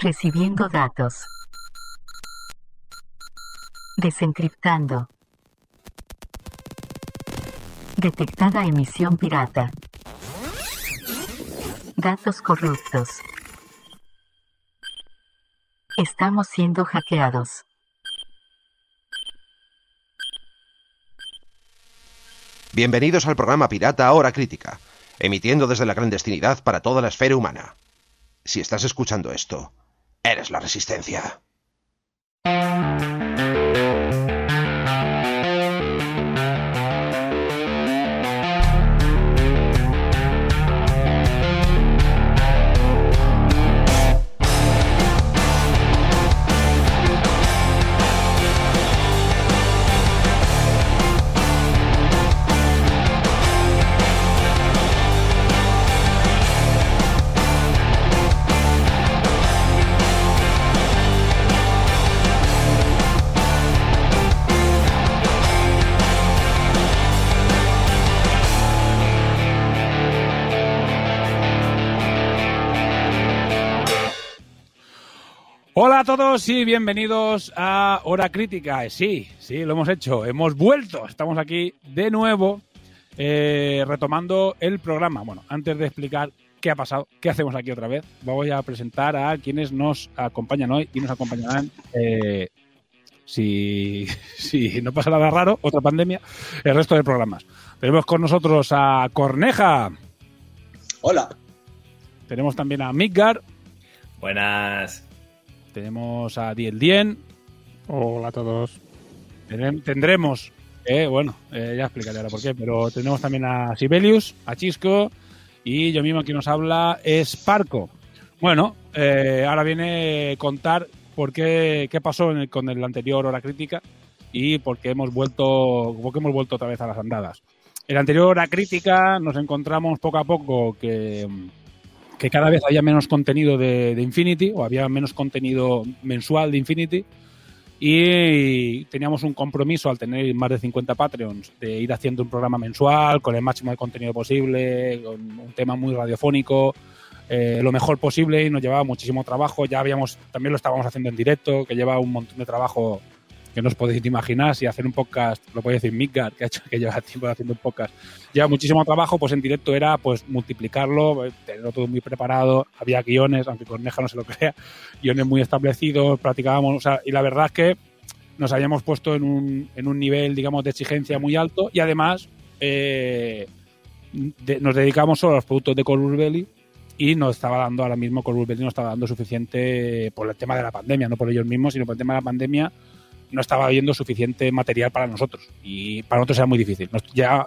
Recibiendo datos. Desencriptando. Detectada emisión pirata. Datos corruptos. Estamos siendo hackeados. Bienvenidos al programa Pirata Hora Crítica, emitiendo desde la clandestinidad para toda la esfera humana. Si estás escuchando esto, eres la resistencia. Hola a todos y bienvenidos a Hora Crítica. Eh, Sí, sí, lo hemos hecho. Hemos vuelto. Estamos aquí de nuevo eh, retomando el programa. Bueno, antes de explicar qué ha pasado, qué hacemos aquí otra vez, voy a presentar a quienes nos acompañan hoy y nos acompañarán, eh, si, si no pasa nada raro, otra pandemia, el resto de programas. Tenemos con nosotros a Corneja. Hola. Tenemos también a Midgar. Buenas. Tenemos a Diel Dien. Hola a todos. Tendremos, eh, bueno, eh, ya explicaré ahora por qué, pero tenemos también a Sibelius, a Chisco y yo mismo quien nos habla es Parco. Bueno, eh, ahora viene contar por qué, qué pasó en el- con el anterior Hora Crítica y por qué hemos vuelto, por qué hemos vuelto otra vez a las andadas. En la anterior Hora Crítica nos encontramos poco a poco que, que cada vez había menos contenido de, Infinity o había menos contenido mensual de Infinity y teníamos un compromiso al tener más de 50 Patreons de ir haciendo un programa mensual con el máximo de contenido posible, con un tema muy radiofónico, eh, lo mejor posible y nos llevaba muchísimo trabajo. Ya habíamos, también lo estábamos haciendo en directo, que lleva un montón de trabajo que no os podéis imaginar. Si hacer un podcast, lo puede decir Midgard, que ha hecho que lleva tiempo haciendo un podcast, lleva muchísimo trabajo, pues en directo era pues multiplicarlo, eh, tenerlo todo muy preparado, había guiones, aunque Corneja no se lo crea, guiones muy establecidos, practicábamos, y la verdad es que nos habíamos puesto en un, en un nivel, digamos, de exigencia muy alto y además eh, nos dedicamos solo a los productos de Colbur Belly y nos estaba dando ahora mismo Colbur Belly nos estaba dando suficiente por el tema de la pandemia, no por ellos mismos, sino por el tema de la pandemia no estaba habiendo suficiente material para nosotros y para nosotros era muy difícil. Ya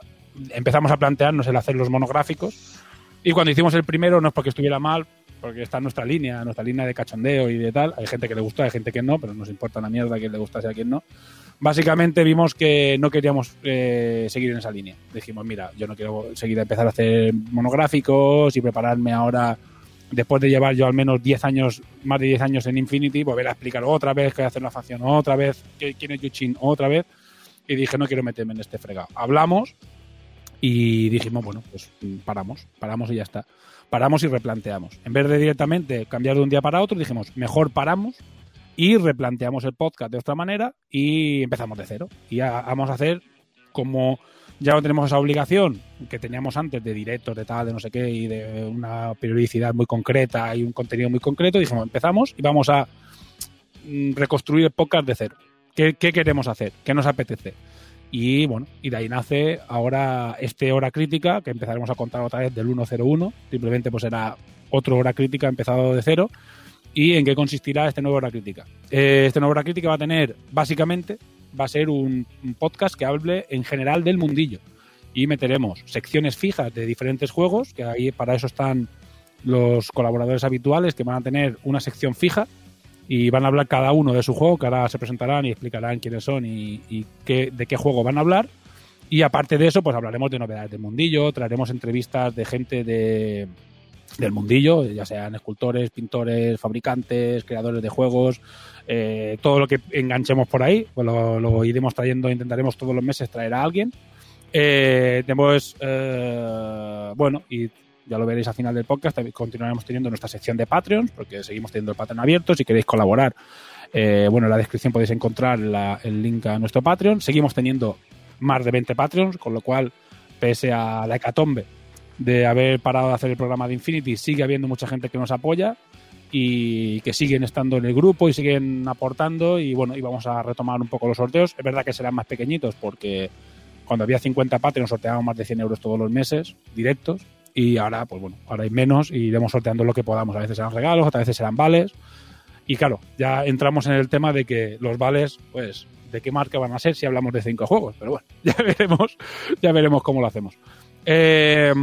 empezamos a plantearnos el hacer los monográficos y cuando hicimos el primero no es porque estuviera mal, porque está en nuestra línea, nuestra línea de cachondeo y de tal. Hay gente que le gusta, hay gente que no, pero nos importa una mierda a quien le gustase a quien no. Básicamente vimos que no queríamos eh, seguir en esa línea. Dijimos, mira, yo no quiero seguir a empezar a hacer monográficos y prepararme ahora, después de llevar yo al menos 10 años, más de 10 años en Infinity, volver a explicar otra vez que hacer una facción otra vez, quién es Yuchin otra vez. Y dije, no quiero meterme en este fregado. Hablamos y dijimos, bueno, pues mm, paramos, paramos y ya está. Paramos y replanteamos. En vez de directamente cambiar de un día para otro, dijimos, mejor paramos y replanteamos el podcast de otra manera y empezamos de cero. Y ya vamos a hacer como ya no tenemos esa obligación que teníamos antes de directos, de tal, de no sé qué, y de una periodicidad muy concreta y un contenido muy concreto, dijimos, empezamos y vamos a mm, reconstruir el podcast de cero. ¿Qué, queremos hacer? ¿Qué nos apetece? Y bueno, y de ahí nace ahora este hora crítica, que empezaremos a contar otra vez del 101. Simplemente pues será otro hora crítica empezado de cero. ¿Y en qué consistirá este nuevo hora crítica? Eh, este nuevo hora crítica va a tener, básicamente, va a ser un, podcast que hable en general del mundillo. Y meteremos secciones fijas de diferentes juegos, que ahí para eso están los colaboradores habituales, que van a tener una sección fija y van a hablar cada uno de su juego, que ahora se presentarán y explicarán quiénes son y, y qué, de qué juego van a hablar. Y aparte de eso, pues hablaremos de novedades del mundillo, traeremos entrevistas de gente de, del mundillo, ya sean escultores, pintores, fabricantes, creadores de juegos, eh, todo lo que enganchemos por ahí, pues lo, lo iremos trayendo, intentaremos todos los meses traer a alguien. Eh, tenemos, eh, bueno, y ya lo veréis al final del podcast, continuaremos teniendo nuestra sección de Patreons, porque seguimos teniendo el Patreon abierto. Si queréis colaborar, eh, bueno, en la descripción podéis encontrar la- el link a nuestro Patreon. Seguimos teniendo más de 20 Patreons, con lo cual, pese a la hecatombe de haber parado de hacer el programa de Infinity, sigue habiendo mucha gente que nos apoya y que siguen estando en el grupo y siguen aportando y bueno, y vamos a retomar un poco los sorteos. Es verdad que serán más pequeñitos porque cuando había 50 Patreons sorteábamos más de 100 euros todos los meses directos y ahora pues bueno, ahora hay menos y iremos sorteando lo que podamos. A veces serán regalos, otras veces serán vales y claro, ya entramos en el tema de que los vales pues de qué marca van a ser si hablamos de cinco juegos, pero bueno, ya veremos, ya veremos cómo lo hacemos. Eh,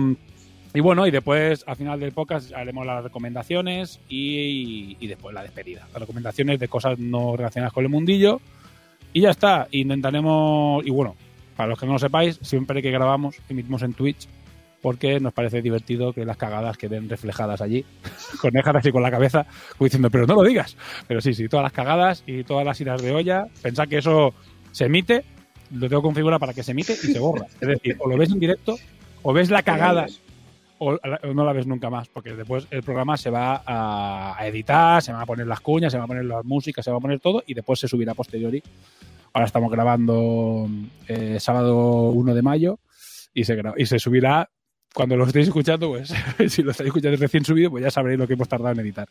y bueno, y después al final del podcast haremos las recomendaciones y, y después la despedida. Las recomendaciones de cosas no relacionadas con el mundillo. Y ya está. Intentaremos, y bueno, para los que no lo sepáis, siempre que grabamos emitimos en Twitch porque nos parece divertido que las cagadas queden reflejadas allí, conejas así con la cabeza, diciendo, pero no lo digas. Pero sí, sí, todas las cagadas y todas las iras de olla, pensad que eso se emite, lo tengo configurado para que se emite y se borra. Es decir, o lo ves en directo, o ves la cagada no la ves nunca más, porque después el programa se va a, editar, se van a poner las cuñas, se van a poner las músicas, se va a poner todo y después se subirá posteriori. Ahora estamos grabando eh, sábado 1 de mayo y se, y se subirá cuando lo estéis escuchando, pues si lo estáis escuchando recién subido, pues ya sabréis lo que hemos tardado en editar.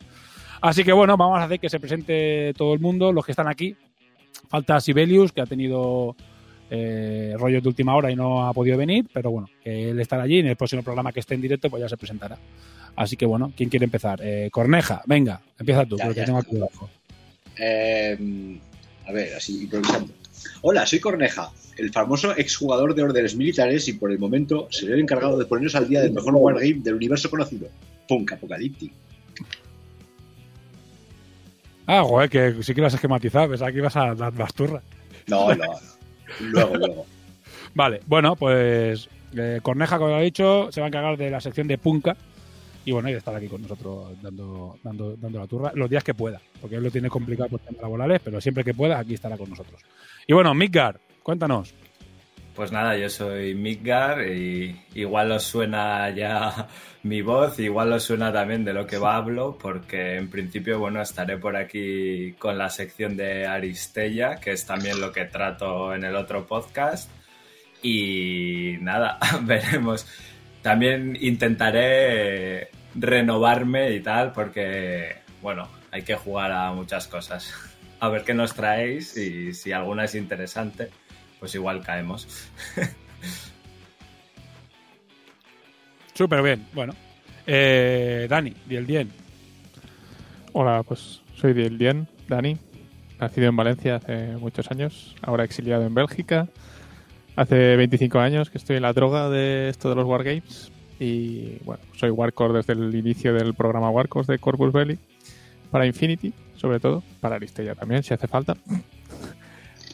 Así que bueno, vamos a hacer que se presente todo el mundo, los que están aquí. Falta Sibelius, que ha tenido eh, rollos de última hora y no ha podido venir, pero bueno, que él estará allí. En el próximo programa que esté en directo, pues ya se presentará. Así que bueno, ¿quién quiere empezar? Eh, Corneja, venga, empieza tú, Ya, porque ya tengo aquí abajo. Eh, a ver, así improvisando. Hola, soy Corneja, el famoso exjugador de órdenes militares y por el momento seré el encargado de ponernos al día del mejor wargame del universo conocido, Punk Apocalyptic. Ah, joder, que sí que lo has esquematizado, pensaba que ibas a dar las turras. No, no, luego, luego. Vale, bueno, pues eh, Corneja, como lo he dicho, se va a encargar de la sección de Punka. Y bueno, y de estar aquí con nosotros dando, dando, dando la turra los días que pueda, porque él lo tiene complicado por temas laborales, pero siempre que pueda, aquí estará con nosotros. Y bueno, Midgar, cuéntanos. Pues nada, yo soy Midgar y igual os suena ya mi voz, igual os suena también de lo que va hablo, porque en principio, bueno, estaré por aquí con la sección de Aristella, que es también lo que trato en el otro podcast. Y nada, veremos. También intentaré renovarme y tal, porque, bueno, hay que jugar a muchas cosas. A ver qué nos traéis y si alguna es interesante, pues igual caemos. Súper bien, bueno. Eh, Dani, di el Dien. Hola, pues soy Diel Dien, Dani, nacido en Valencia hace muchos años, ahora exiliado en Bélgica. Hace 25 años que estoy en la droga de esto de los Wargames y bueno, soy Warcore desde el inicio del programa Warcores de Corpus Belli para Infinity, sobre todo, para Aristella también, si hace falta.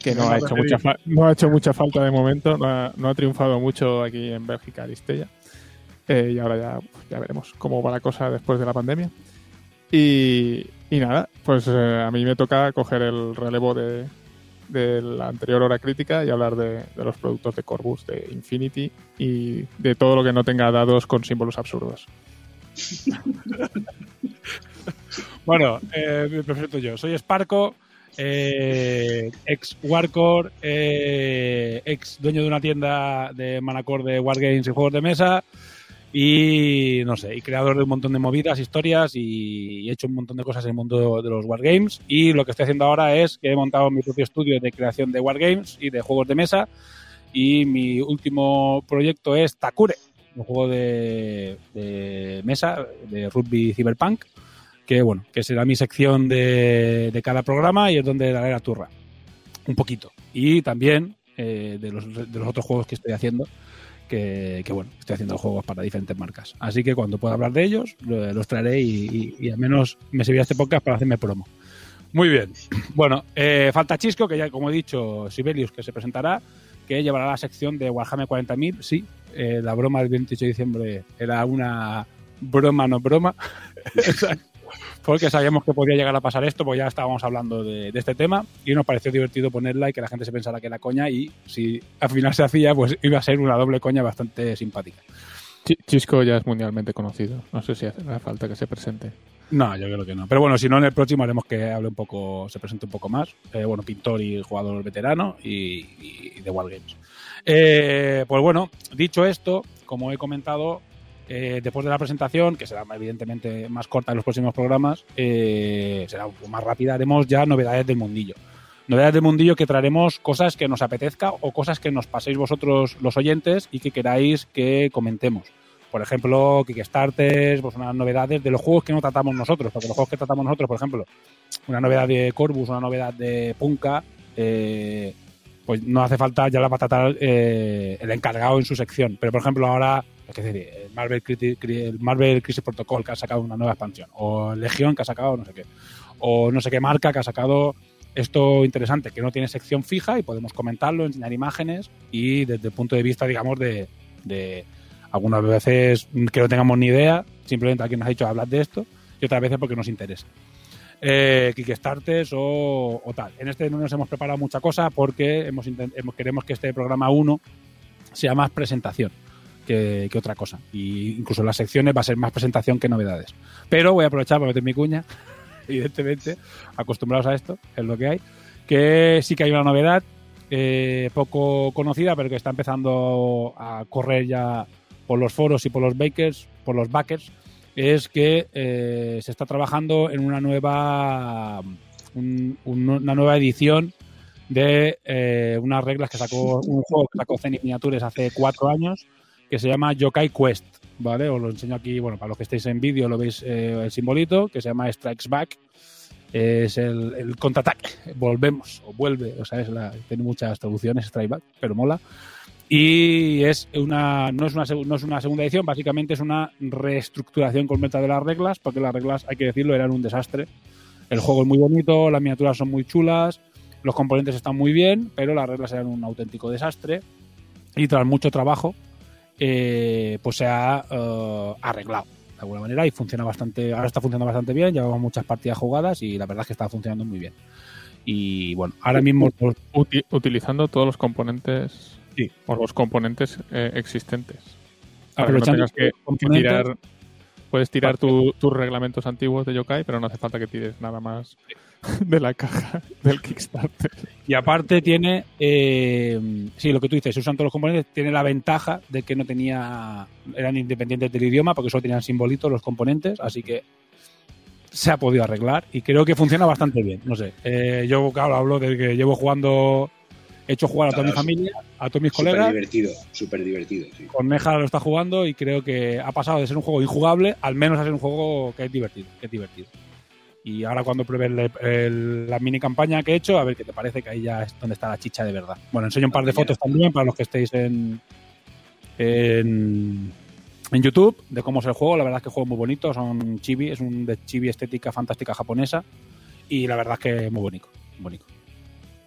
Que no ha hecho mucha, no ha hecho mucha falta de momento, no ha, no ha triunfado mucho aquí en Bélgica Aristella. Eh, y ahora ya, ya veremos cómo va la cosa después de la pandemia. Y, y nada, pues eh, a mí me toca coger el relevo de, de la anterior hora crítica y hablar de, de los productos de Corbus, de Infinity y de todo lo que no tenga dados con símbolos absurdos. Bueno, eh, me presento yo. Soy Sparco, eh, ex Warcore, eh, ex dueño de una tienda de Manacor de Wargames y juegos de mesa. Y no sé, y creador de un montón de movidas, historias y, he hecho un montón de cosas en el mundo de los Wargames. Y lo que estoy haciendo ahora es que he montado mi propio estudio de creación de Wargames y de juegos de mesa. Y mi último proyecto es Takure, un juego de, de mesa de rugby cyberpunk que bueno, que será mi sección de, cada programa y es donde daré la turra. Un poquito. Y también eh, de, los, de los otros juegos que estoy haciendo, que, bueno, estoy haciendo juegos para diferentes marcas. Así que cuando pueda hablar de ellos, lo- los traeré y al menos me servirá este podcast para hacerme promo. Muy bien. Bueno, eh, falta Chisco, que ya como he dicho, Sibelius, que se presentará, que llevará la sección de Warhammer 40.000. Sí, eh, la broma del 28 de diciembre era una broma, no broma. porque sabíamos que podía llegar a pasar esto, pues ya estábamos hablando de, de este tema y nos pareció divertido ponerla y que la gente se pensara que era coña y si al final se hacía, pues iba a ser una doble coña bastante simpática. Chi- Chisco ya es mundialmente conocido. No sé si hace falta que se presente. No, yo creo que no. Pero bueno, si no, en el próximo haremos que hable un poco, se presente un poco más. Eh, bueno, pintor y jugador veterano y, y de Wargames. Eh, pues bueno, dicho esto, como he comentado, eh, después de la presentación, que será evidentemente más corta en los próximos programas, eh, será más rápida, haremos ya novedades del mundillo. Novedades del mundillo que traeremos cosas que nos apetezca o cosas que nos paséis vosotros los oyentes y que queráis que comentemos. Por ejemplo, Kickstarters, pues unas novedades de los juegos que no tratamos nosotros, porque los juegos que tratamos nosotros, por ejemplo, una novedad de Corvus, una novedad de Punka, eh, pues no hace falta, ya la va a tratar el encargado en su sección. Pero, por ejemplo, ahora, es decir, el Marvel, el Marvel Crisis Protocol que ha sacado una nueva expansión, o Legión que ha sacado no sé qué, o no sé qué marca que ha sacado esto interesante, que no tiene sección fija y podemos comentarlo, enseñar imágenes y desde el punto de vista, digamos, de, de algunas veces que no tengamos ni idea, simplemente alguien nos ha dicho hablar de esto y otras veces porque nos interesa. Eh, Kickstarters o, tal. En este no nos hemos preparado mucha cosa porque hemos, hemos- queremos que este programa 1 sea más presentación que, que otra cosa. Y incluso en las secciones va a ser más presentación que novedades. Pero voy a aprovechar para meter mi cuña, evidentemente, acostumbrados a esto, es lo que hay, que sí que hay una novedad eh, poco conocida, pero que está empezando a correr ya por los foros y por los bakers, por los backers, es que eh, se está trabajando en una nueva un- un- una nueva edición de eh, unas reglas que sacó un juego que sacó Zenith Miniatures hace cuatro años que se llama Yokai Quest, ¿vale? Os lo enseño aquí, bueno, para los que estéis en vídeo lo veis eh, el simbolito, que se llama Strikes Back. Es el, el contraataque, volvemos, o vuelve, o sea, es la, tiene muchas traducciones, Strike Back, pero mola. Y es una, no, es una, no es una segunda edición, básicamente es una reestructuración completa de las reglas, porque las reglas, hay que decirlo, eran un desastre. El juego es muy bonito, las miniaturas son muy chulas, los componentes están muy bien, pero las reglas eran un auténtico desastre. Y tras mucho trabajo, eh, pues se ha eh, arreglado de alguna manera y funciona bastante, ahora está funcionando bastante bien, llevamos muchas partidas jugadas y la verdad es que está funcionando muy bien. Y bueno, ahora mismo utilizando todos los componentes Sí. o los componentes eh, existentes. Para que no aprovechando que, tirar. Puedes tirar tu- tus reglamentos antiguos de Yokai, pero no hace falta que tires nada más de la caja del Kickstarter. Y aparte tiene, eh, sí, lo que tú dices, usan todos los componentes, tiene la ventaja de que no tenía, eran independientes del idioma porque solo tenían simbolitos los componentes, así que se ha podido arreglar y creo que funciona bastante bien, no sé. Eh, yo, claro, hablo de que llevo jugando, he hecho jugar a toda mi familia, a todos mis Súper colegas, divertido, súper divertido. Sí. Corneja lo está jugando y creo que ha pasado de ser un juego injugable al menos a ser un juego que es divertido, que es divertido. Y ahora cuando pruebes el- el- la mini campaña que he hecho, a ver qué te parece, que ahí ya es donde está la chicha de verdad. Bueno, enseño un par de fotos también para los que estéis en, en, en YouTube de cómo es el juego. La verdad es que el juego es muy bonito, son chibi, es un de chibi estética fantástica japonesa y la verdad es que es muy bonito, muy bonito.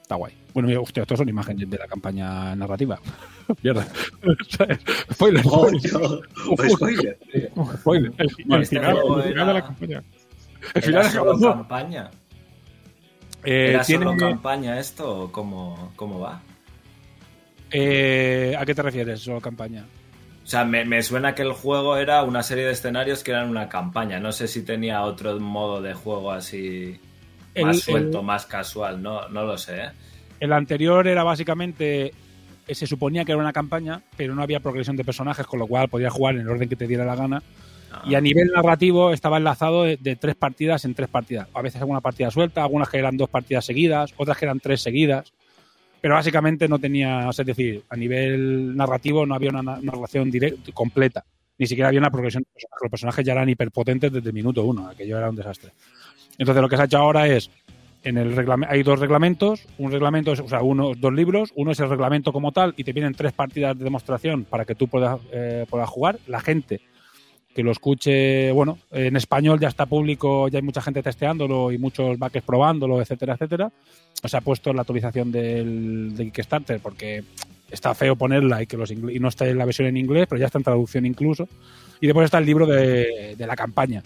Está guay. Bueno, mira, hostia, estos son imágenes de la campaña narrativa. Mierda. Spoiler. Oh, spoiler. Spoiler. Spoiler. El, final, de la campaña. El final ¿Era es solo acabado. campaña? Eh, ¿Era tiene- solo campaña esto o cómo, cómo va? eh, ¿A qué te refieres, solo campaña? O sea, me, me suena que el juego era una serie de escenarios que eran una campaña. No sé si tenía otro modo de juego así El- más suelto, el- más casual. No, no lo sé. ¿eh? El anterior era básicamente. eh, Se suponía que era una campaña, pero no había progresión de personajes, con lo cual podías jugar en el orden que te diera la gana. Ah, Y a nivel narrativo estaba enlazado de, de tres partidas en tres partidas. A veces alguna partida suelta, algunas que eran dos partidas seguidas, otras que eran tres seguidas. Pero básicamente no tenía, o sea, es decir, a nivel narrativo no había una na- narración direct- completa. Ni siquiera había una progresión de personajes. Los personajes ya eran hiperpotentes desde el minuto uno. Aquello era un desastre. Entonces lo que se ha hecho ahora es, en el hay dos reglamentos. Un reglamento es, o sea, uno, dos libros. Uno es el reglamento como tal y te vienen tres partidas de demostración para que tú puedas, eh, puedas jugar. La gente que lo escuche, bueno, en español ya está público, ya hay mucha gente testeándolo y muchos backers probándolo, etcétera, etcétera. O sea, ha puesto la actualización del, de Kickstarter porque está feo ponerla y que los y no está en la versión en inglés, pero ya está en traducción incluso. Y después está el libro de, de la campaña,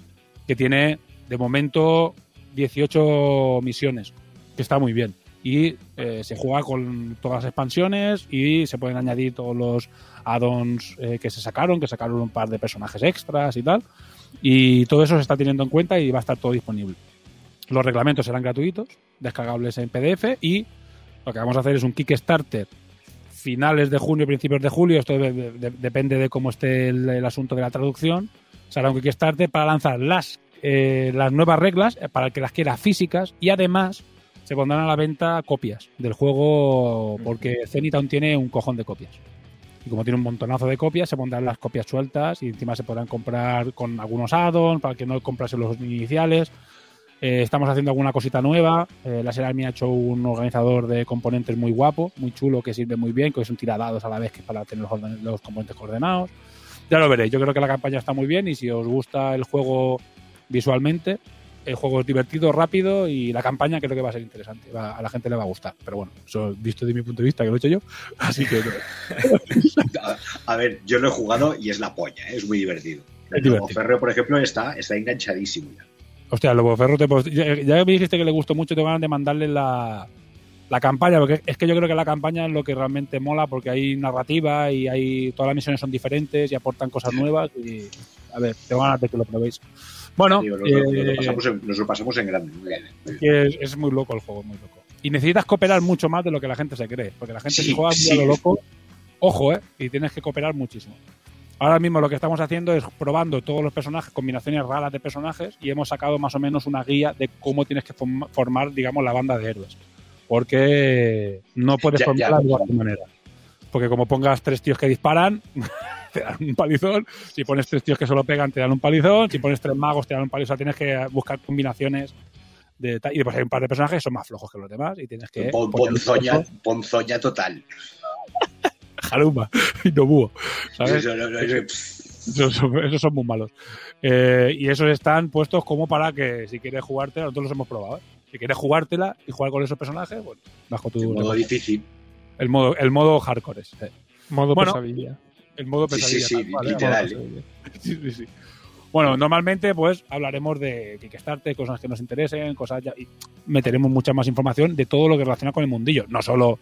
que tiene de momento 18 misiones, que está muy bien. Y eh, se juega con todas las expansiones y se pueden añadir todos los add-ons eh, que se sacaron, que sacaron un par de personajes extras y tal. Y todo eso se está teniendo en cuenta y va a estar todo disponible. Los reglamentos serán gratuitos, descargables en PDF y lo que vamos a hacer es un Kickstarter finales de junio, principios de julio, esto de- de- de- depende de cómo esté el, el asunto de la traducción, será un Kickstarter para lanzar las, eh, las nuevas reglas eh, para el que las quiera físicas y además se pondrán a la venta copias del juego porque Zenith aún tiene un cojón de copias. Y como tiene un montonazo de copias, se pondrán las copias sueltas y encima se podrán comprar con algunos add-ons para que no comprase los iniciales. Eh, estamos haciendo alguna cosita nueva. Eh, la Serami ha hecho un organizador de componentes muy guapo, muy chulo, que sirve muy bien, que es un tiradados a la vez que para tener los, orden- los componentes coordenados. Ya lo veréis. Yo creo que la campaña está muy bien y si os gusta el juego visualmente, el juego es divertido, rápido y la campaña creo que va a ser interesante. Va- a la gente le va a gustar. Pero bueno, eso visto de mi punto de vista, que lo he hecho yo. Así que A, a ver, yo lo he jugado y es la polla, ¿eh? es muy divertido. El divertido. Ferreo, por ejemplo, está, está enganchadísimo ya. Hostia, Lobo Ferro, te, pues, ya, ya me dijiste que le gustó mucho, tengo ganas de mandarle la, la campaña, porque es que yo creo que la campaña es lo que realmente mola, porque hay narrativa y hay todas las misiones son diferentes y aportan cosas nuevas. Y, a ver, tengo ganas de que lo probéis. Bueno, Digo, nos, eh, lo pasamos en, nos lo pasamos en grande. Muy bien, muy bien. es, es muy loco el juego, muy loco. Y necesitas cooperar mucho más de lo que la gente se cree, porque la gente Sí, si juega muy sí. a lo loco, ojo, ¿eh? Y tienes que cooperar muchísimo. Ahora mismo lo que estamos haciendo es probando todos los personajes, combinaciones raras de personajes, y hemos sacado más o menos una guía de cómo tienes que form- formar, digamos, la banda de héroes. Porque no puedes Ya, formarla ya. de igual manera. Porque como pongas tres tíos que disparan, te dan un palizón. Si pones tres tíos que solo pegan, te dan un palizón. Si pones tres magos, te dan un palizón. O sea, tienes que buscar combinaciones de tal- y después hay un par de personajes que son más flojos que los demás y tienes que un ponzoña, total. Jaruma y Nobuo, ¿sabes? Eso, no, no, eso- Esos son, esos son muy malos. Eh, y esos están puestos como para que si quieres jugártela, nosotros los hemos probado, ¿eh? Si quieres jugártela y jugar con esos personajes, bueno, bajo tu de modo difícil. el modo el modo hardcore es, eh. Modo Bueno, pesadilla. El modo Sí, sí, pesadilla. sí, tal cual, literal. Modo pesadilla. Sí, sí, sí. Bueno, normalmente pues hablaremos de Kickstarter, cosas que nos interesen, cosas ya, y meteremos mucha más información de todo lo que relaciona con el mundillo, no solo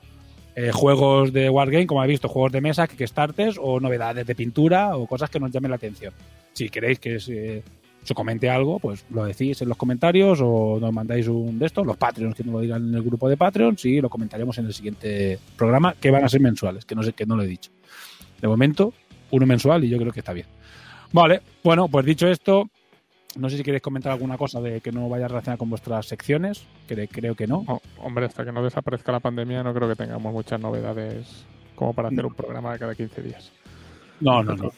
eh, juegos de Wargame, como habéis visto, juegos de mesa, Kickstarters o novedades de pintura o cosas que nos llamen la atención. Si queréis que se, se comente algo, pues lo decís en los comentarios o nos mandáis un de estos, los Patreons que nos lo digan en el grupo de Patreon, sí, lo comentaremos en el siguiente programa, que van a ser mensuales, que no sé, que no lo he dicho. De momento, uno mensual y yo creo que está bien. Vale, bueno, pues dicho esto, no sé si queréis comentar alguna cosa de que no vaya relacionada con vuestras secciones, que creo que no. Oh, hombre, hasta que no desaparezca la pandemia no creo que tengamos muchas novedades como para hacer un programa cada 15 días. No, no, no.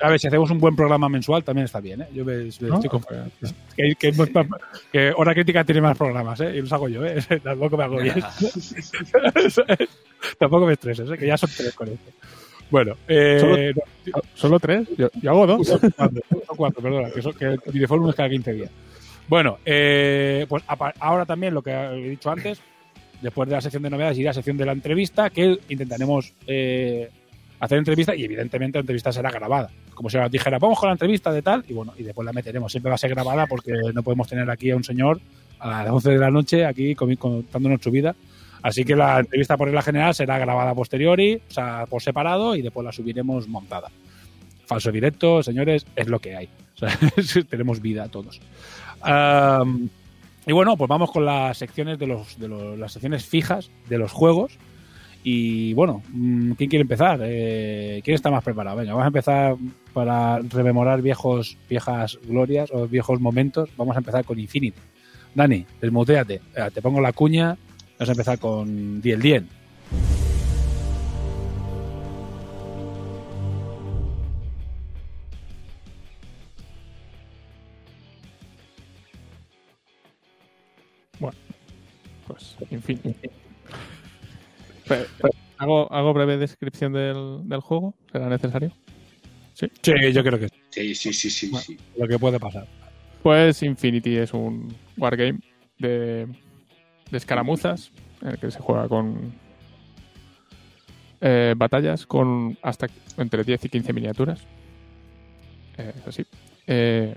A ver, si hacemos un buen programa mensual también está bien, ¿eh? Yo me, estoy ¿No? con- que, que, que Hora Crítica tiene más programas, ¿eh? Y los hago yo, ¿eh? Tampoco me hago bien. Tampoco me estreses, ¿eh? Que ya son tres con esto. Bueno, eh, ¿Solo tres? Yo, yo hago dos. Son cuatro, son cuatro, perdona, que, son, que el es cada 15 días. Bueno, eh, pues ahora también lo que he dicho antes, después de la sección de novedades irá a la sección de la entrevista, que intentaremos eh, hacer entrevista y evidentemente la entrevista será grabada. Como si os dijera, vamos con la entrevista de tal, y bueno, y después la meteremos. Siempre va a ser grabada porque no podemos tener aquí a un señor a las 11 de la noche aquí contándonos su vida. Así que la entrevista por regla general será grabada posteriori, o sea, por separado, y después la subiremos montada. Falso directo, señores, es lo que hay. O sea, tenemos vida todos. Am, y bueno, pues vamos con las secciones de los, de los- las secciones fijas de los juegos. Y bueno, mm, ¿quién quiere empezar? Eh, ¿Quién está más preparado? Venga, vamos a empezar para rememorar viejos, viejas glorias o viejos momentos. Vamos a empezar con Infinity. Dani, desmuteate. Te pongo la cuña. Vamos a empezar con Diel Dien. Pues, en ¿Hago, ¿Hago breve descripción del, del juego? ¿Será necesario? Sí, yo creo que Sí, sí, sí, sí. Bueno. sí. lo que puede pasar. Pues Infinity es un wargame de, de escaramuzas en el que se juega con eh, batallas con hasta entre 10 y 15 miniaturas. Eh, es así. Eh,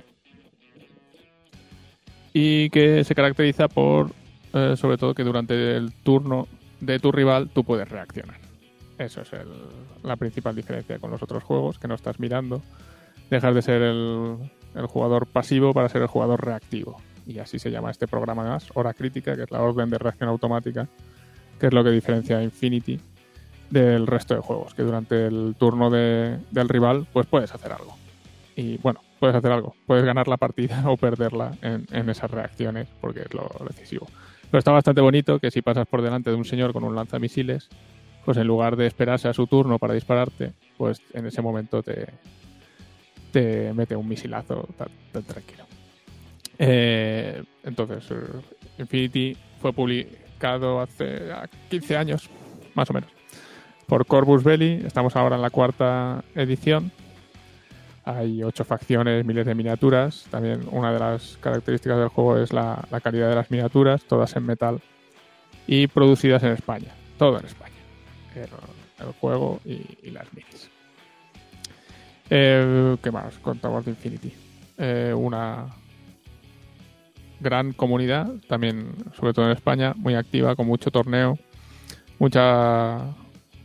y que se caracteriza por eh, sobre todo que durante el turno de tu rival tú puedes reaccionar. Eso es el- la principal diferencia con los otros juegos, que no estás mirando. Dejas de ser el, jugador pasivo para ser el jugador reactivo. Y así se llama este programa más, hora crítica, que es la orden de reacción automática, que es lo que diferencia a Infinity del resto de juegos, que durante el turno de- del rival pues puedes hacer algo. Y bueno, puedes hacer algo, puedes ganar la partida o perderla en esas reacciones, porque es lo decisivo. Pero está bastante bonito que si pasas por delante de un señor con un lanzamisiles, pues en lugar de esperarse a su turno para dispararte, pues en ese momento te, te mete un misilazo tan, tranquilo. Eh, entonces, eh, Infinity fue publicado hace ah, 15 años, más o menos, por Corvus Belli. Estamos ahora en la cuarta edición. Hay ocho facciones, miles de miniaturas. También una de las características del juego es la, calidad de las miniaturas, todas en metal y producidas en España. Todo en España. El, juego y, y las minis. Eh, ¿Qué más contamos de Infinity? Eh, una gran comunidad, también sobre todo en España, muy activa, con mucho torneo, mucha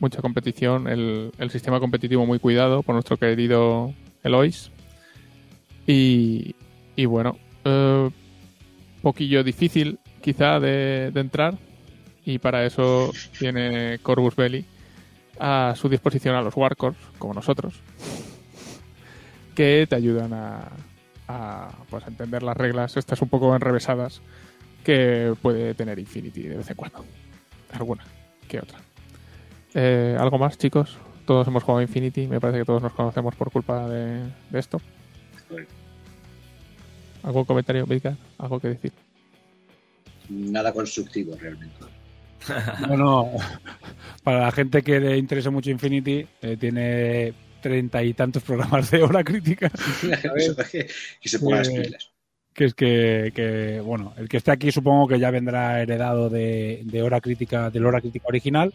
mucha competición, el, el sistema competitivo muy cuidado por nuestro querido Elois. Y, y bueno, eh, poquillo difícil quizá de, de entrar y para eso tiene Corvus Belli a su disposición a los Warcors, como nosotros, que te ayudan a, a, pues, entender las reglas, estas un poco enrevesadas, que puede tener Infinity de vez en cuando. Alguna que otra. Eh, ¿Algo más, chicos? Todos hemos jugado Infinity, me parece que todos nos conocemos por culpa de, de esto. ¿Algún comentario, Vidka? ¿Algo que decir? Nada constructivo realmente. Bueno, para la gente que le interese mucho Infinity, eh, tiene treinta y tantos programas de hora crítica. que, se pongan las Eh. Que es que, que, bueno, el que esté aquí supongo que ya vendrá heredado de, de hora crítica, del hora crítica original.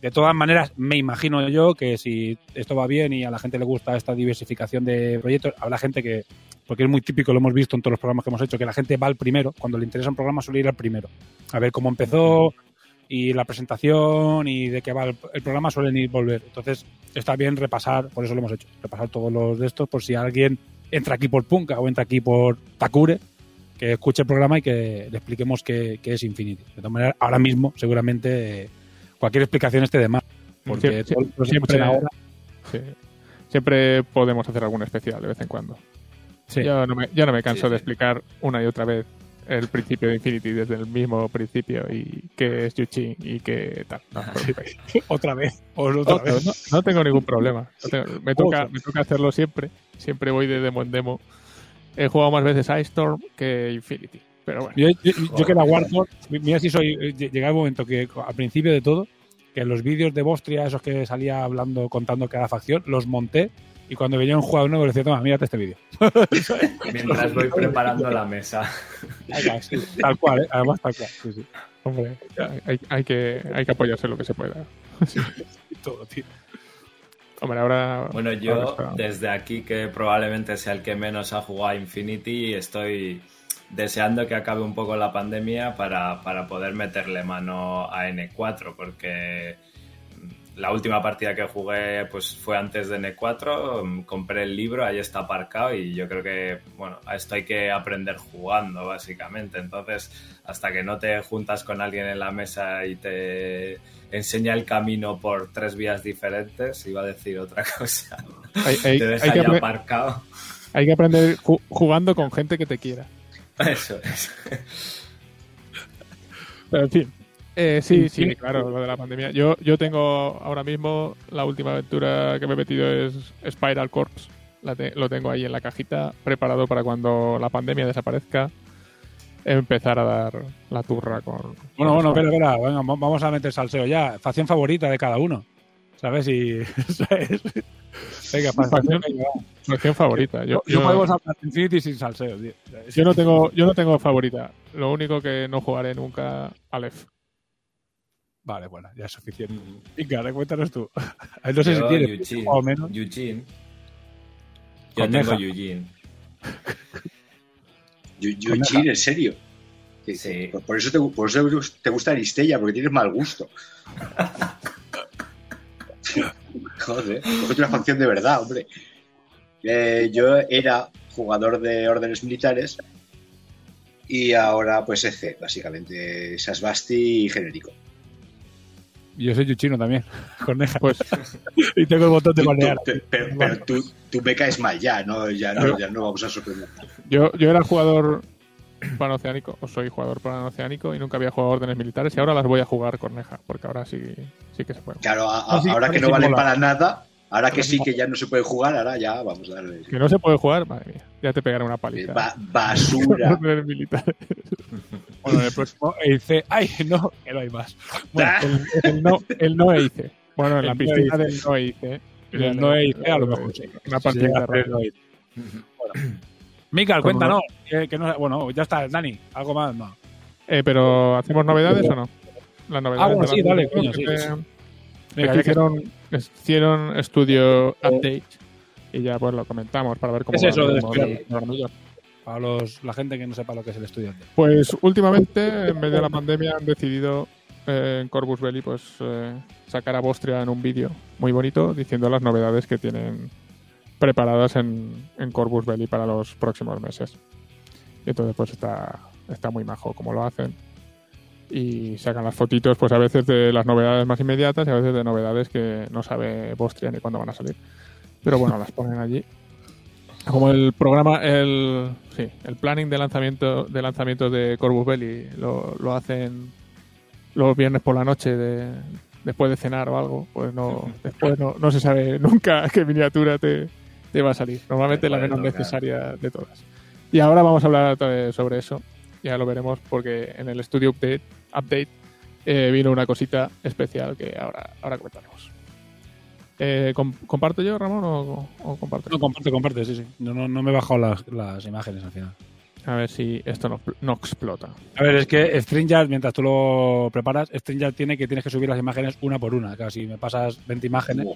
De todas maneras, me imagino yo que si esto va bien y a la gente le gusta esta diversificación de proyectos, habrá gente que, porque es muy típico, lo hemos visto en todos los programas que hemos hecho, que la gente va al primero, cuando le interesa un programa suele ir al primero. A ver cómo empezó y la presentación y de qué va el, programa suelen ir volver. Entonces, está bien repasar, por eso lo hemos hecho, repasar todos los de estos, por si alguien entra aquí por Punka o entra aquí por Takure, que escuche el programa y que le expliquemos qué, qué es Infinity. De todas maneras, ahora mismo, seguramente, cualquier explicación esté de más. Porque Sie- siempre, ahora. sí. siempre podemos hacer algún especial de vez en cuando. Sí. Yo, no me, yo no me canso Sí, de sí. explicar una y otra vez el principio de Infinity desde el mismo principio y qué es Yuchi y qué tal. No, os preocupéis. Otra vez. o otra Otro, vez. no, no tengo ningún problema. No tengo- me, toca, me toca hacerlo siempre. Siempre voy de demo en demo. He jugado más veces a Ice Storm que Infinity. Pero bueno. Yo, yo- yo que la Warford, mira si soy. eh, Llega el momento que al principio de todo, que los vídeos de Bostria, esos que salía hablando, contando cada facción, los monté y cuando venía un jugador nuevo le decía, toma, mírate este vídeo. Mientras voy preparando la mesa. Sí, tal cual, ¿eh? además tal cual. Sí, sí. Hombre, hay, hay que, hay que apoyarse en lo que se pueda. Todo, tío. Hombre, ahora. Bueno, yo desde aquí, que probablemente sea el que menos ha jugado a Infinity, estoy deseando que acabe un poco la pandemia para, para poder meterle mano a N4, porque la última partida que jugué pues fue antes de N4, mm, compré el libro, ahí está aparcado y yo creo que, bueno, a esto hay que aprender jugando, básicamente. Entonces, hasta que no te juntas con alguien en la mesa y te enseña el camino por tres vías diferentes, iba a decir otra cosa. hay, hay- te hay deja que ya apre- aparcado. hay que aprender ju- jugando con gente que te quiera. Eso es. Pero en fin. Eh, sí, sí, Sí. claro, lo de la pandemia. Yo, yo tengo ahora mismo la última aventura que me he metido es Spiral Corps. La te- lo tengo ahí en la cajita, preparado para cuando la pandemia desaparezca, empezar a dar la turra con. Bueno, con bueno, espera, espera, venga, va- vamos a meter salseo ya. Facción favorita de cada uno. ¿Sabes? Y. ¿sabes? Venga, facción, Facción- venga, va. Facción favorita. Yo, Yo yo- podemos hablar de Infinity sin salseo, tío. yo no tengo, yo no tengo favorita. Lo único que no jugaré nunca, Aleph. Vale, bueno, ya es suficiente. Venga, cuéntanos tú. No sé Yo, si tienes Eugene. o menos. Eugene. Yo tengo Eugene. Yuchin, en serio. Sí. Por, por eso te, por eso te gusta Aristella, porque tienes mal gusto. Joder, cógete una facción de verdad, hombre. Eh, yo era jugador de órdenes militares y ahora pues EC, básicamente Sasbasti y genérico. Yo soy yuchino también, corneja. Pues y tengo el botón de banear. tú- pero pero tú, tú me caes mal ya, ¿no? Ya no, ya no vamos a sorprender. yo, yo era jugador panoceánico, o soy jugador panoceánico y nunca había jugado órdenes militares y ahora las voy a jugar corneja, porque ahora sí, sí que se puede. Claro, a- a- Ah, sí, ahora que no valen para nada, ahora que sí que ya no se puede jugar, ahora ya vamos a darle. Que no se puede jugar, madre mía, ya te pegaré una paliza. ba- basura. Órdenes militares. Bueno, en el próximo E dice, ay, no, que no hay más. Bueno, Ah. El, el no, el no EIC. Bueno, en la piscina EIC. del no EIC. el no EIC a lo mejor sí. Una partida de no EIC. Bueno. Mical, cuéntanos. Que, que no, bueno, ya está, Dani, ¿algo más? No. Eh, pero ¿hacemos novedades o no? Las novedades Ah, bueno, de sí, dale, coño, que sí, sí. hicieron, hicieron estudio update y ya pues lo comentamos para ver cómo ¿Qué es eso de estudio? programillo. Para los, la gente que no sepa lo que es el estudiante. Pues últimamente, en vez de la pandemia, han decidido eh, en Corvus Belli pues eh, sacar a Bostria en un vídeo muy bonito diciendo las novedades que tienen preparadas en, en Corvus Belli para los próximos meses. Y entonces pues está, está muy majo como lo hacen. Y sacan las fotitos pues a veces de las novedades más inmediatas y a veces de novedades que no sabe Bostria ni cuándo van a salir. Pero bueno, las ponen allí. Como el programa, el, sí, el planning de lanzamiento de lanzamientos de Corvus Belli lo, lo hacen los viernes por la noche de, después de cenar o algo, pues no, después no, no se sabe nunca qué miniatura te, te va a salir. Normalmente Te la menos tocar. necesaria de todas. Y ahora vamos a hablar sobre eso. Ya lo veremos porque en el estudio update, update eh, vino una cosita especial que ahora, ahora comentaremos. Eh, ¿com- ¿Comparto yo, Ramón, o, o comparto? No, comparte, comparte, sí, sí. No, no, no me he bajado las, las imágenes al final. A ver si esto no, no explota. A ver, es que StreamYard, mientras tú lo preparas, StreamYard tiene que tienes que subir las imágenes una por una. Claro, si me pasas 20 imágenes,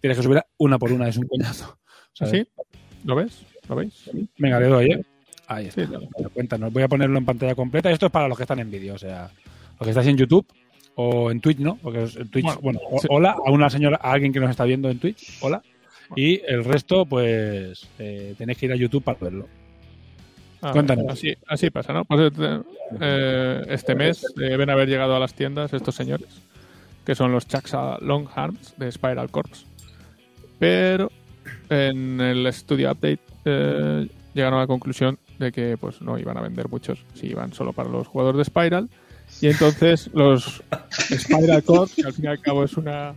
tienes que subir una por una, es un coñazo. ¿Sabes? ¿Sí? ¿Lo ves? ¿Lo veis? Venga, le doy, ¿eh? Ahí está. Sí, claro. Bueno, Cuéntanos, voy a ponerlo en pantalla completa. Esto es para los que están en vídeo, o sea, los que estáis en YouTube o en Twitch, ¿no? Porque en Twitch, Bueno, bueno, o- sí. hola a una señora, a alguien que nos está viendo en Twitch, hola. Y el resto, pues, eh, tenéis que ir a YouTube para verlo. Ah, Cuéntanos. Así, así pasa, ¿no? Pues este, eh, este mes deben haber llegado a las tiendas estos señores, que son los Chaxa Long Arms de Spiral Corps. Pero en el Studio Update eh, llegaron a la conclusión de que pues no iban a vender muchos, si iban solo para los jugadores de Spiral. Y entonces los Spiral Corps, que al fin y al cabo es una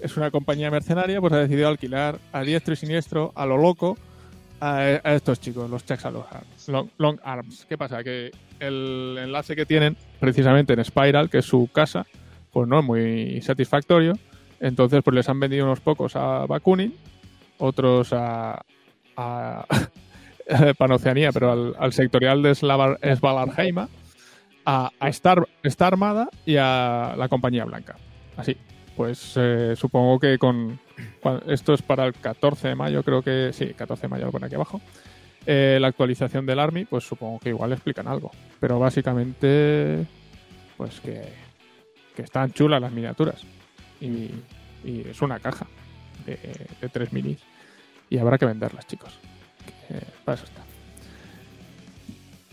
es una compañía mercenaria, pues ha decidido alquilar a diestro y siniestro, a lo loco, a, estos chicos, los Arms, Long, Long Arms. ¿Qué pasa? Que el enlace que tienen precisamente en Spiral, que es su casa, pues no es muy satisfactorio. Entonces, pues les han vendido unos pocos a Bakunin, otros a, a Panoceanía, pero al, al sectorial de Svalarheima, a, a Star, Star Armada y a la Compañía Blanca. Así. Pues eh, supongo que con. Esto es para el 14 de mayo, creo que. Sí, 14 de mayo lo pone aquí abajo. Eh, la actualización del Army, pues supongo que igual explican algo. Pero básicamente. Pues que. Que están chulas las miniaturas. Y, y es una caja de, de 3 minis. Y habrá que venderlas, chicos. Que para eso está.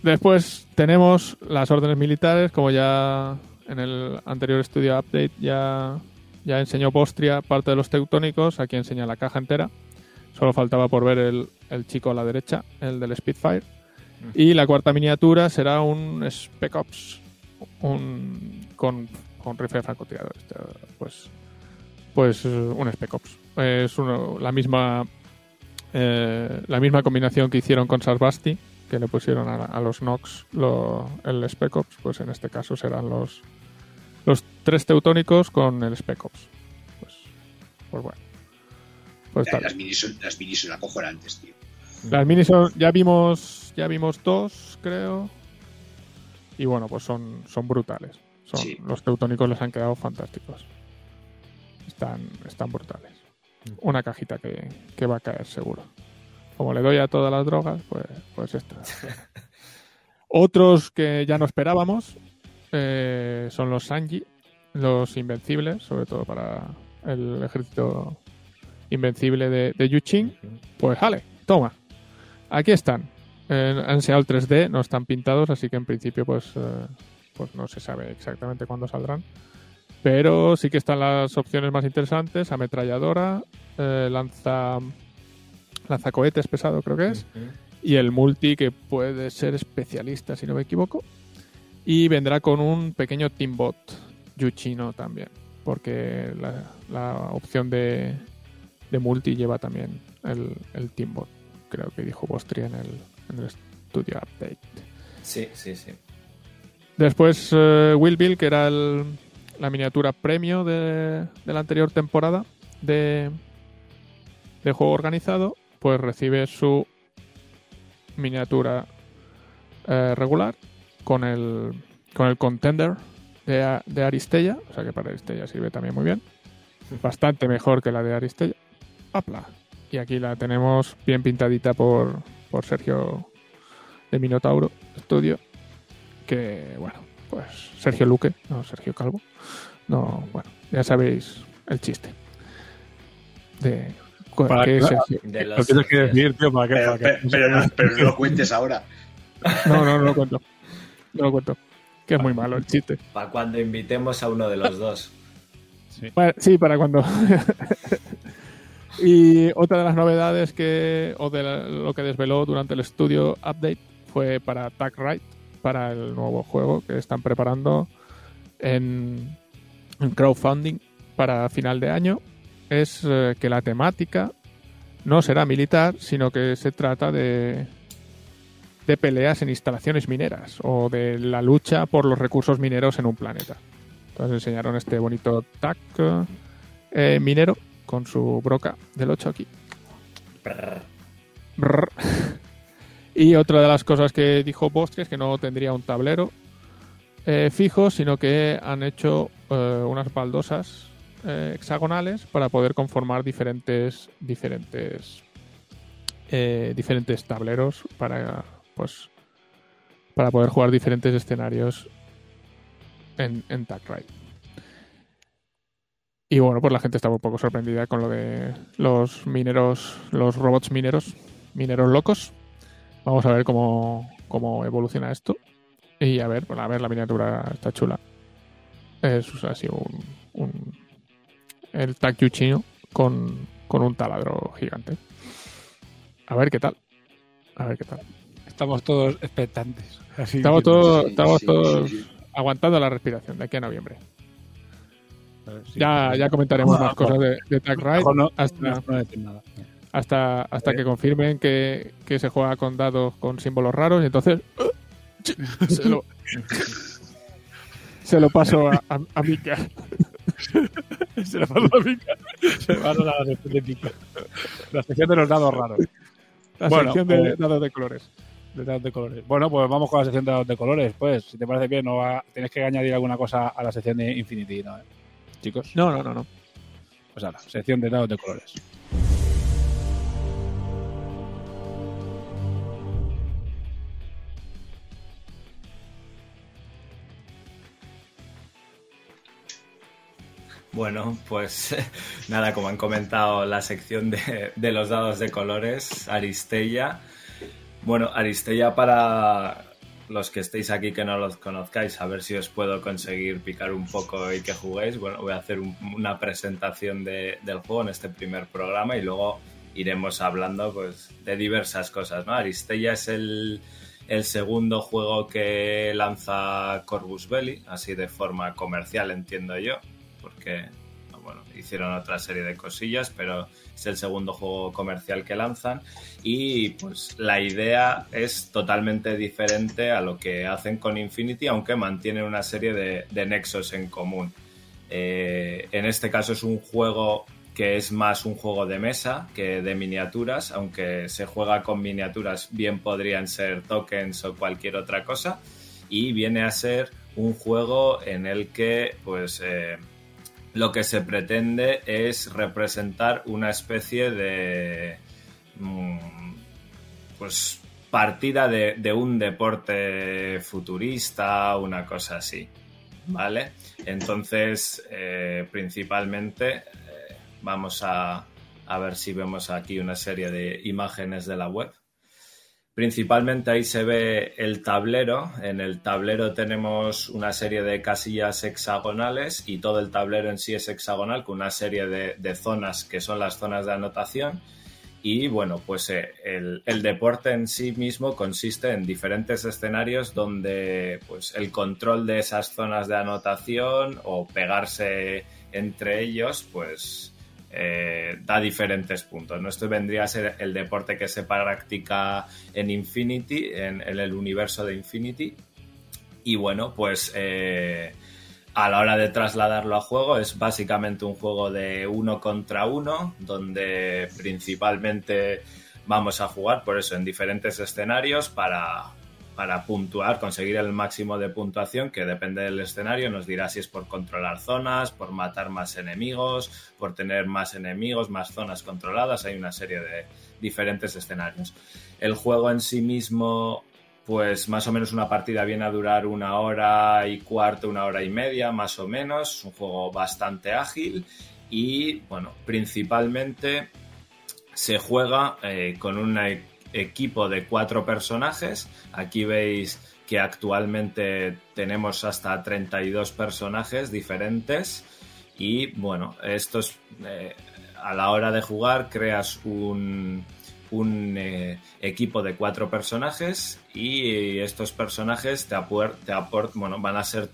Después tenemos las órdenes militares, como ya en el anterior estudio update ya, ya enseñó Postria parte de los teutónicos, aquí enseña la caja entera. Solo faltaba por ver el, el chico a la derecha, el del Spitfire. Y la cuarta miniatura será un Spec Ops un, con, con rifle de francotirador. Este, Pues, pues eh, un Spec Ops. Es uno- la misma eh, la misma combinación que hicieron con Sarbasti, que le pusieron a, a los Nox lo- el Spec Ops, pues en este caso serán los los tres teutónicos con el Spec Ops. Pues, pues bueno. Pues. Las minis son, las minis son acojonantes, tío. Las minis son, ya vimos, ya vimos dos, creo. Y bueno, pues son, son brutales. Son, Sí. Los teutónicos les han quedado fantásticos. Están, están brutales. Una cajita que, que va a caer seguro. Como le doy a todas las drogas, pues, pues esta. Otros que ya no esperábamos eh, son los Sanji, los invencibles, sobre todo para el ejército invencible de, de Yuchin. Pues vale, toma. Aquí están. Eh, han el 3D, no están pintados, así que en principio pues, eh, pues no se sabe exactamente cuándo saldrán. Pero sí que están las opciones más interesantes, ametralladora, eh, lanza lanzacohetes pesado creo que es, y el multi que puede ser especialista si no me equivoco. Y vendrá con un pequeño Teambot Yuchino también, porque la, la opción de, de multi lleva también el, el Teambot, creo que dijo Bostri en el, en el Studio Update. Sí, sí, sí. Después eh, Will Bill, que era el- la miniatura premio de, de la anterior temporada de, de juego organizado, pues recibe su miniatura eh, regular con el, con el contender de, de Aristella, o sea que para Aristella sirve también muy bien. Bastante mejor que la de Aristella. ¡Apla! Y aquí la tenemos bien pintadita por, por Sergio de Minotauro Studio. Que, bueno, pues Sergio Luque, no Sergio Calvo. No, bueno, ya sabéis el chiste. De. Para que que- Sergio- De Lo los tienes que decir, tío, para que. Pero, para que- pero- pero no, pero no lo cuentes ahora. No, no, no lo cuento. No lo cuento. Que es muy malo el chiste. Para cuando invitemos a uno de los dos. Sí. Para cuando. y otra de las novedades que. o de la- lo que desveló durante el estudio update fue para Tag Right, para el nuevo juego que están preparando en, en crowdfunding para final de año. Es eh, que la temática no será militar, sino que se trata de de peleas en instalaciones mineras o de la lucha por los recursos mineros en un planeta. Entonces enseñaron este bonito TAC eh, minero con su broca del 8 aquí. Brr. Brr. Y otra de las cosas que dijo Bosque es que no tendría un tablero eh, fijo, sino que han hecho eh, unas baldosas eh, hexagonales para poder conformar diferentes diferentes diferentes tableros para pues para poder jugar diferentes escenarios en, en Tag. Y bueno, pues la gente estaba un poco sorprendida con lo de los mineros, los robots mineros, mineros locos. Vamos a ver cómo, cómo evoluciona esto. Y a ver, bueno, a ver, la miniatura está chula. Es así un, un el Takyu chino con, con un taladro gigante. A ver qué tal. A ver qué tal. Estamos todos expectantes. Así Estamos que- todos, Sí, estamos sí, todos sí, aguantando la respiración de aquí a noviembre. Sí. Ya, ya comentaremos Ah, más cosas de, de Tag Ride no, hasta, mejor no decir nada. Hasta, hasta Eh. que confirmen que, que se juega con dados con símbolos raros y entonces se lo, se lo paso a, a, a Mika. Se le pasó a Mica. Se pasó a la sección de Mica. La sección de los dados raros. La Bueno, sección de eh, dados de colores. De dados de colores. Bueno, pues vamos con la sección de dados de colores. Pues, si te parece bien, no va- tienes que añadir alguna cosa a la sección de Infinity, ¿no? Chicos, No, no, no, no. pues ahora, sección de dados de colores. Bueno, pues nada, como han comentado, la sección de, los dados de colores, Aristella. Bueno, Aristella para los que estéis aquí que no los conozcáis, a ver si os puedo conseguir picar un poco y que juguéis. Bueno, voy a hacer un- una presentación de- del juego en este primer programa y luego iremos hablando pues, de diversas cosas. ¿no? Aristella es el, el segundo juego que lanza Corvus Belli, así de forma comercial, entiendo yo, porque bueno, hicieron otra serie de cosillas, pero es el segundo juego comercial que lanzan y pues la idea es totalmente diferente a lo que hacen con Infinity, aunque mantienen una serie de, nexos en común. Eh, en este caso es un juego que es más un juego de mesa que de miniaturas, aunque se juega con miniaturas, bien podrían ser tokens o cualquier otra cosa, y viene a ser un juego en el que pues eh, lo que se pretende es representar una especie de mm, pues partida de, un deporte futurista, una cosa así. ¿Vale? Entonces, eh, principalmente, eh, vamos a, a ver si vemos aquí una serie de imágenes de la web. Principalmente ahí se ve el tablero. En el tablero tenemos una serie de casillas hexagonales y todo el tablero en sí es hexagonal con una serie de, zonas que son las zonas de anotación. Y bueno, pues eh, el, el, deporte en sí mismo consiste en diferentes escenarios donde pues el control de esas zonas de anotación o pegarse entre ellos, pues eh, da diferentes puntos. ¿no? Esto vendría a ser el deporte que se practica en Infinity, en, el universo de Infinity. Y bueno, pues eh, a la hora de trasladarlo a juego es básicamente un juego de uno contra uno, donde principalmente vamos a jugar por eso en diferentes escenarios para, para puntuar, conseguir el máximo de puntuación, que depende del escenario, nos dirá si es por controlar zonas, por matar más enemigos, por tener más enemigos, más zonas controladas, hay una serie de diferentes escenarios. El juego en sí mismo, pues más o menos una partida viene a durar una hora y cuarto, una hora y media, más o menos, es un juego bastante ágil y, bueno, principalmente se juega eh, con una equipo de cuatro personajes. Aquí veis que actualmente tenemos hasta 32 personajes diferentes. Y bueno, estos eh, a la hora de jugar creas un, eh, equipo de cuatro personajes y estos personajes te, bueno, van a ser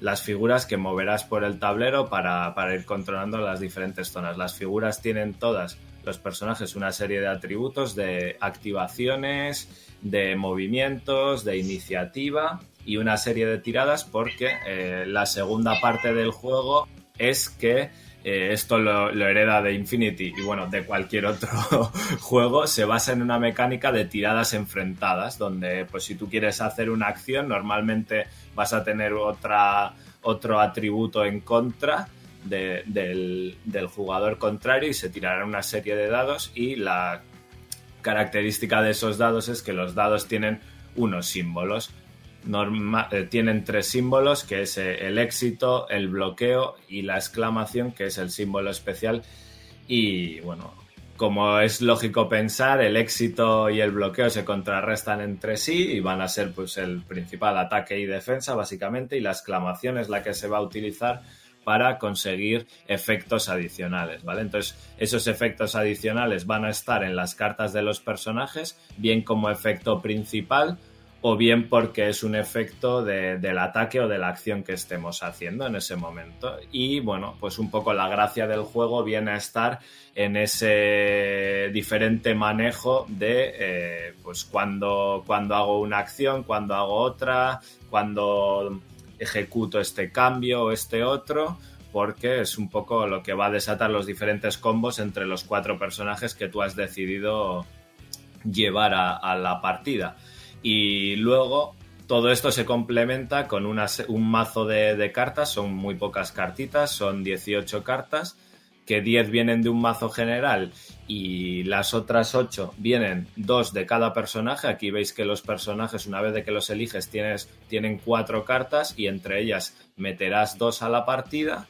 las figuras que moverás por el tablero para ir controlando las diferentes zonas. Las figuras tienen todas los personajes una serie de atributos, de activaciones, de movimientos, de iniciativa y una serie de tiradas porque eh, la segunda parte del juego es que eh, esto lo, lo, hereda de Infinity y bueno, de cualquier otro juego, se basa en una mecánica de tiradas enfrentadas, donde pues si tú quieres hacer una acción, normalmente vas a tener otra, otro atributo en contra de, del, jugador contrario y se tirarán una serie de dados y la característica de esos dados es que los dados tienen unos símbolos. Eh, tienen tres símbolos, que es eh, el éxito, el bloqueo y la exclamación, que es el símbolo especial. Y bueno, como es lógico pensar, el éxito y el bloqueo se contrarrestan entre sí y van a ser pues el principal ataque y defensa, básicamente, y la exclamación es la que se va a utilizar para conseguir efectos adicionales, ¿vale? Entonces, esos efectos adicionales van a estar en las cartas de los personajes, bien como efecto principal o bien porque es un efecto de, del ataque o de la acción que estemos haciendo en ese momento. Y bueno, pues un poco la gracia del juego viene a estar en ese diferente manejo de eh, pues cuando, cuando hago una acción, cuando hago otra, cuando ejecuto este cambio o este otro, porque es un poco lo que va a desatar los diferentes combos entre los cuatro personajes que tú has decidido llevar a, la partida. Y luego todo esto se complementa con un mazo de, de, cartas, son muy pocas cartitas, son 18 cartas, que 10 vienen de un mazo general y las otras 8 vienen dos de cada personaje. Aquí veis que los personajes, una vez de que los eliges, tienes, tienen cuatro cartas y entre ellas meterás dos a la partida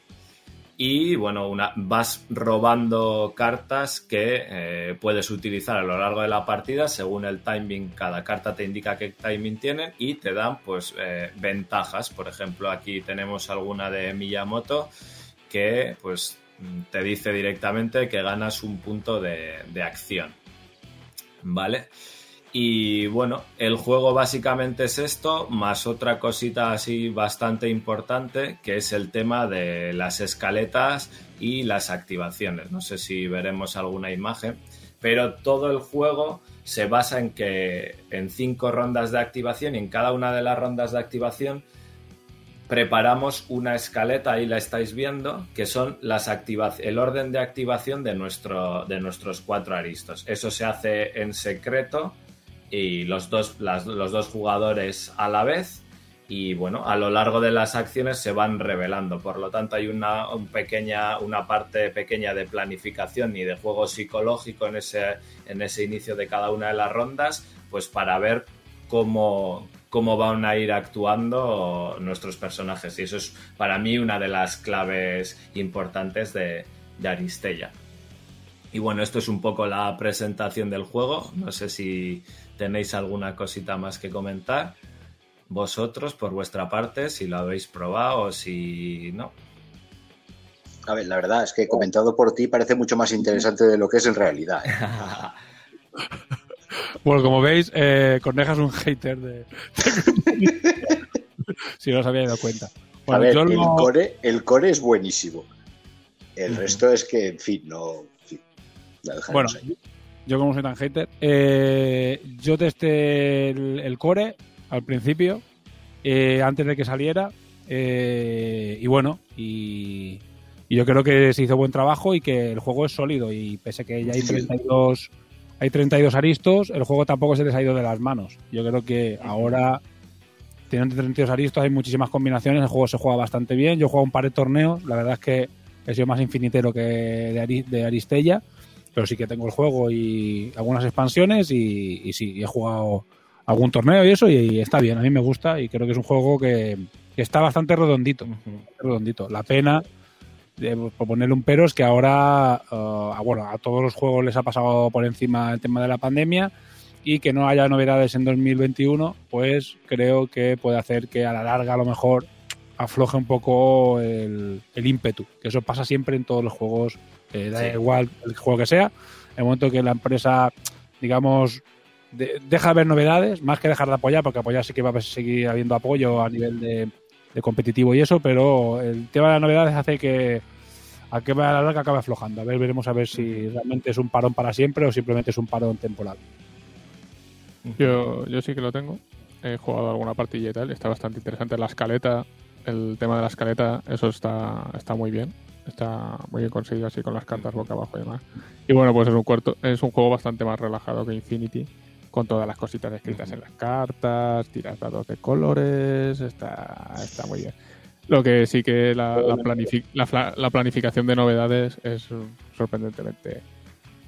y bueno, una, vas robando cartas que eh, puedes utilizar a lo largo de la partida según el timing, cada carta te indica qué timing tienen y te dan pues eh, ventajas. Por ejemplo, aquí tenemos alguna de Miyamoto que pues te dice directamente que ganas un punto de, de acción. ¿Vale? Y bueno, el juego básicamente es esto, más otra cosita así bastante importante, que es el tema de las escaletas y las activaciones. No sé si veremos alguna imagen, pero todo el juego se basa en que en cinco rondas de activación y en cada una de las rondas de activación preparamos una escaleta, ahí la estáis viendo, que son las el orden de activación de, nuestro, de nuestros cuatro aristos. Eso se hace en secreto y los dos, los dos jugadores a la vez y bueno, a lo largo de las acciones se van revelando. Por lo tanto, hay una, un pequeña, una parte pequeña de planificación y de juego psicológico en ese, en ese inicio de cada una de las rondas, pues para ver cómo, cómo van a ir actuando nuestros personajes. Y eso es para mí una de las claves importantes de, de Aristella. Y bueno, esto es un poco la presentación del juego. No sé si tenéis alguna cosita más que comentar. Vosotros, por vuestra parte, si lo habéis probado o si no. A ver, la verdad es que comentado por ti parece mucho más interesante de lo que es en realidad. ¿eh? Bueno, como veis, eh, Corneja es un hater de. si no os habéis dado cuenta. Bueno, a ver, yo el, core, el core es buenísimo. El resto es que, en fin, no. en fin, la dejaremos Bueno, ahí. yo como soy tan hater, eh, yo testé el, el core al principio, eh, antes de que saliera, eh, y bueno, y, y yo creo que se hizo buen trabajo y que el juego es sólido, y pese a que ya hay Sí. 32, hay 32 aristos, el juego tampoco se les ha ido de las manos. Yo creo que ahora, teniendo 32 aristos, hay muchísimas combinaciones, el juego se juega bastante bien, yo he jugado un par de torneos, la verdad es que he sido más infinitero que de, Ari- de Aristella, pero sí que tengo el juego y algunas expansiones y, y sí, he jugado algún torneo y eso y, está bien, a mí me gusta y creo que es un juego que, que está bastante redondito, redondito. La pena de por ponerle un pero es que ahora, eh, a- bueno, a todos los juegos les ha pasado por encima el tema de la pandemia y que no haya novedades en 2021, pues creo que puede hacer que a la larga a lo mejor afloje un poco el, el ímpetu, que eso pasa siempre en todos los juegos, eh, da Sí. igual el juego que sea, en el momento que la empresa, digamos, de- deja de ver novedades, más que dejar de apoyar, porque apoyar sí que va a seguir habiendo apoyo a nivel de, de competitivo y eso, pero el tema de las novedades hace que a que a la larga acabe aflojando. A ver, veremos a ver si realmente es un parón para siempre o simplemente es un parón temporal. Yo, yo sí que lo tengo. He jugado alguna partilla y tal. Está bastante interesante. La escaleta, el tema de la escaleta, eso está, está muy bien. Está muy bien conseguido así con las cartas boca abajo y demás. Y bueno, pues es un, cuarto, es un juego bastante más relajado que Infinity. Con todas las cositas escritas en las cartas, tiras dados de colores. Está, está muy bien. Lo que sí que la, la, planifi- la la planificación de novedades es sorprendentemente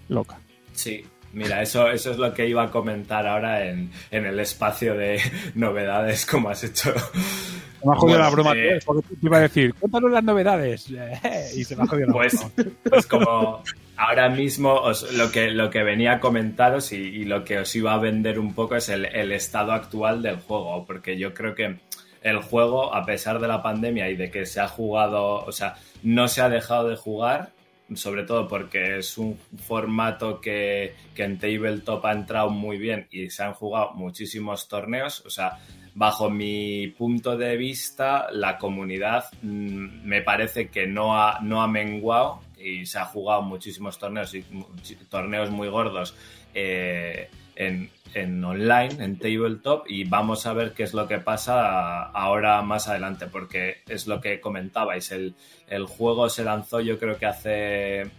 loca. Sí, mira, eso, eso es lo que iba a comentar ahora en, en el espacio de novedades, como has hecho. Se me ha jodido Bueno, la broma, eh, porque te iba a decir, cuéntanos las novedades. y se me ha jodido la Pues, broma. pues como ahora mismo os- lo, que, lo que venía a comentaros y, y lo que os iba a vender un poco es el, el estado actual del juego, porque yo creo que el juego, a pesar de la pandemia y de que se ha jugado, o sea, no se ha dejado de jugar, sobre todo porque es un formato que, que en Tabletop ha entrado muy bien y se han jugado muchísimos torneos, o sea, bajo mi punto de vista, la comunidad mm, me parece que no ha, no ha menguado y se ha jugado muchísimos torneos y torneos muy gordos eh, en, en online, en tabletop, y vamos a ver qué es lo que pasa ahora más adelante, porque es lo que comentabais, el, el juego se lanzó yo creo que hace,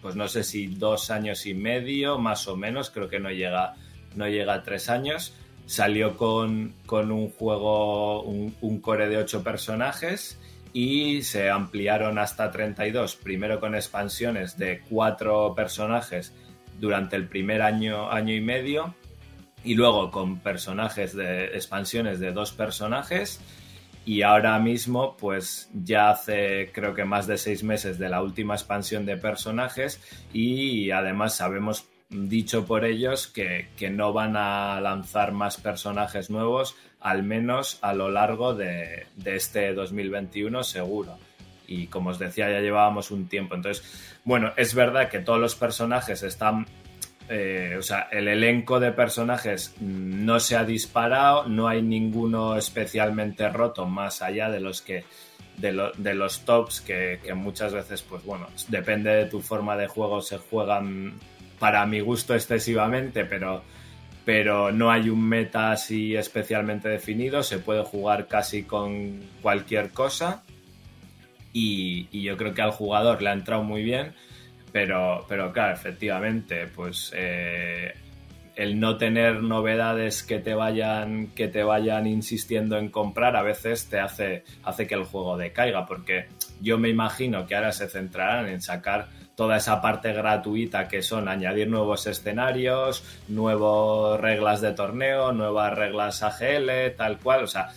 pues no sé si dos años y medio, más o menos, creo que no llega, no llega a tres años. Salió con, con un juego, un, core de ocho personajes y se ampliaron hasta 32, primero con expansiones de cuatro personajes durante el primer año, año y medio, y luego con personajes de expansiones de dos personajes. Y ahora mismo, pues ya hace creo que más de seis meses de la última expansión de personajes y además sabemos, dicho por ellos, que, que no van a lanzar más personajes nuevos, al menos a lo largo de, de este 2021 seguro. Y como os decía, ya llevábamos un tiempo. Entonces, bueno, es verdad que todos los personajes están eh, o sea, el elenco de personajes no se ha disparado, no hay ninguno especialmente roto más allá de los que de, de los tops que, que muchas veces, pues bueno, depende de tu forma de juego, se juegan para mi gusto excesivamente, pero, pero no hay un meta así especialmente definido, se puede jugar casi con cualquier cosa y, y yo creo que al jugador le ha entrado muy bien. Pero, pero claro, efectivamente, pues eh, el no tener novedades que te vayan, que te vayan insistiendo en comprar a veces te hace, hace que el juego decaiga, porque yo me imagino que ahora se centrarán en sacar toda esa parte gratuita que son añadir nuevos escenarios, nuevas reglas de torneo, nuevas reglas AGL, tal cual. O sea,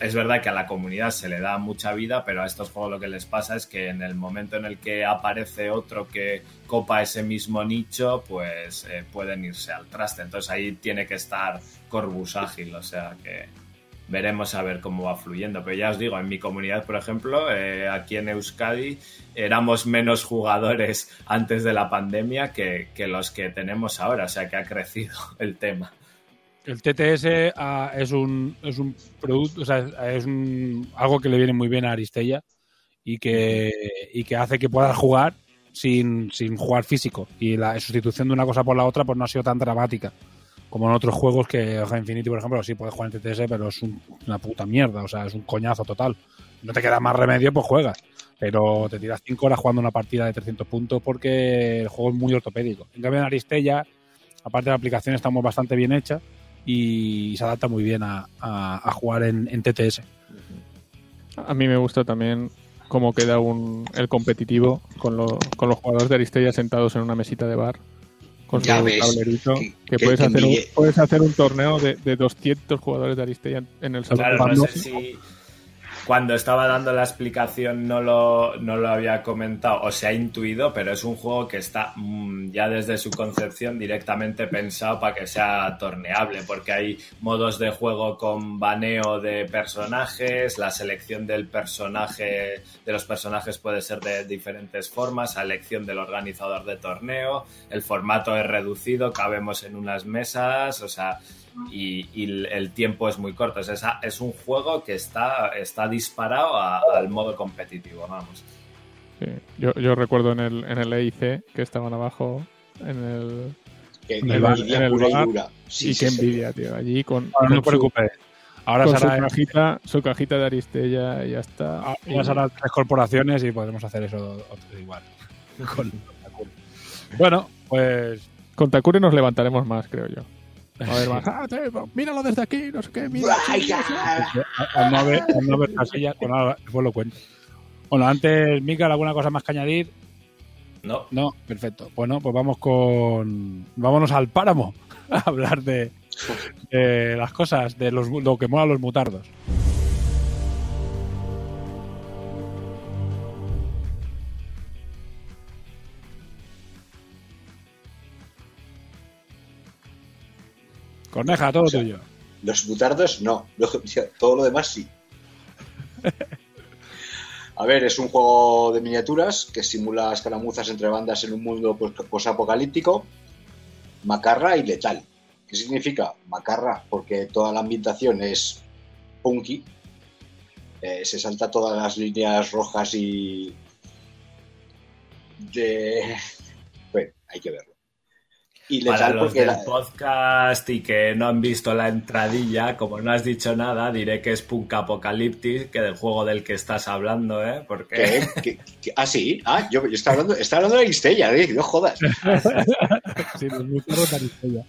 es verdad que a la comunidad se le da mucha vida, pero a estos juegos lo que les pasa es que en el momento en el que aparece otro que copa ese mismo nicho, pues eh, pueden irse al traste. Entonces ahí tiene que estar Corbus ágil, o sea que veremos a ver cómo va fluyendo. Pero ya os digo, en mi comunidad, por ejemplo, eh, aquí en Euskadi, éramos menos jugadores antes de la pandemia que, que los que tenemos ahora, o sea que ha crecido el tema. El TTS ah, es un es un producto, o sea, es un- algo que le viene muy bien a Aristella y que, y que hace que puedas jugar sin, sin jugar físico. Y la sustitución de una cosa por la otra pues no ha sido tan dramática como en otros juegos que Infinity, por ejemplo, sí puedes jugar en TTS, pero es un- una puta mierda, o sea, es un coñazo total. No te queda más remedio, pues juegas. Pero te tiras 5 horas jugando una partida de 300 puntos porque el juego es muy ortopédico. En cambio, en Aristella, aparte de la aplicación, está muy- bastante bien hecha y se adapta muy bien a, a- a jugar en, en TTS. A mí me gusta también cómo queda un, el competitivo con, lo- con los jugadores de Aristella sentados en una mesita de bar con su ves, tablerito. que- Que, que- puedes, que hacer un, puedes hacer un torneo de, de 200 jugadores de Aristella en el salón. Claro, de no bar. sé si cuando estaba dando la explicación no lo, no lo había comentado o se ha intuido, pero es un juego que está mm, ya desde su concepción directamente pensado para que sea torneable, porque hay modos de juego con baneo de personajes, la selección del personaje, de los personajes puede ser de diferentes formas, a elección del organizador de torneo, el formato es reducido, cabemos en unas mesas, o sea, y, y el- tiempo es muy corto. O sea, esa- es un juego que está, está disparado a- al modo competitivo, vamos. Sí. Yo, yo recuerdo en el, en el EIC que estaban abajo en el... Que En que el envidia en el pura y bar. dura. Sí, y sí, qué sí. envidia, tío. Allí con, Ahora no te con su- preocupes. Ahora con su será, cajita, su cajita de Aristella y ya está. ahora Y- será tres corporaciones y podremos hacer eso otro igual. Con- bueno, pues Con Takuri nos levantaremos más, creo yo. A ver, más. "Ah, te- míralo desde aquí, no sé qué, mira. Ay, sí, no sé". ya. al no haber, al no haber casilla, bueno, ahora después lo cuento. Bueno, antes, Mika, ¿alguna cosa más que añadir? No, No, perfecto. Bueno, pues vamos con. Vámonos al páramo a hablar de, de las cosas, de los, lo que mola a los mutardos. Corneja, todo O sea, tuyo. Los butardos no, todo lo demás sí. A ver, es un juego de miniaturas que simula escaramuzas entre bandas en un mundo posapocalíptico, macarra y letal. ¿Qué significa? Macarra, porque toda la ambientación es punky, eh, se salta todas las líneas rojas y de... Bueno, hay que verlo. Y para los del la- podcast y que no han visto la entradilla, como no has dicho nada, diré que es Punk Apocalyptic, que del juego del que estás hablando, ¿eh? Porque ¿Qué? ¿Qué? ¿Qué? Ah, sí. Ah, yo, yo estaba hablando, estaba hablando de Aristella, ¿eh? no jodas. Sí, los mutardos de Aristella.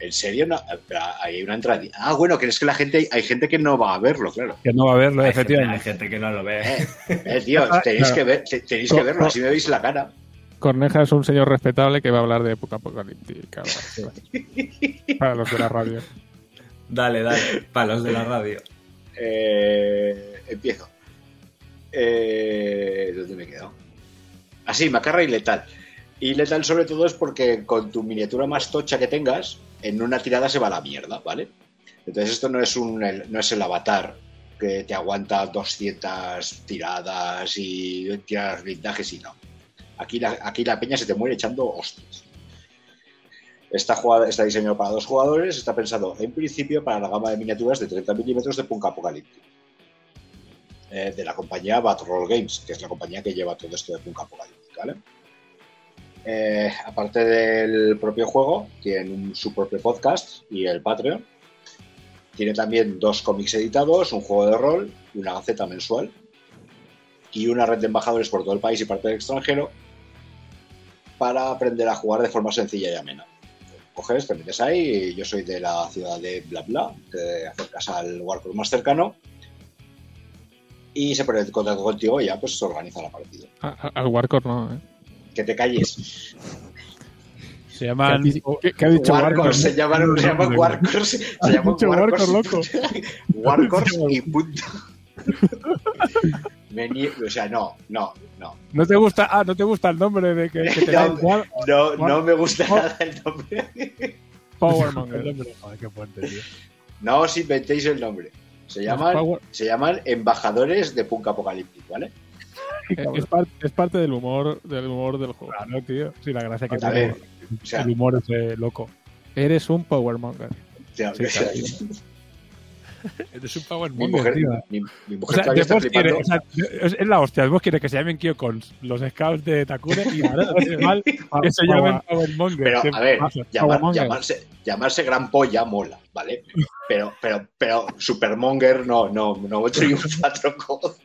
¿En serio? No, pero hay una entrada. Ah, bueno, que es que la gente, hay gente que no va a verlo, claro. Que no va a verlo, hay, gente, hay efectivamente. gente que no lo ve. Eh, eh, tío, tenéis que ver, te- tenéis que verlo, así me veis la cara. Corneja es un señor respetable que va a hablar de época apocalíptica. Para los de la radio. Dale, dale, para los de la radio. Eh, empiezo. Eh, ¿Dónde me he quedado? Así, macarra y letal. Y letal sobre todo es porque con tu miniatura más tocha que tengas, en una tirada se va a la mierda, ¿vale? Entonces esto no es, un, el- no es el avatar que te aguanta 200 tiradas y tiras blindajes y no. Aquí la, aquí la peña se te muere echando hostias. Está, jugada- está diseñado para dos jugadores, está pensado en principio para la gama de miniaturas de 30 milímetros de Punk Apocalyptic. Eh, de la compañía Batroll Games, que es la compañía que lleva todo esto de Punk Apocalyptic, ¿vale? Eh, aparte del propio juego, tiene su propio podcast y el Patreon. Tiene también dos cómics editados, un juego de rol y una gaceta mensual. Y una red de embajadores por todo el país y parte del extranjero para aprender a jugar de forma sencilla y amena. Coges, te metes ahí, yo soy de la ciudad de bla bla, te acercas al Warcraft más cercano y se pone en contacto contigo y ya pues se organiza la partida. A- a- al Warcore no, ¿eh? Que te calles. Se ¿Qué, llaman. qué- qué ha dicho Warcors, Warcore? se llaman, se llaman Warcors. Se llaman dicho Warcors. Warcore, Warcors y punto. Me nie- o sea, no, no, no. ¿No te gusta? Ah, ¿no te gusta el nombre de que, que te No. da? No, no me gusta War- nada el nombre. Powermonger. El nombre, joder, qué fuerte, tío. No os inventéis el nombre. Se llaman, Power- se llaman embajadores de punk apocalíptico, ¿vale? Es, par- es parte del humor del humor del juego. Claro, tío. Sí, la gracia que A tiene ver, o sea, el humor ese loco. Eres un Powermonger. Sí, o claro. Eres un power mi mujer, mi, mi O mujer sea, todavía está quiere, o sea, es, la hostia. Después quiere que se llamen Kyokons, los scouts de Takure, y ahora es mal que se llamen Powermonger. Pero, ¿Qué a ver, llamar- llamarse, llamarse Gran Polla mola, ¿vale? Pero, pero, pero Supermonger no, no, no triunfa, tronco.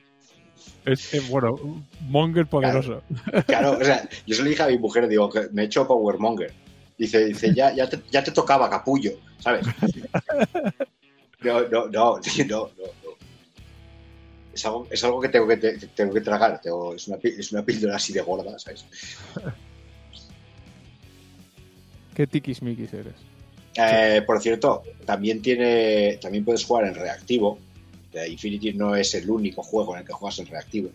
Es, es, bueno, Monger poderoso. Claro, o sea, yo se lo dije a mi mujer, digo, que me he hecho Powermonger. Dice, dice ya, ya, te, ya te tocaba, capullo, ¿sabes? No, no, no, no, no. Es algo, es algo que tengo que, te- tengo que tragar. tengo- es, una, es una píldora así de gorda, ¿sabes? Qué tiquismiquis eres. Eh, por cierto, también tiene, también puedes jugar en reactivo. Eh, Infinity no es el único juego en el que juegas en reactivo.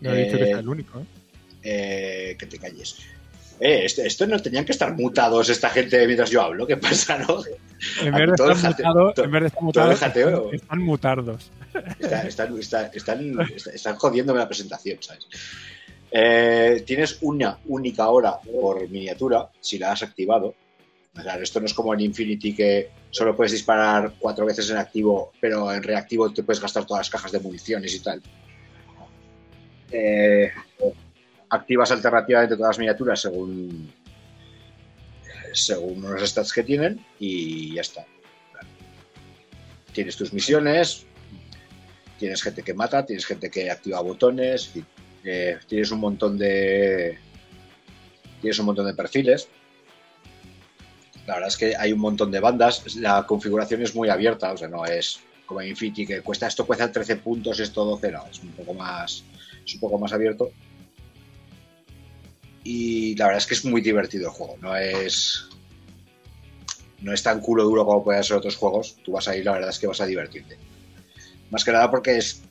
No he dicho que Eh, sea el único, ¿eh? Eh, que te calles. Eh, esto, esto no tenían que estar mutados esta gente mientras yo hablo. ¿Qué pasa, no? En vez de estar mutado, todo- en vez de estar todo mutado, el jateo. están, están mutardos. Está- Están, está- están, están jodiéndome la presentación, ¿sabes? Eh, tienes una única hora por miniatura si la has activado. O sea, esto no es como en Infinity que solo puedes disparar cuatro veces en activo, pero en reactivo te puedes gastar todas las cajas de municiones y tal. Eh, activas alternativamente todas las miniaturas según según los stats que tienen y ya está. Tienes tus misiones, tienes gente que mata, tienes gente que activa botones, eh, tienes un montón de tienes un montón de perfiles. La verdad es que hay un montón de bandas, la configuración es muy abierta, o sea, no es como en Infinity que cuesta esto cuesta 13 puntos, esto 12, no, es un poco más es un poco más abierto. Y la verdad es que es muy divertido el juego, no es no es tan culo duro como pueden ser otros juegos. Tú vas a ir, la verdad es que vas a divertirte. Más que nada porque es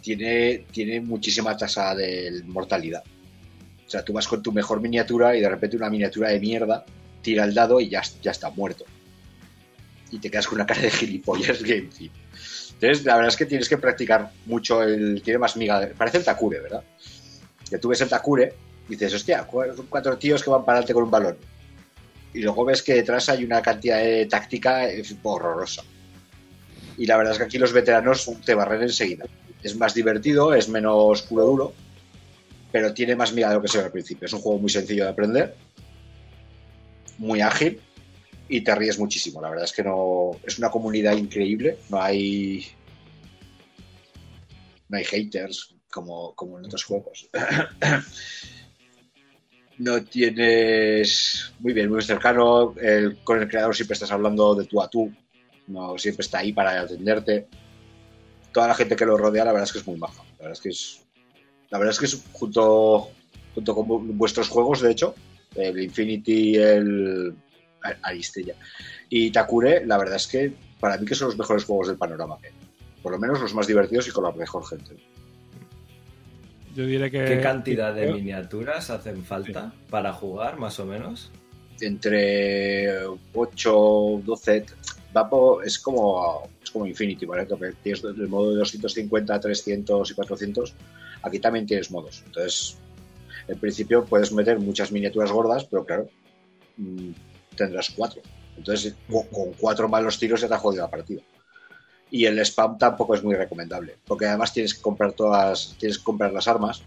tiene, tiene muchísima tasa de mortalidad. O sea, tú vas con tu mejor miniatura y de repente una miniatura de mierda tira el dado y ya, ya está muerto. Y te quedas con una cara de gilipollas Theme. Entonces, la verdad es que tienes que practicar mucho el. Tiene más miga. Parece el Takure, ¿verdad? Que tú ves el Takure dices, hostia, cu- cuatro tíos que van para adelante con un balón. Y luego ves que detrás hay una cantidad de táctica horrorosa. Y la verdad es que aquí los veteranos te barren enseguida. Es más divertido, es menos culo duro, pero tiene más miga de lo que se ve al principio. Es un juego muy sencillo de aprender, muy ágil y te ríes muchísimo. La verdad es que no es una comunidad increíble. No hay no hay haters como, como en otros juegos. no tienes muy bien, muy cercano. El- con el creador siempre estás hablando de tú a tú. No siempre está ahí para atenderte. Toda la gente que lo rodea, la verdad es que es muy maja. La verdad es que es, la verdad es que es junto, junto con vu- vuestros juegos, de hecho, el Infinity, el Ar- Aristella y Takure, la verdad es que para mí que son los mejores juegos del panorama. Por lo menos los más divertidos y con la mejor gente. Yo diré que. ¿Qué cantidad de miniaturas hacen falta para jugar, más o menos? entre 8, 12, va por- es como es como Infinity, ¿vale? Que tienes el modo de 250, 300 y 400. Aquí también tienes modos. Entonces, en principio puedes meter muchas miniaturas gordas, pero claro, mm, tendrás cuatro. Entonces, con, con cuatro malos tiros ya te ha jodido la partida. Y el spam tampoco es muy recomendable, porque además tienes que comprar todas, tienes que comprar las armas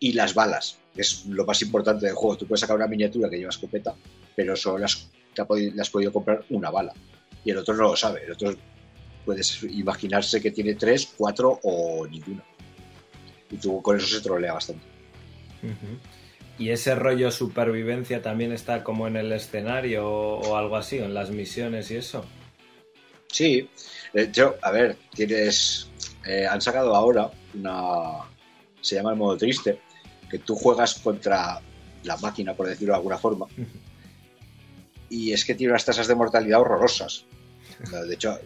y las balas, que es lo más importante del juego. Tú puedes sacar una miniatura que lleva escopeta, pero solo las, has podido comprar una bala. Y el otro no lo sabe. El otro puedes imaginarse que tiene tres, cuatro o ninguna. Y tú con eso se trolea bastante. ¿Y ese rollo supervivencia también está como en el escenario o, o algo así, en las misiones y eso? Sí, de hecho, a ver, tienes. eh, han sacado ahora una. Se llama el modo triste, que tú juegas contra la máquina, por decirlo de alguna forma. Y es que tiene unas tasas de mortalidad horrorosas. De hecho,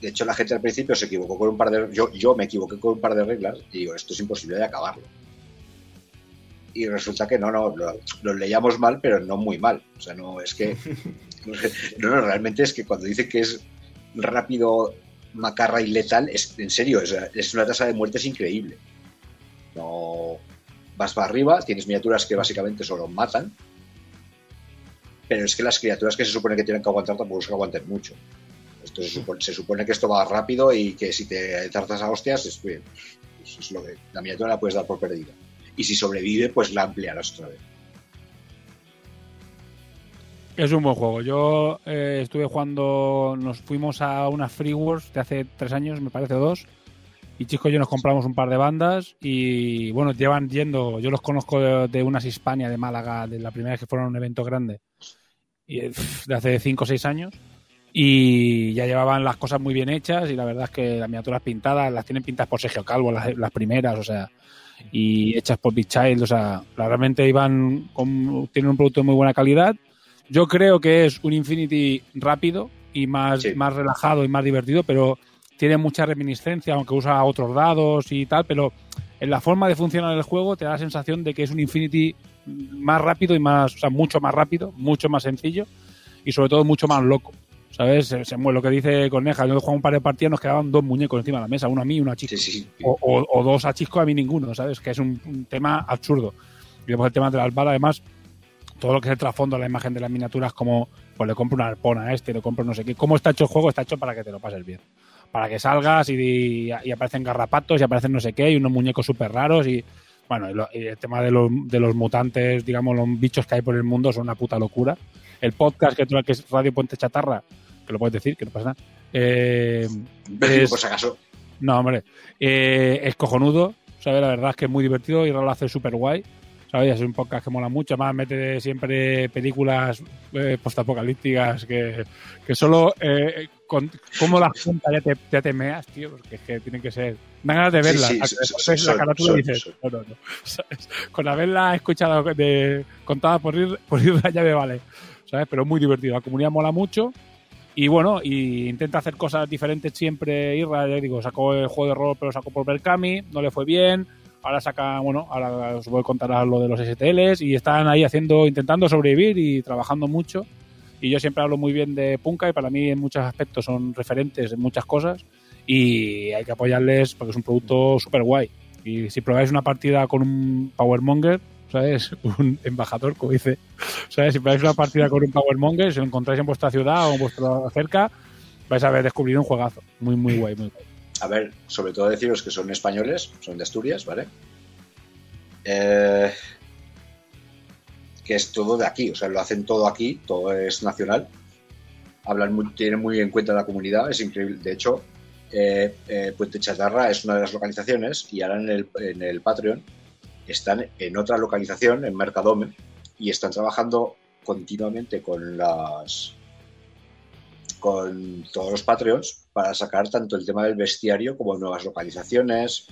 de hecho, la gente al principio se equivocó con un par de. Yo, yo me equivoqué con un par de reglas y digo, esto es imposible de acabarlo. Y resulta que no, no, lo, lo leíamos mal, pero no muy mal. O sea, no es que. No, no, realmente es que cuando dice que es rápido, macarra y letal, es en serio, es, es una tasa de muertes increíble. No. Vas para arriba, tienes miniaturas que básicamente solo matan. Pero es que las criaturas que se supone que tienen que aguantar tampoco es que aguanten mucho. Esto se, supone, que esto va rápido y que si te tartas a hostias, es, pues es lo que la miniatura la puedes dar por perdida. Y si sobrevive, pues la ampliarás otra vez. Es un buen juego. Yo eh, estuve jugando, nos fuimos a una Free Wars de hace tres años, me parece, o dos. Y Chisco y yo nos compramos un par de bandas y bueno, llevan yendo, yo los conozco de, unas Hispania de Málaga, de la primera vez que fueron a un evento grande, y, eh, de hace cinco o seis años. Y ya llevaban las cosas muy bien hechas y la verdad es que las miniaturas pintadas, las tienen pintadas por Sergio Calvo, las, las primeras, o sea, y hechas por Big Child, o sea, realmente iban con, tienen un producto de muy buena calidad. Yo creo que es un Infinity rápido y más, Sí. más relajado y más divertido, pero tiene mucha reminiscencia, aunque usa otros dados y tal, pero en la forma de funcionar el juego te da la sensación de que es un Infinity más rápido y más, o sea, mucho más rápido, mucho más sencillo y sobre todo mucho más loco. ¿Sabes? Se, se mueve lo que dice Corneja. Yo he jugado un par de partidas, nos quedaban dos muñecos encima de la mesa, uno a mí y uno a Chico. Sí, sí, sí. O, o- o dos a Chisco, a mí ninguno, ¿sabes? Que es un, un tema absurdo. Y después el tema de las balas, además, todo lo que es el trasfondo, la imagen de las miniaturas, como pues le compro una arpona a este, le compro no sé qué. ¿Cómo está hecho el juego? Está hecho para que te lo pases bien. Para que salgas y, y aparecen garrapatos y aparecen no sé qué y unos muñecos súper raros y bueno, y lo- y el tema de los, de los mutantes, digamos, los bichos que hay por el mundo son una puta locura. El podcast que, que es Radio Puente Chatarra, que lo puedes decir, que no pasa nada. Eh, es- Por si acaso. no, hombre. Eh, es cojonudo, ¿sabes? La verdad es que es muy divertido y lo hace súper guay. ¿Sabes? Es un podcast que mola mucho. Además, mete siempre películas eh, postapocalípticas que, que solo eh, con cómo las junta ya te, ya te meas, tío, porque es que tienen que ser. Dan ganas de verlas. sí, la son- carátula y son- dices, son. no, no, no. ¿Sabes? Con haberla escuchado de, contada por ir, por ir ya me vale. ¿Sabes? Pero es muy divertido. La comunidad mola mucho. Y bueno, y intenta hacer cosas diferentes siempre. Irra, ya digo, sacó el juego de rol, pero sacó por Berkami, no le fue bien. Ahora saca, bueno, ahora os voy a contar lo de los STLs y están ahí haciendo, intentando sobrevivir y trabajando mucho. Y yo siempre hablo muy bien de Punka y para mí en muchos aspectos son referentes en muchas cosas y hay que apoyarles porque es un producto súper guay. Y si probáis una partida con un Powermonger, ¿sabes? Un embajador, como dice, ¿sabes? Si probáis una partida con un Powermonger, si lo encontráis en vuestra ciudad o en vuestra cerca, vais a ver descubrir un juegazo. Muy, muy guay, muy guay. A ver, sobre todo deciros que son españoles, son de Asturias, ¿vale? Eh, que es todo de aquí, o sea, lo hacen todo aquí, todo es nacional. Hablan muy, tienen muy en cuenta la comunidad, es increíble. De hecho, eh, eh, Puente Chatarra es una de las localizaciones y ahora en el, en el Patreon están en otra localización, en Mercadome, y están trabajando continuamente con las con todos los Patreons para sacar tanto el tema del bestiario como nuevas localizaciones.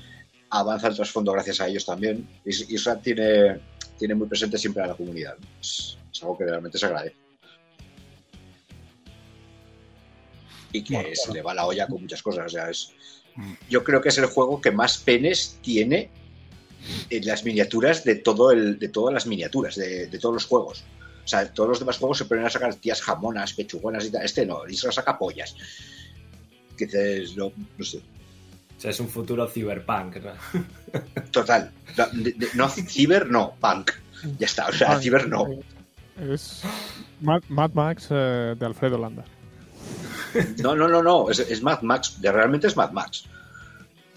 Avanza el trasfondo gracias a ellos también. Is- Isra tiene, tiene muy presente siempre a la comunidad. Es, es algo que realmente se agradece. Y que Bueno, se bueno. le va la olla con muchas cosas. O sea, es, yo creo que es el juego que más penes tiene en las miniaturas de, todo el, de todas las miniaturas, de, de todos los juegos. O sea, todos los demás juegos se ponen a sacar tías jamonas, pechugonas y tal. Este no, Isra saca pollas. Que dices, no, no sé. O sea, es un futuro cyberpunk. ¿no? Total. No, de- de- no, ciber no, punk. Ya está, o sea, Punk. ciber no. Es Mad, Mad Max eh, de Alfredo Landa. No, no, no, no. Es, es Mad Max. Realmente es Mad Max.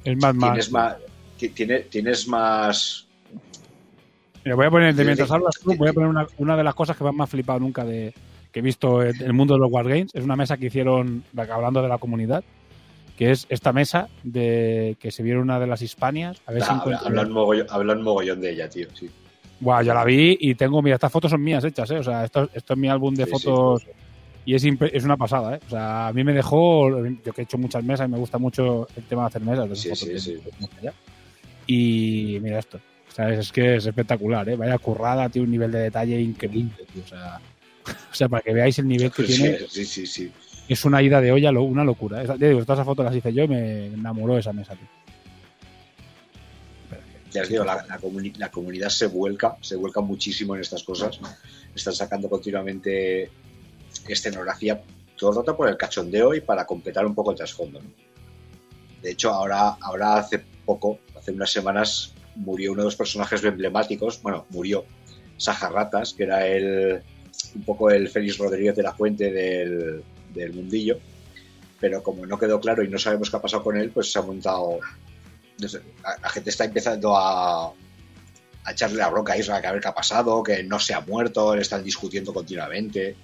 Es más más. Tienes más. ti- tiene- Tienes más. Mira, voy a poner, de mientras hablas tú, voy a poner una, una de las cosas que más me ha flipado nunca de, que he visto en el mundo de los Wargames. Es una mesa que hicieron, hablando de la comunidad, que es esta mesa de que se vieron una de las Hispanias. A ver si Ah, encuentro- hablan, mogollón, hablan mogollón de ella, tío. Sí. Buah, ya la vi y tengo, mira, estas fotos son mías hechas, ¿eh? O sea, esto, esto es mi álbum de Sí, sí. fotos Y es, es una pasada, ¿eh? O sea, a mí me dejó, yo que he hecho muchas mesas y me gusta mucho el tema de hacer mesas. de Sí, sí, de- sí. Y mira esto. O sea, es, es que es espectacular, ¿eh? Vaya currada, tiene un nivel de detalle increíble, tío. O sea, o sea, para que veáis el nivel que tiene, Sí, sí, sí. es una ida de olla, una locura. Ya digo, todas esas fotos las hice yo y me enamoró esa mesa, tío. Ya os digo, la, la comuni- la comunidad se vuelca, se vuelca muchísimo en estas cosas. Están sacando continuamente escenografía todo el rato por el cachondeo y para completar un poco el trasfondo. ¿no? De hecho, ahora, ahora hace poco, hace unas semanas, murió uno de los personajes emblemáticos, bueno, murió, Sajarratas, que era el, un poco el Félix Rodríguez de la Fuente del, mundillo, pero como no quedó claro y no sabemos qué ha pasado con él, pues se ha montado la, gente está empezando a, a echarle la bronca a Isra, que a ver qué ha pasado, que no se ha muerto, le están discutiendo continuamente.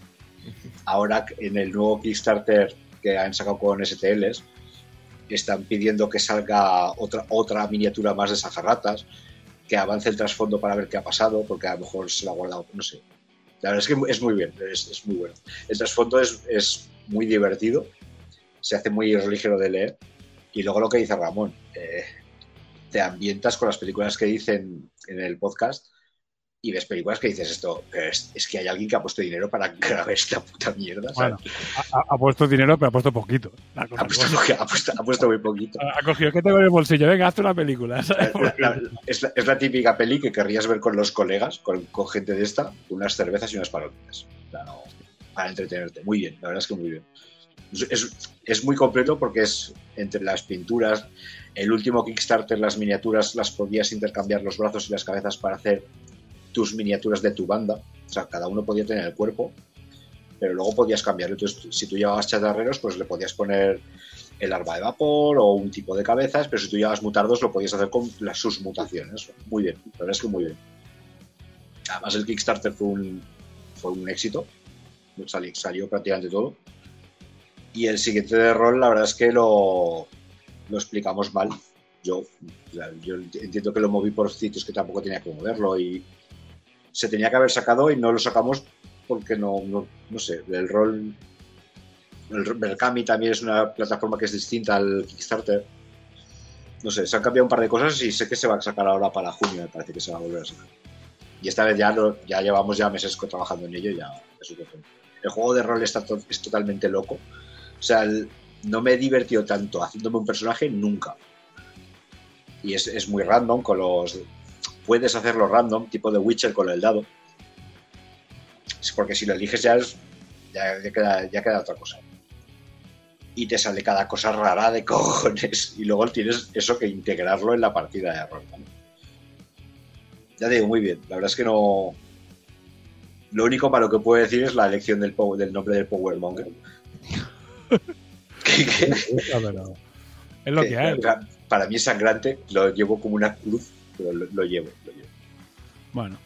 Ahora en el nuevo Kickstarter que han sacado con STLs, están pidiendo que salga otra, otra miniatura más de Sajarratas, que avance el trasfondo para ver qué ha pasado, porque a lo mejor se lo ha guardado, no sé. La verdad es que es muy bien, es, es muy bueno. El trasfondo es, es muy divertido, se hace muy ligero de leer. Y luego lo que dice Ramón, eh, te ambientas con las películas que dicen en el podcast y ves películas que dices esto, es, es que hay alguien que ha puesto dinero para grabar esta puta mierda. ¿sabes? Bueno, ha, puesto dinero, pero ha puesto poquito. Ha, puesto, ha, puesto, ha puesto muy poquito. Ha cogido, ¿qué tengo en el bolsillo? Venga, hazte una película. ¿sabes? La- la- es, la, es la típica peli que querrías ver con los colegas, con, con gente de esta, unas cervezas y unas palomitas. Para, para entretenerte. Muy bien, la verdad es que muy bien. Es, es muy completo porque es entre las pinturas. El último Kickstarter, las miniaturas, las podías intercambiar los brazos y las cabezas para hacer tus miniaturas de tu banda. O sea, cada uno podía tener el cuerpo, pero luego podías cambiarlo. Entonces, si tú llevabas chatarreros, pues le podías poner el arma de vapor o un tipo de cabezas, pero si tú llevabas mutardos lo podías hacer con las sus mutaciones. Muy bien, la verdad es que muy bien. Además el Kickstarter fue un, fue un éxito, salió, salió prácticamente todo. Y el siguiente de rol, la verdad es que lo, lo explicamos mal. Yo, yo entiendo que lo moví por sitios que tampoco tenía que moverlo y se tenía que haber sacado y no lo sacamos porque no, no, no sé, el rol el Berkami también es una plataforma que es distinta al Kickstarter. No sé, se han cambiado un par de cosas y sé que se va a sacar ahora para junio, me parece que se va a volver a sacar. Y esta vez ya, lo, ya llevamos ya meses trabajando en ello ya El juego de rol está to es totalmente loco. O sea, no me he divertido tanto haciéndome un personaje nunca. Y es, es muy random con los... Puedes hacerlo random, tipo de Witcher con el dado. Es porque si lo eliges ya es, ya, ya, queda, ya queda otra cosa. Y te sale cada cosa rara de cojones. Y luego tienes eso que integrarlo en la partida de rol. ¿vale? Ya digo, muy bien. La verdad es que no. Lo único para lo que puedo decir es la elección del, del nombre del Power Monger. ¿Qué, qué? Es lo que, que hay. Para mí es sangrante, lo llevo como una cruz, pero lo, lo llevo, lo llevo. Bueno.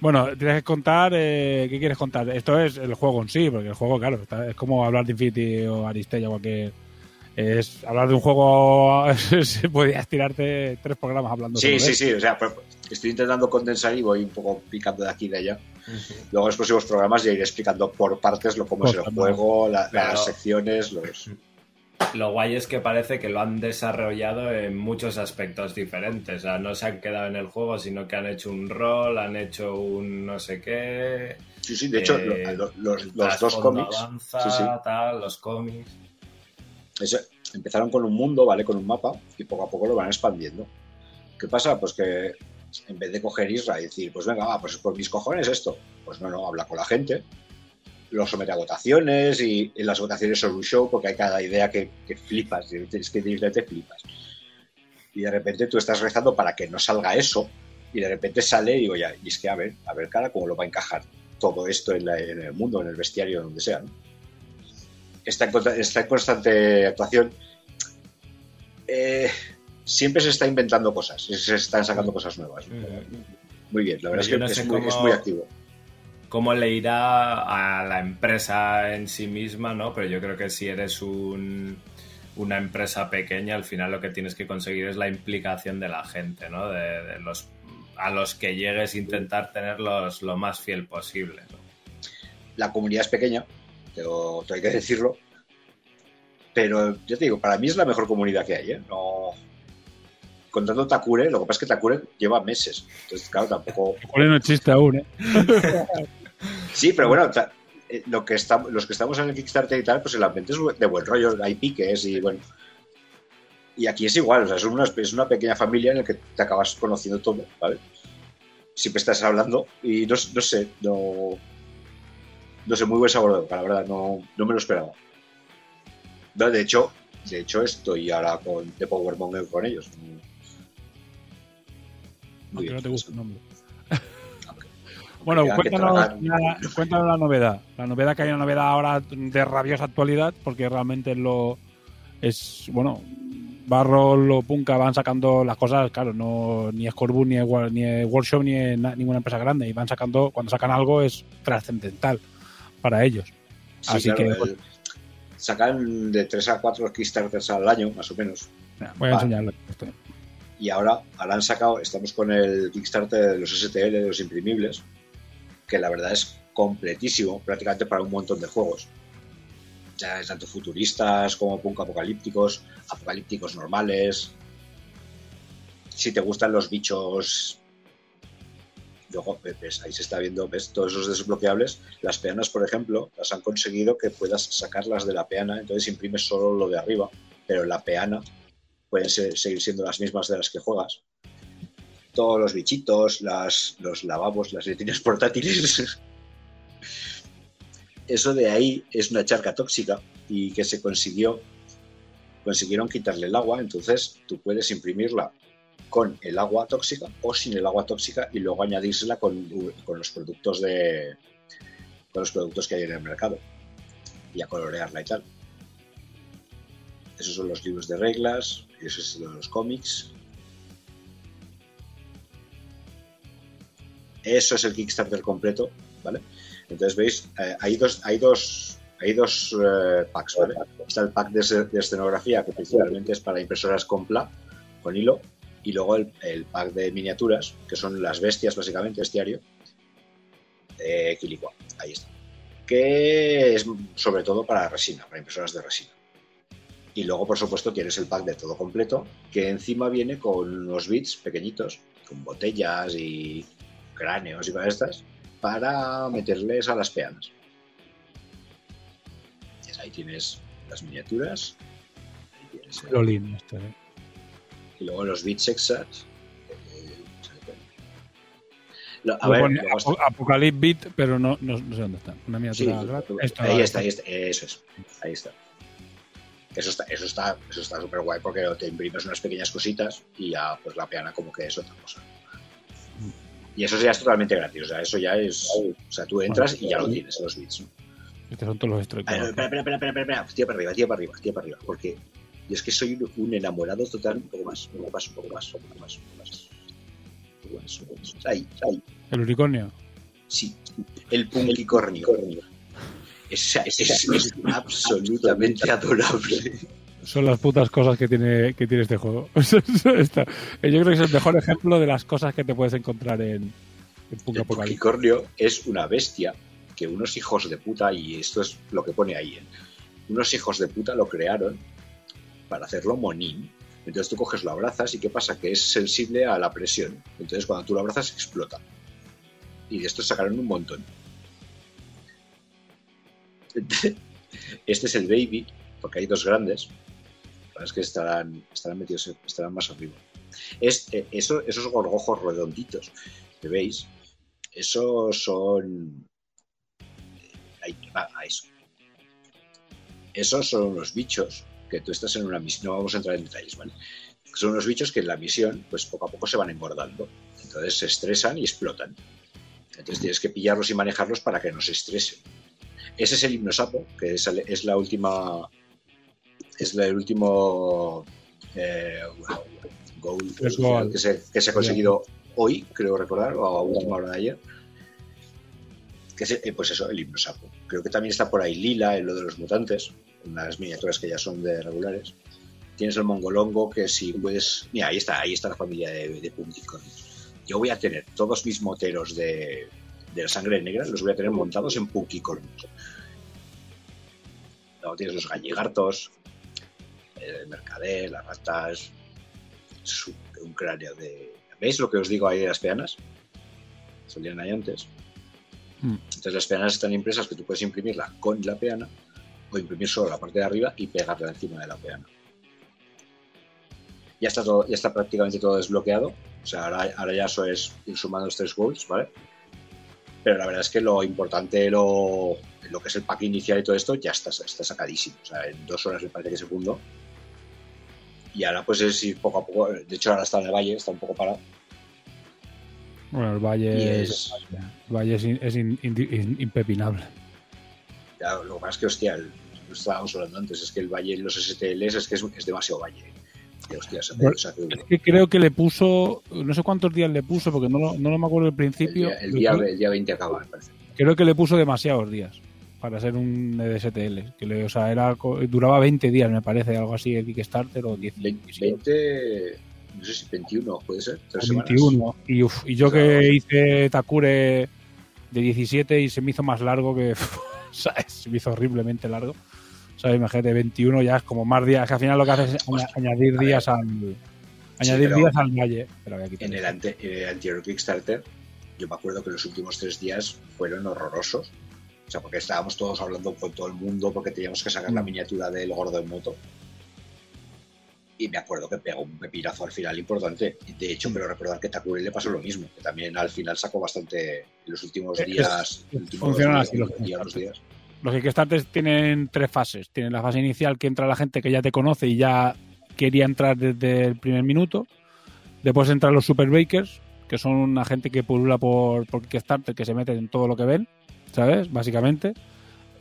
Bueno, tienes que contar, eh, ¿qué quieres contar? Esto es el juego en sí, porque el juego, claro, está, es como hablar de Infinity o Aristella o cualquier... Es hablar de un juego, podrías tirarte tres programas hablando sí, Sí, sí, o sea, pues, estoy intentando condensar y voy un poco picando de aquí y de allá. Luego en los próximos programas ya iré explicando por partes lo cómo pues es el juego, la, claro. las secciones, los... Lo guay es que parece que lo han desarrollado en muchos aspectos diferentes. O sea, no se han quedado en el juego, sino que han hecho un rol, han hecho un no sé qué. Sí, sí, de hecho, eh, los, los, los dos cómics. Avanza, sí, sí. Tal, los cómics. Eso, empezaron con un mundo, ¿vale? Con un mapa, y poco a poco lo van expandiendo. ¿Qué pasa? Pues que en vez de coger Isra y decir, pues venga, va, pues por mis cojones esto, pues no, no, habla con la gente, lo somete a votaciones y en las votaciones son un show porque hay cada idea que, que flipas, es que te flipas. Y de repente tú estás rezando para que no salga eso y de repente sale y digo, ya, y es que a ver, a ver, cara, cómo lo va a encajar todo esto en, la, en el mundo, en el bestiario, donde sea. ¿no? Está, en, está, en, constante actuación. Eh, siempre se está inventando cosas, se están sacando cosas nuevas. Muy bien, la verdad es que no es, muy, cómo... es muy activo cómo le irá a la empresa en sí misma, ¿no? Pero yo creo que si eres un, una empresa pequeña, al final lo que tienes que conseguir es la implicación de la gente, ¿no? De, de los a los que llegues intentar tenerlos lo más fiel posible. ¿no? La comunidad es pequeña, tengo, tengo que decirlo. Pero yo te digo, para mí es la mejor comunidad que hay, ¿eh? No... Contando Takure, lo que pasa es que Takure lleva meses. Entonces, claro, tampoco... Takure no existe aún, ¿eh? Sí, pero bueno, eh, lo que estamos, los que estamos en el Kickstarter y tal, pues el ambiente es de buen rollo, hay piques y bueno. Y aquí es igual, o sea, es una, es una pequeña familia en la que te acabas conociendo todo, ¿vale? Siempre estás hablando y no, no sé, no. No sé, muy buen sabor de boca, la verdad, no, no me lo esperaba. No, de hecho, de hecho, estoy ahora con de Powermonger con ellos. Muy Aunque no te gusta el nombre. Bueno, cuéntanos la, cuéntanos la novedad. La novedad que hay una novedad ahora de rabiosa actualidad, porque realmente lo es, bueno, Barro, lo Punka van sacando las cosas, claro, no ni Scorebook, ni, ni Workshop, ni na- ninguna empresa grande, y van sacando, cuando sacan algo es trascendental para ellos. Sí, Así claro, que- el- sacan de 3 a 4 Kickstarters al año, más o menos. Mira, Voy a Vale. esto. Y ahora, ahora han sacado, estamos con el Kickstarter de los STL, de los imprimibles, que la verdad es completísimo, prácticamente para un montón de juegos. Ya tanto futuristas como punk apocalípticos, apocalípticos normales. Si te gustan los bichos. Luego, ves, ahí se está viendo, ves, todos esos desbloqueables. Las peanas, por ejemplo, las han conseguido que puedas sacarlas de la peana, entonces imprimes solo lo de arriba, pero la peana pueden seguir siendo las mismas de las que juegas. Todos los bichitos, las, los lavabos, las letrinas portátiles. Eso de ahí es una charca tóxica y que se consiguió, consiguieron quitarle el agua, entonces tú puedes imprimirla con el agua tóxica o sin el agua tóxica y luego añadírsela con, con los productos de con los productos que hay en el mercado y a colorearla y tal. Esos son los libros de reglas, esos son los cómics. Eso es el Kickstarter completo, ¿vale? Entonces veis, eh, hay dos, hay dos, hay dos eh, packs, ¿vale? Está el pack de, escenografía que principalmente es para impresoras con pla, con hilo, y luego el, pack de miniaturas, que son las bestias básicamente, bestiario, de. Ahí está. Que es sobre todo para resina, para impresoras de resina. Y luego, por supuesto, tienes el pack de todo completo, que encima viene con unos bits pequeñitos, con botellas y cráneos y cosas estas, para meterles a las peanas. Entonces, ahí tienes las miniaturas. Ahí tienes el- Lolín, esto, ¿eh? y luego los bits exacts. eh, Lo- a Lo ver, pone Apocalypse Beat, pero no, no, no sé dónde está. Una Sí, miniatura. Esto, ahí está, ahí está, eso es, ahí está. Eso está, eso está, eso está súper guay porque te imprimes unas pequeñas cositas y ya pues la peana como que es otra cosa. Y eso ya es totalmente gratis, o sea, eso ya es, o sea, tú entras y ya lo tienes, los bits. ¿no? Estos son todos los espera, espera, espera, espera, espera, tía para arriba, tía para arriba, tía para arriba, porque yo es que soy un- un enamorado total, un poco más, un poco más, un poco más, un poco más, un poco más. Un poco más, un poco más. Ahí, ahí. El unicornio. Sí, el punkicornio. Es, es, es, es absolutamente adorable. Son las putas cosas que tiene, que tiene este juego. Esta- Yo creo que es el mejor ejemplo de las cosas que te puedes encontrar en, en Punk El punkicornio es una bestia que unos hijos de puta, y esto es lo que pone ahí, ¿eh? unos hijos de puta lo crearon para hacerlo monín. Entonces tú coges, lo abrazas y ¿qué pasa? Que es sensible a la presión. Entonces cuando tú lo abrazas explota. Y de esto sacaron un montón. Este es el baby, porque hay dos grandes. Es que estarán, estarán metidos, estarán más arriba. Es, eh, eso, esos gorgojos redonditos que veis, esos son. A eso. Esos son los bichos que tú estás en una misión. No vamos a entrar en detalles, ¿vale? Son unos bichos que en la misión, pues poco a poco se van engordando. Entonces se estresan y explotan. Entonces tienes que pillarlos y manejarlos para que no se estresen. Ese es el hipnosapo, que es, es la última. Es el último. Eh, goal que, se, que se ha conseguido hoy, creo recordar, o a última hora de ayer. Que es, eh, pues eso, el hipnosapo. Creo que también está por ahí Lila, en lo de los mutantes, unas miniaturas que ya son de regulares. Tienes el mongolongo, que si puedes. Mira, ahí está, ahí está la familia de, de. Yo voy a tener todos mis moteros de, de la sangre negra, los voy a tener montados en Punkicornios. Luego tienes los galligartos, el mercader, las ratas, su- un cráneo de... ¿Veis lo que os digo ahí de las peanas? Salían ahí antes. Mm. Entonces las peanas están impresas que tú puedes imprimirla con la peana o imprimir solo la parte de arriba y pegarla encima de la peana. Ya está, todo, ya está prácticamente todo desbloqueado. O sea, ahora, ahora ya eso es ir sumando los tres goals, ¿vale? Pero la verdad es que lo importante, lo, lo que es el pack inicial y todo esto, ya está, está sacadísimo. O sea, en dos horas me parece que se fundó. Y ahora pues es ir poco a poco. De hecho, ahora está en el valle, está un poco parado. Bueno, el valle es, es- el valle es, in- es in- in- in- impepinable. Ya, lo que pasa es que, hostia, el- lo estábamos hablando antes, es que el valle en los STLs es que es, demasiado valle. Y, hostia, se hace- Bueno, se hace Es que creo que le puso, no sé cuántos días le puso, porque no lo, no lo me acuerdo al El principio. día, el, día, el día 20 acaba, me parece. Creo que le puso demasiados días para ser un EDSTL. Que le, o sea, era, duraba 20 días, me parece, algo así, el Kickstarter o 10. 20, 20, no sé si 21 puede ser, tres semanas. 21. Y, uf, y yo Claro. que hice Takure de 17 y se me hizo más largo que. ¿sabes? Se me hizo horriblemente largo. ¿Sabes? Imagínate, 21 ya es como más días. Que al final lo que haces es aña- añadir días al. Añadir días al valle. Pero voy a En el, ante, en el anterior Kickstarter, yo me acuerdo que los últimos tres días fueron horrorosos. O sea, porque estábamos todos hablando con todo el mundo, porque teníamos que sacar la Mm. miniatura del gordo en moto. Y me acuerdo que pegó un pepinazo al final importante. De Mm. hecho, pero recordar que Takure le pasó lo mismo, que también al final sacó bastante en los últimos Es- días. funcionan días, así los día, dos días. Los Kickstarters tienen tres fases. Tienen la fase inicial que entra la gente que ya te conoce y ya quería entrar desde el primer minuto. Después entran los Super Bakers, que son una gente que pulula por, por Kickstarter, que se meten en todo lo que ven, ¿sabes? Básicamente.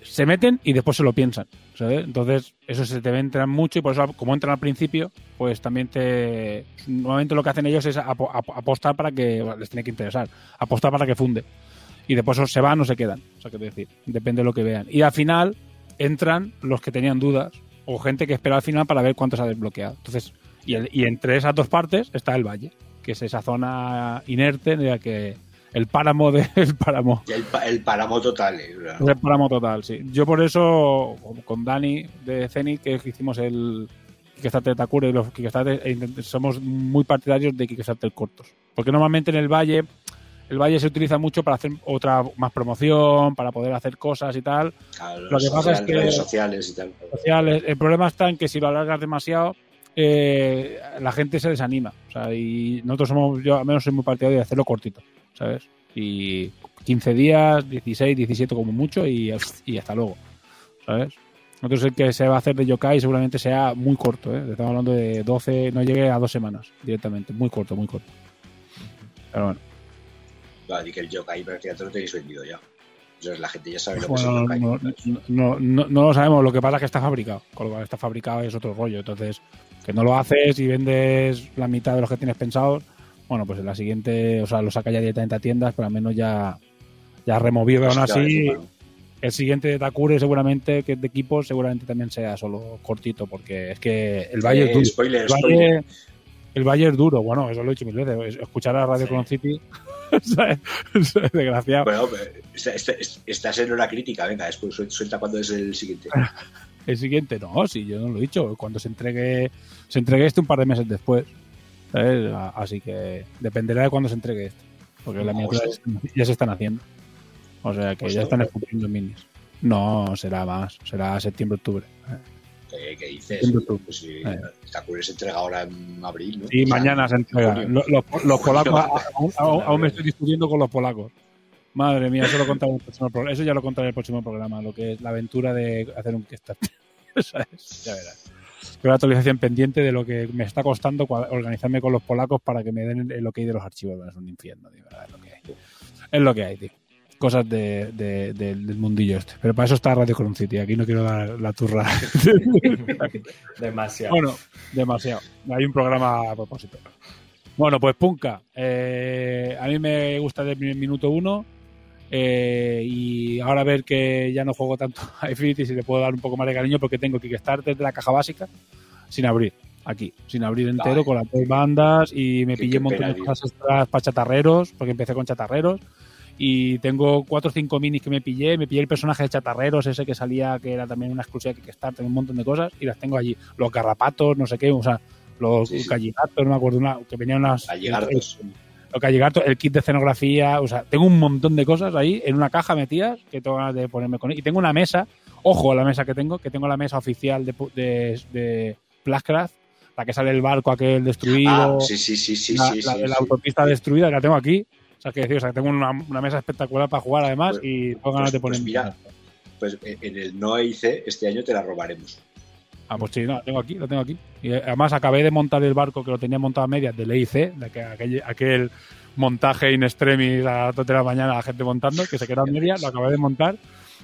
Se meten y después se lo piensan, ¿sabes? Entonces, eso se te entran mucho y por eso, como entran al principio, pues también te. Normalmente lo que hacen ellos es apo- apo- apostar para que. les tiene que interesar. Apostar para que funde y después o se van o se quedan. O sea, quiero decir, depende de lo que vean. Y al final entran los que tenían dudas o gente que espera al final para ver cuánto se ha desbloqueado. Entonces, y, y entre esas dos partes está el valle, que es esa zona inerte en la que el páramo de, el páramo el, páramo total. eh, el páramo total, sí. Yo por eso, con Dani de Zenith, que hicimos el Kickstarter de Takure y los Kickstarter, e somos muy partidarios de Kickstarter cortos. Porque normalmente en el Valle, el Valle se utiliza mucho para hacer otra más promoción, para poder hacer cosas y tal. a Lo que pasa es que- redes sociales y tal. sociales. El problema está en que si lo alargas demasiado, eh, la gente se desanima. O sea, y nosotros somos, yo al menos soy muy partidario de hacerlo cortito, ¿sabes? Y 15 días, 16, 17 como mucho y, y hasta luego, ¿sabes? Nosotros el que se va a hacer de yokai seguramente sea muy corto, ¿eh? Estamos hablando de 12, no llegue a dos semanas directamente, muy corto, muy corto. Pero bueno. Vale, y que el yokai prácticamente lo tenéis vendido ya. Entonces la gente ya sabe lo que es el yokai. no, no, no, no lo sabemos, lo que pasa es que está fabricado, con lo cual está fabricado es otro rollo. Entonces, que no lo haces y vendes la mitad de los que tienes pensados, bueno, pues en la siguiente, o sea, lo saca ya directamente a tiendas, pero al menos ya, ya removido. Pero aún así, el siguiente de Takure seguramente, que es de equipos, seguramente también sea solo cortito, porque es que el Valle Eh, es duro. spoiler, El spoiler. Valle, el Valle es duro, bueno, eso lo he dicho mil veces. Escuchar a Radio Sí. Cron City, desgraciado. Bueno, estás en hora crítica, venga, después suel- suelta cuando es el siguiente. El siguiente no, sí, yo no lo he dicho. Cuando se entregue, se entregue este un par de meses después. Así que dependerá de cuándo se entregue este. Porque las Agosto. miniaturas ya se están haciendo. O sea que Agosto. ya están escupiendo minis. No, será más. Será septiembre-octubre. ¿Qué, qué dices? YouTube. Pues si Eh. Se entrega ahora en abril, ¿no? Y O sea, mañana se entrega. Los, los- los Junio. polacos, aún, aún- aún me estoy discutiendo con los polacos. Madre mía, eso, lo contaré en el próximo programa. eso ya lo contaré en el próximo programa, lo que es la aventura de hacer un Kickstarter. ¿Sabes? Ya verás. Una actualización pendiente de lo que me está costando organizarme con los polacos para que me den el ok de los archivos. Es un infierno. Es lo que hay. Es lo que hay, tío. Cosas de, de- del- del mundillo este. Pero para eso está Radio Cron City. Aquí no quiero dar la turra. Demasiado. Bueno, demasiado. Hay un programa a propósito. Bueno, pues Punka. eh, a mí me gusta desde el minuto uno. Eh, y ahora ver que ya no juego tanto a Infinity, si le puedo dar un poco más de cariño porque tengo Kickstarter de la caja básica sin abrir. Aquí, sin abrir entero, Ay. con las dos bandas y me pillé un montón de cosas extras para chatarreros, porque empecé con chatarreros. Y tengo cuatro o cinco minis que me pillé. Me pillé el personaje de Chatarreros, ese que salía, que era también una exclusiva de Kickstarter, un montón de cosas. Y las tengo allí. Los garrapatos, no sé qué, o sea, los Sí, sí. no me acuerdo, una, que venían unas. Galligardos. Los galligatos, el kit de escenografía, o sea, tengo un montón de cosas ahí en una caja metidas que tengo ganas de ponerme con Y tengo una mesa, ojo a la mesa que tengo, que tengo la mesa oficial de, de, de Plascraft, la que sale el barco aquel destruido, Ah, sí, sí, sí, sí, la, sí, la la sí. autopista destruida, que la tengo aquí. O sea, que decir, o sea, que tengo una, una mesa espectacular para jugar además Pues- y tengo ganas pues- de pues ponerme. mira. Pues eh, en el no EIC este año te la robaremos. Ah, pues sí, no, la tengo aquí, lo tengo aquí. Y eh, además acabé de montar el barco que lo tenía montado a medias del EIC, de aquel, aquel, montaje in extremis a las 2 de la mañana la gente montando, que se quedó a medias, lo acabé de montar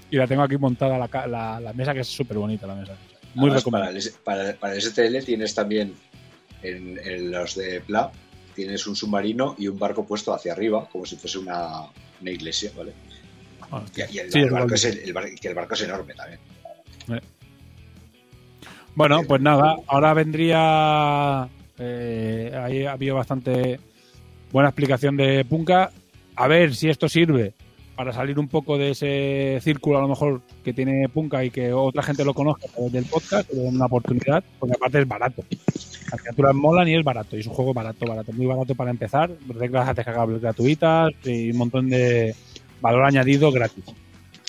y la tengo aquí montada la, la, la mesa, que es súper bonita la mesa. Muy Además, para, recomendable. el, para, el STL tienes también en, en los de Pla, tienes un submarino y un barco puesto hacia arriba, como si fuese una, una iglesia, ¿vale? Ah, Y, y el, Sí, el es barco es el, el bar- que el barco es enorme también. Bueno, pues nada, ahora vendría. eh, ahí ha habido bastante buena explicación de Punka. A ver si esto sirve para salir un poco de ese círculo, a lo mejor, que tiene Punka y que otra gente lo conozca del podcast, que le den una oportunidad, porque aparte es barato. Las criaturas molan y es barato, y es un juego barato, barato, muy barato para empezar. Reglas descargables gratuitas y un montón de valor añadido gratis.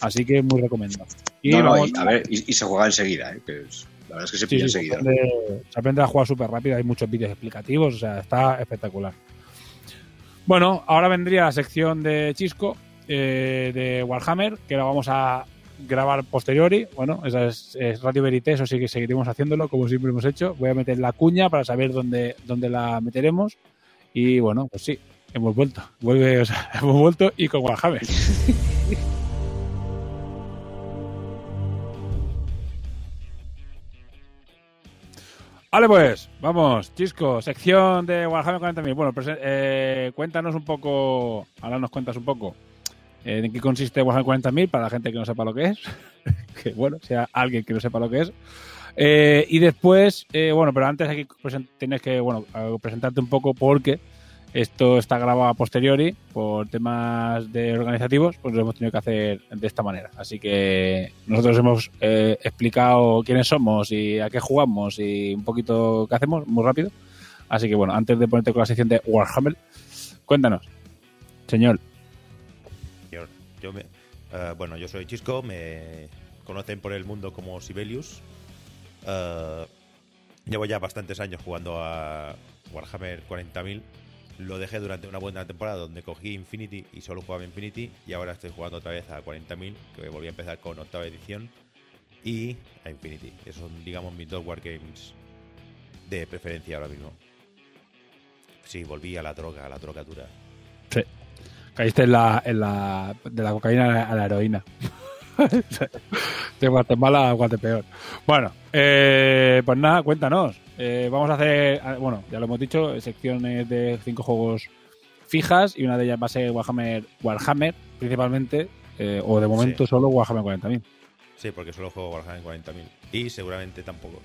Así que muy recomendado. Y No, no, vamos- y, a ver, y, y se juega enseguida, ¿eh? que es- la verdad es que se Sí, pilla sí, se, enseguida. aprende, se aprende a jugar súper rápido, hay muchos vídeos explicativos, o sea, está espectacular. Bueno, ahora vendría la sección de Chisco eh, de Warhammer, que la vamos a grabar posteriori. Bueno, esa es, es Radio Verité, eso sí que seguiremos haciéndolo, como siempre hemos hecho. Voy a meter la cuña para saber dónde, dónde la meteremos. Y bueno, pues sí, hemos vuelto. Vuelve, o sea, hemos vuelto y con Warhammer. Vale, pues, vamos, Chisco, sección de Warhammer 40.000. Bueno, eh, cuéntanos un poco, ahora nos cuentas un poco eh, en qué consiste Warhammer 40.000 para la gente que no sepa lo que es. que bueno, sea alguien que no sepa lo que es. Eh, y después, bueno, pero antes aquí tienes que, bueno, presentarte un poco porque esto está grabado a posteriori por temas de organizativos, pues lo hemos tenido que hacer de esta manera. Así que nosotros hemos eh, explicado quiénes somos y a qué jugamos y un poquito qué hacemos, muy rápido. Así que bueno, antes de ponerte con la sección de Warhammer, cuéntanos, señor. Yo, yo me- eh, bueno, yo soy Chisco, me conocen por el mundo como Sibelius. Eh, llevo ya bastantes años jugando a Warhammer 40.000. Lo dejé durante una buena temporada donde cogí Infinity y solo jugaba Infinity. Y ahora estoy jugando otra vez a 40.000, que volví a empezar con octava edición. Y a Infinity. Esos son, digamos, mis dos wargames de preferencia ahora mismo. Sí, volví a la droga, a la droga dura. Caíste en la, en la, de la cocaína a la, a la heroína. de Guatemala a Guatepeor. Bueno, eh, pues nada, cuéntanos. Eh, vamos a hacer, ah, bueno, ya lo hemos dicho, secciones de cinco juegos fijas y una de ellas va a ser Warhammer, Warhammer principalmente, eh, o de momento Sí. solo Warhammer 40.000. Sí, porque solo juego Warhammer 40.000. Y seguramente tampoco.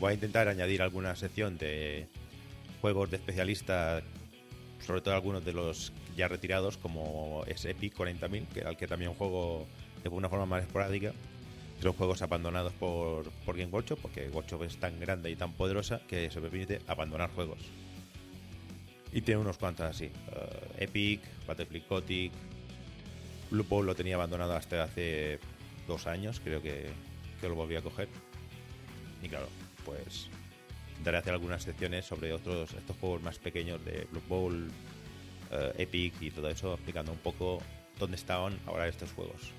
Voy a intentar añadir alguna sección de juegos de especialista, sobre todo algunos de los ya retirados, como es Epic 40.000, que al que también juego de una forma más esporádica. Son juegos abandonados por, por Game Workshop, porque Workshop es tan grande y tan poderosa que se permite abandonar juegos. Y tiene unos cuantos así. eh, Epic, Battlefield Gothic, Blue Bowl lo tenía abandonado hasta hace dos años, creo que, que lo volví a coger. Y claro, pues daré hacer algunas secciones sobre otros estos juegos más pequeños de Blue Bowl, eh, Epic y todo eso, explicando un poco dónde estaban ahora estos juegos.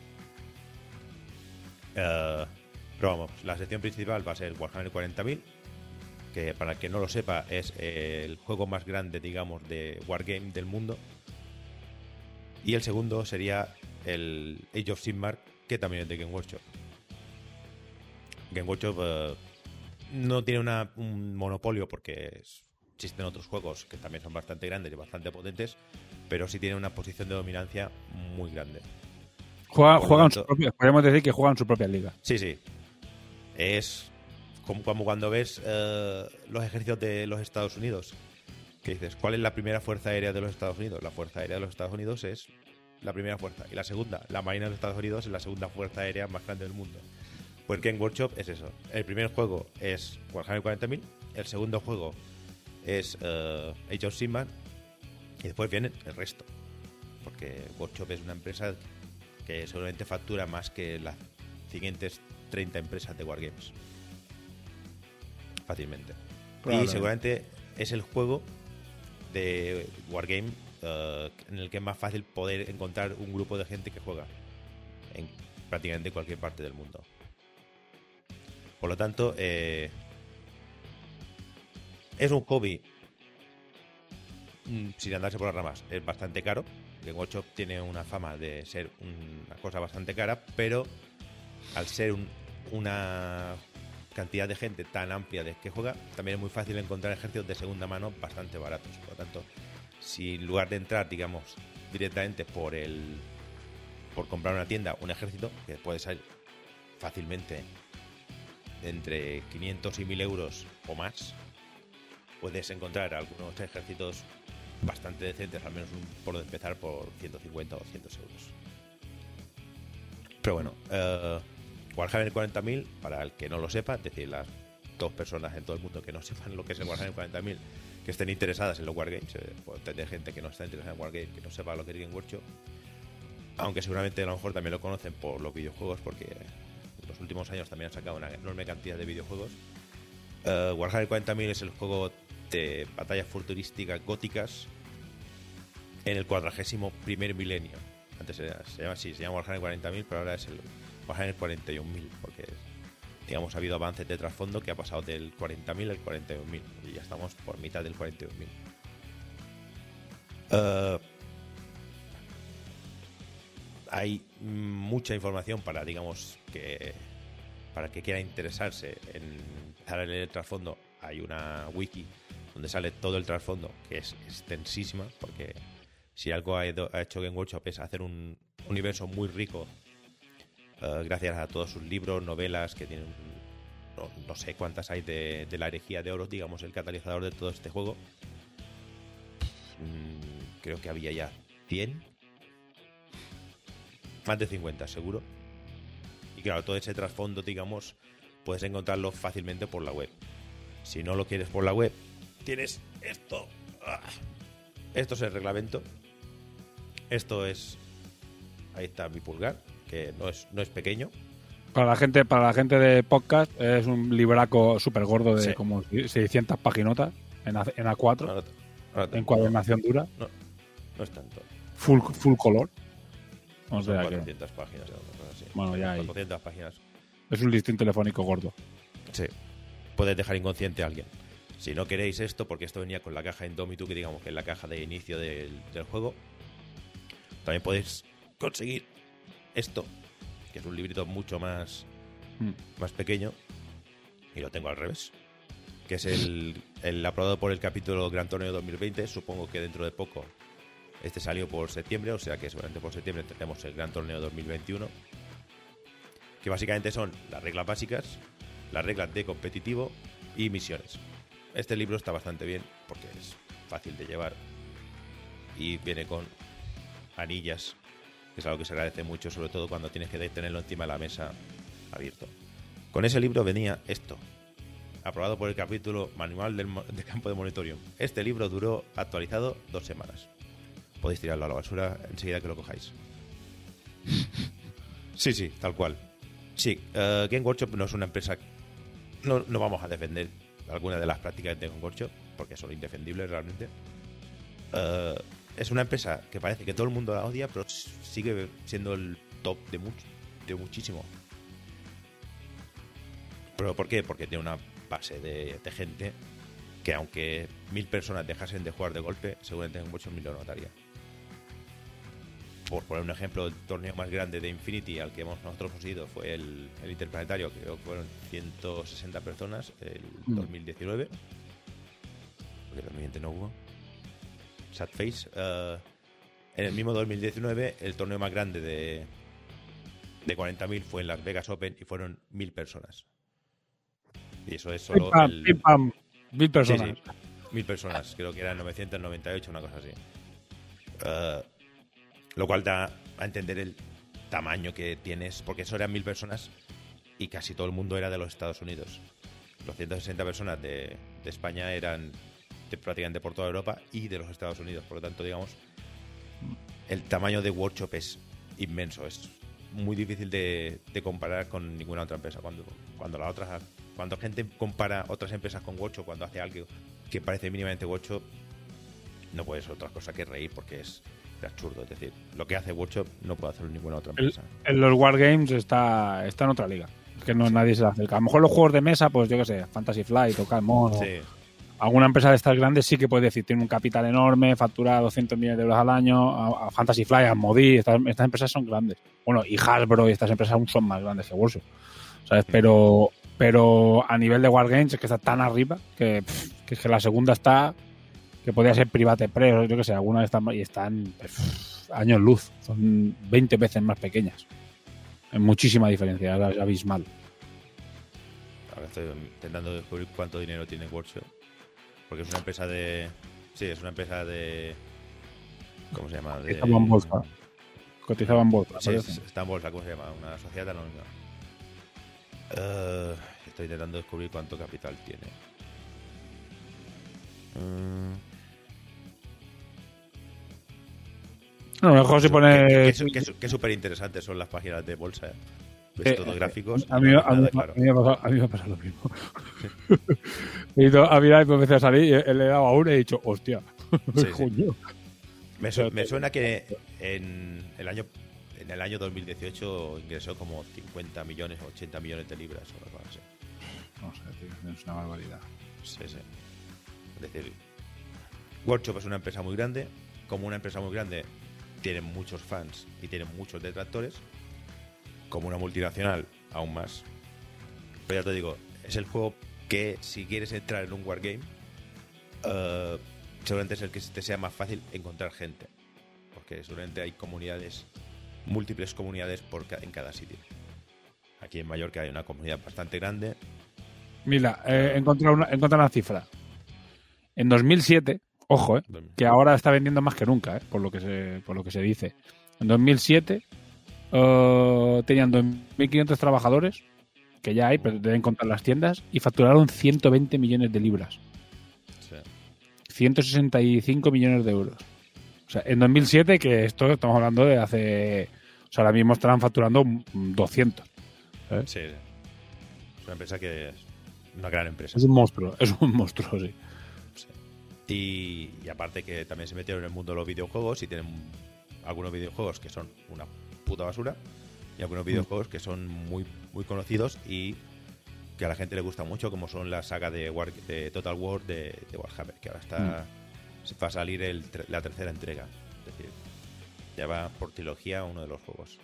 Eh, pero vamos, la sección principal va a ser Warhammer 40.000, que para el que no lo sepa es el juego más grande, digamos, de Wargame del mundo. Y el segundo sería el Age of Sigmar, que también es de Game Workshop. Game Workshop eh, no tiene una- un monopolio porque existen otros juegos que también son bastante grandes y bastante potentes, pero sí tiene una posición de dominancia muy grande. Juega- juegan tanto- su propia- podemos decir que juegan su propia liga. Sí, sí. Es como, como cuando ves eh, los ejércitos de los Estados Unidos. Que dices, ¿cuál es la primera fuerza aérea de los Estados Unidos? La fuerza aérea de los Estados Unidos es la primera fuerza. Y la segunda, la Marina de los Estados Unidos es la segunda fuerza aérea más grande del mundo. Pues Game Workshop es eso. El primer juego es Warhammer 40.000, el segundo juego es eh, Age of Sigmar y después viene el resto. Porque Workshop es una empresa que seguramente factura más que las siguientes 30 empresas de Wargames. Fácilmente. Y seguramente es el juego de Wargame eh, en el que es más fácil poder encontrar un grupo de gente que juega en prácticamente cualquier parte del mundo. Por lo tanto, eh, es un hobby mm, sin andarse por las ramas. Es bastante caro. Workshop tiene una fama de ser una cosa bastante cara, pero al ser un- una cantidad de gente tan amplia de que juega, también es muy fácil encontrar ejércitos de segunda mano bastante baratos. Por lo tanto, si en lugar de entrar, digamos, directamente por el por comprar una tienda, un ejército, que puede ser fácilmente entre 500 y 1000 euros o más, puedes encontrar algunos ejércitos bastante decentes, al menos por empezar por 150 o 200 euros. Pero bueno, eh, Warhammer 40.000, para el que no lo sepa, es decir, las dos personas en todo el mundo que no sepan lo que es el Warhammer 40.000, que estén interesadas en los Wargames, eh, tener gente que no está interesada en Wargames, que no sepa lo que es Game Workshop, aunque seguramente a lo mejor también lo conocen por los videojuegos, porque en los últimos años también han sacado una enorme cantidad de videojuegos. Eh, Warhammer 40.000 es el juego de batallas futurísticas góticas en el cuadragésimo primer milenio. Antes era- se llama así, se llama Warhammer 40.000, pero ahora es el Warhammer 41.000, porque digamos ha habido avances de trasfondo que ha pasado del 40.000 al 41.000 y ya estamos por mitad del 41.000. Eh, hay mucha información para, digamos, que para el que quiera interesarse en leer el trasfondo. Hay una wiki donde sale todo el trasfondo, que es extensísima, porque si algo ha, hecho Game Workshop es hacer un universo muy rico, eh, gracias a todos sus libros, novelas, que tienen, no, sé cuántas hay de, de la herejía de oro, digamos, el catalizador de todo este juego. Mm, creo que había ya 100, más de 50 seguro. Y claro, todo ese trasfondo, digamos, puedes encontrarlo fácilmente por la web. Si no lo quieres por la web, tienes esto. Ah. Esto es el reglamento. Esto es. Ahí está mi pulgar, que no es, no es pequeño. Para la gente, para la gente de podcast es un libraco súper gordo de Sí. como 600 paginotas en, A, en A4, Ahora te- ahora te- encuadernación dura, No es tanto. full, full color. O sea que 400 páginas. una cosa así. Bueno, ya hay. 400 páginas. es un listín telefónico gordo. Sí. Puedes dejar inconsciente a alguien. Si no queréis esto, porque esto venía con la caja Indomitu, que digamos que es la caja de inicio del, del juego, también podéis conseguir esto, que es un librito mucho más, Mm. más pequeño, y lo tengo al revés, que es el, el aprobado por el capítulo Gran Torneo 2020. Supongo que dentro de poco este salió por septiembre, o sea que seguramente por septiembre tendremos el Gran Torneo 2021, que básicamente son las reglas básicas, las reglas de competitivo y misiones. Este libro está bastante bien porque es fácil de llevar y viene con anillas, que es algo que se agradece mucho, sobre todo cuando tienes que tenerlo encima de la mesa abierto. Con ese libro venía esto, aprobado por el capítulo Manual del, Campo de Monitorium. Este libro duró actualizado dos semanas. Podéis tirarlo a la basura enseguida que lo cojáis. Sí, sí, tal cual. Sí, eh, Game Workshop no es una empresa. No, no vamos a defender algunas de las prácticas de Workshop porque son indefendibles realmente. Eh, es una empresa que parece que todo el mundo la odia, pero sigue siendo el top de, much- de muchísimo. ¿Pero por qué? Porque tiene una base de, gente que, aunque mil personas dejasen de jugar de golpe, seguramente Workshop ni lo notaría por poner un ejemplo, el torneo más grande de Infinity al que hemos nosotros hemos ido fue el, el Interplanetario, que creo que fueron 160 personas, el Mm. 2019. Porque el 2020 no hubo. Sad Face. eh, en el mismo 2019, el torneo más grande de, de 40.000 fue en Las Vegas Open y fueron 1.000 personas. Y eso es solo pam, el, pam, mil personas. sí. Mil personas, creo que eran 998, una cosa así. Eh, Lo cual da a entender el tamaño que tienes, porque eso eran mil personas y casi todo el mundo era de los Estados Unidos. Los 160 personas de, España eran de prácticamente por toda Europa y de los Estados Unidos. Por lo tanto, digamos, el tamaño de Workshop es inmenso. Es muy difícil de, comparar con ninguna otra empresa. Cuando, cuando la otra, cuando gente compara otras empresas con Workshop, cuando hace algo que parece mínimamente Workshop, no puede ser otra cosa que reír porque es de absurdo. Es decir, lo que hace Workshop no puede hacer ninguna otra empresa. en los Wargames está, está en otra liga. Es que no nadie se le acerca. A lo mejor los juegos de mesa, pues yo qué sé, Fantasy Flight o Calmon Sí, alguna empresa de estas grandes sí que puede decir, tiene un capital enorme, factura 200 millones de euros al año, a, a Fantasy Flight, a Modi, estas, estas empresas son grandes. Bueno, y Hasbro y estas empresas aún son más grandes que Warsaw. ¿Sabes? Pero, pero a nivel de Wargames es que está tan arriba que, pff, que es que la segunda está que podría ser Private Press, yo que sé, algunas están y están pff, años luz, son 20 veces más pequeñas. Hay muchísima diferencia, es abismal. ahora estoy intentando descubrir cuánto dinero tiene Workshop. Porque es una empresa de. Sí, es una empresa de. ¿Cómo se llama? De, Cotizaba en bolsa. Cotizaba en bolsa. Sí, está en bolsa, ¿cómo se llama? Una sociedad anónima. Eh, estoy intentando descubrir cuánto capital tiene. Mm, Lo mejor si pone. qué súper interesantes son las páginas de bolsa. Ves Eh, todo gráficos. A mí, no a, mí, claro. a mí me ha pasado, a mí me ha pasado lo mismo. he ido a mirar y me empecé a salir y le he dado a uno y he dicho, hostia. Sí, sí. Me, su- me suena que en el año en el año 2018 ingresó como 50 millones o 80 millones de libras o algo así. No sé, tío, es una barbaridad. Sí, sí. Es decir, Workshop es una empresa muy grande. Como una empresa muy grande, tiene muchos fans y tiene muchos detractores. Como una multinacional, aún más. Pero ya te digo, es el juego que si quieres entrar en un wargame, eh, seguramente es el que te sea más fácil encontrar gente. Porque seguramente hay comunidades, múltiples comunidades por ca- en cada sitio. Aquí en Mallorca hay una comunidad bastante grande. Mira, eh, he encontrado una, he encontrado una cifra. En 2007, ojo, eh, que ahora está vendiendo más que nunca, eh, por, lo que se, por lo que se dice. En 2007 eh, tenían 2.500 trabajadores, que ya hay, pero deben contar las tiendas, y facturaron 120 millones de libras. Sí. 165 millones de euros. O sea, en 2007, que esto estamos hablando de hace... O sea, ahora mismo estarán facturando mm, 200. ¿sabes? Sí, sí. Es una empresa que es una gran empresa. Es un monstruo, es un monstruo, sí. Y, y aparte que también se metieron en el mundo de los videojuegos y tienen algunos videojuegos que son una puta basura y algunos videojuegos que son muy, muy conocidos y que a la gente le gusta mucho, como son la saga de, War- de Total War de, de Warhammer, que ahora está se va a salir el la tercera entrega. Es decir, ya va por trilogía uno de los juegos.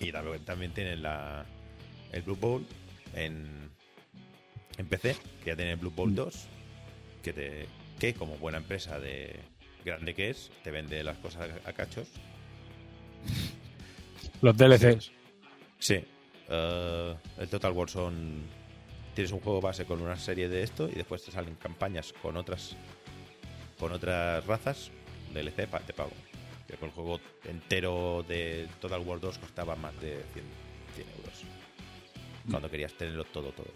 Y también, también tienen la, el Blue Bowl en, en PC, que ya tiene el Blue Bowl 2, que, te, que como buena empresa de grande que es, te vende las cosas a, cachos. Los DLCs. Sí. Eh, el Total War son. Tienes un juego base con una serie de esto y después te salen campañas con otras con otras razas DLC pa- te pago. Que el juego entero de Total War 2 costaba más de 100, 100 euros. Cuando querías tenerlo todo, todo.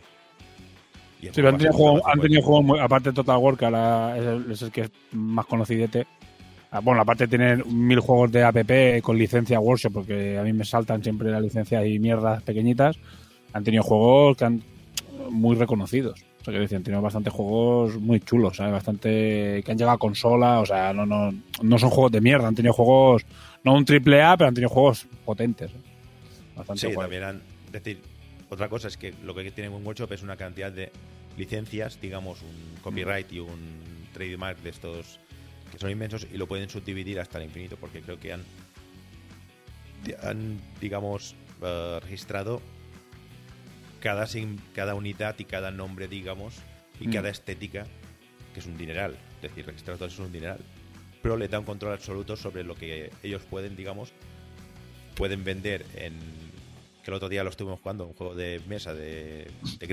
Y Sí, pero han tenido, juegos, han 50. tenido juegos muy, aparte de Total War, que ahora es el, es el que es más conocidete. Ah, Bueno, aparte de tener mil juegos de app con licencia Workshop, porque a mí me saltan siempre las licencias y mierdas pequeñitas, han tenido juegos que han muy reconocidos. O sea, que decir, han tenido bastantes juegos muy chulos, ¿sabes? Bastante que han llegado a consola, o sea, no, no, no son juegos de mierda, han tenido juegos, no un triple A, pero han tenido juegos potentes. ¿eh? Bastante Sí, guay. también han. Es decir, otra cosa es que lo que tiene un workshop es una cantidad de licencias, digamos, un copyright y un trademark de estos que son inmensos y lo pueden subdividir hasta el infinito, porque creo que han, han digamos, eh, registrado cada, cada unidad y cada nombre, digamos, y Mm. cada estética, que es un dineral. Es decir, registrar todo eso es un dineral. Pero le da un control absoluto sobre lo que ellos pueden, digamos, pueden vender en. Que el otro día lo estuvimos jugando, un juego de mesa de, de.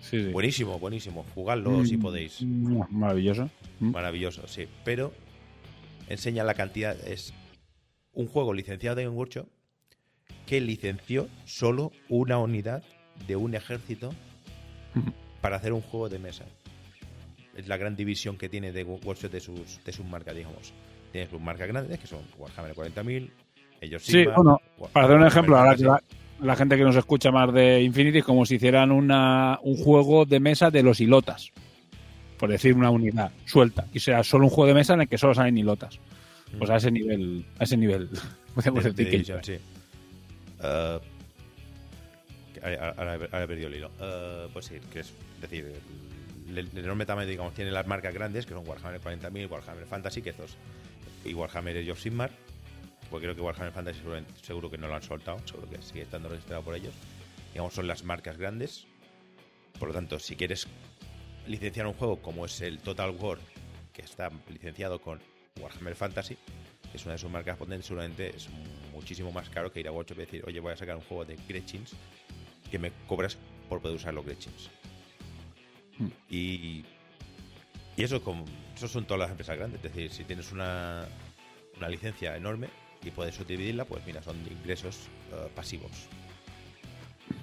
Sí, sí. Buenísimo, buenísimo. Jugadlo si Mm, podéis. mm, Maravilloso. Mm. Maravilloso, sí. Pero enseña la cantidad. Es un juego licenciado de Game Workshop que licenció solo una unidad de un ejército para hacer un juego de mesa. Es la gran división que tiene de Workshop de sus, de sus marcas, digamos. Tiene sus marcas grandes, que son Warhammer 40.000, ellos Sí, bueno, para dar un ejemplo, ahora que la, la gente que nos escucha más de Infinity es como si hicieran una, un juego de mesa de los hilotas. Por decir una unidad suelta. Y sea solo un juego de mesa en el que solo salen hilotas. Pues a ese nivel, a ese nivel. podemos de- decir de que- división, sí. Ahora, ahora he- ahora he perdido el hilo. Eh, pues sí, que es decir, el, el enorme tamaño, digamos, tiene las marcas grandes, que son Warhammer 40.000, Warhammer Fantasy, que estos, y Warhammer Age of Sigmar. Porque creo que Warhammer Fantasy seguro que no lo han soltado, seguro que sigue estando registrado por ellos. Digamos, son las marcas grandes. Por lo tanto, si quieres licenciar un juego como es el Total War, que está licenciado con Warhammer Fantasy, que es una de sus marcas potentes, seguramente es muchísimo más caro que ir a Workshop y decir, oye, voy a sacar un juego de Gretchins que me cobras por poder usar los Gretchins. Hmm. Y, y eso, con, eso son todas las empresas grandes. Es decir, si tienes una, una licencia enorme y puedes subdividirla, pues mira, son ingresos eh, pasivos.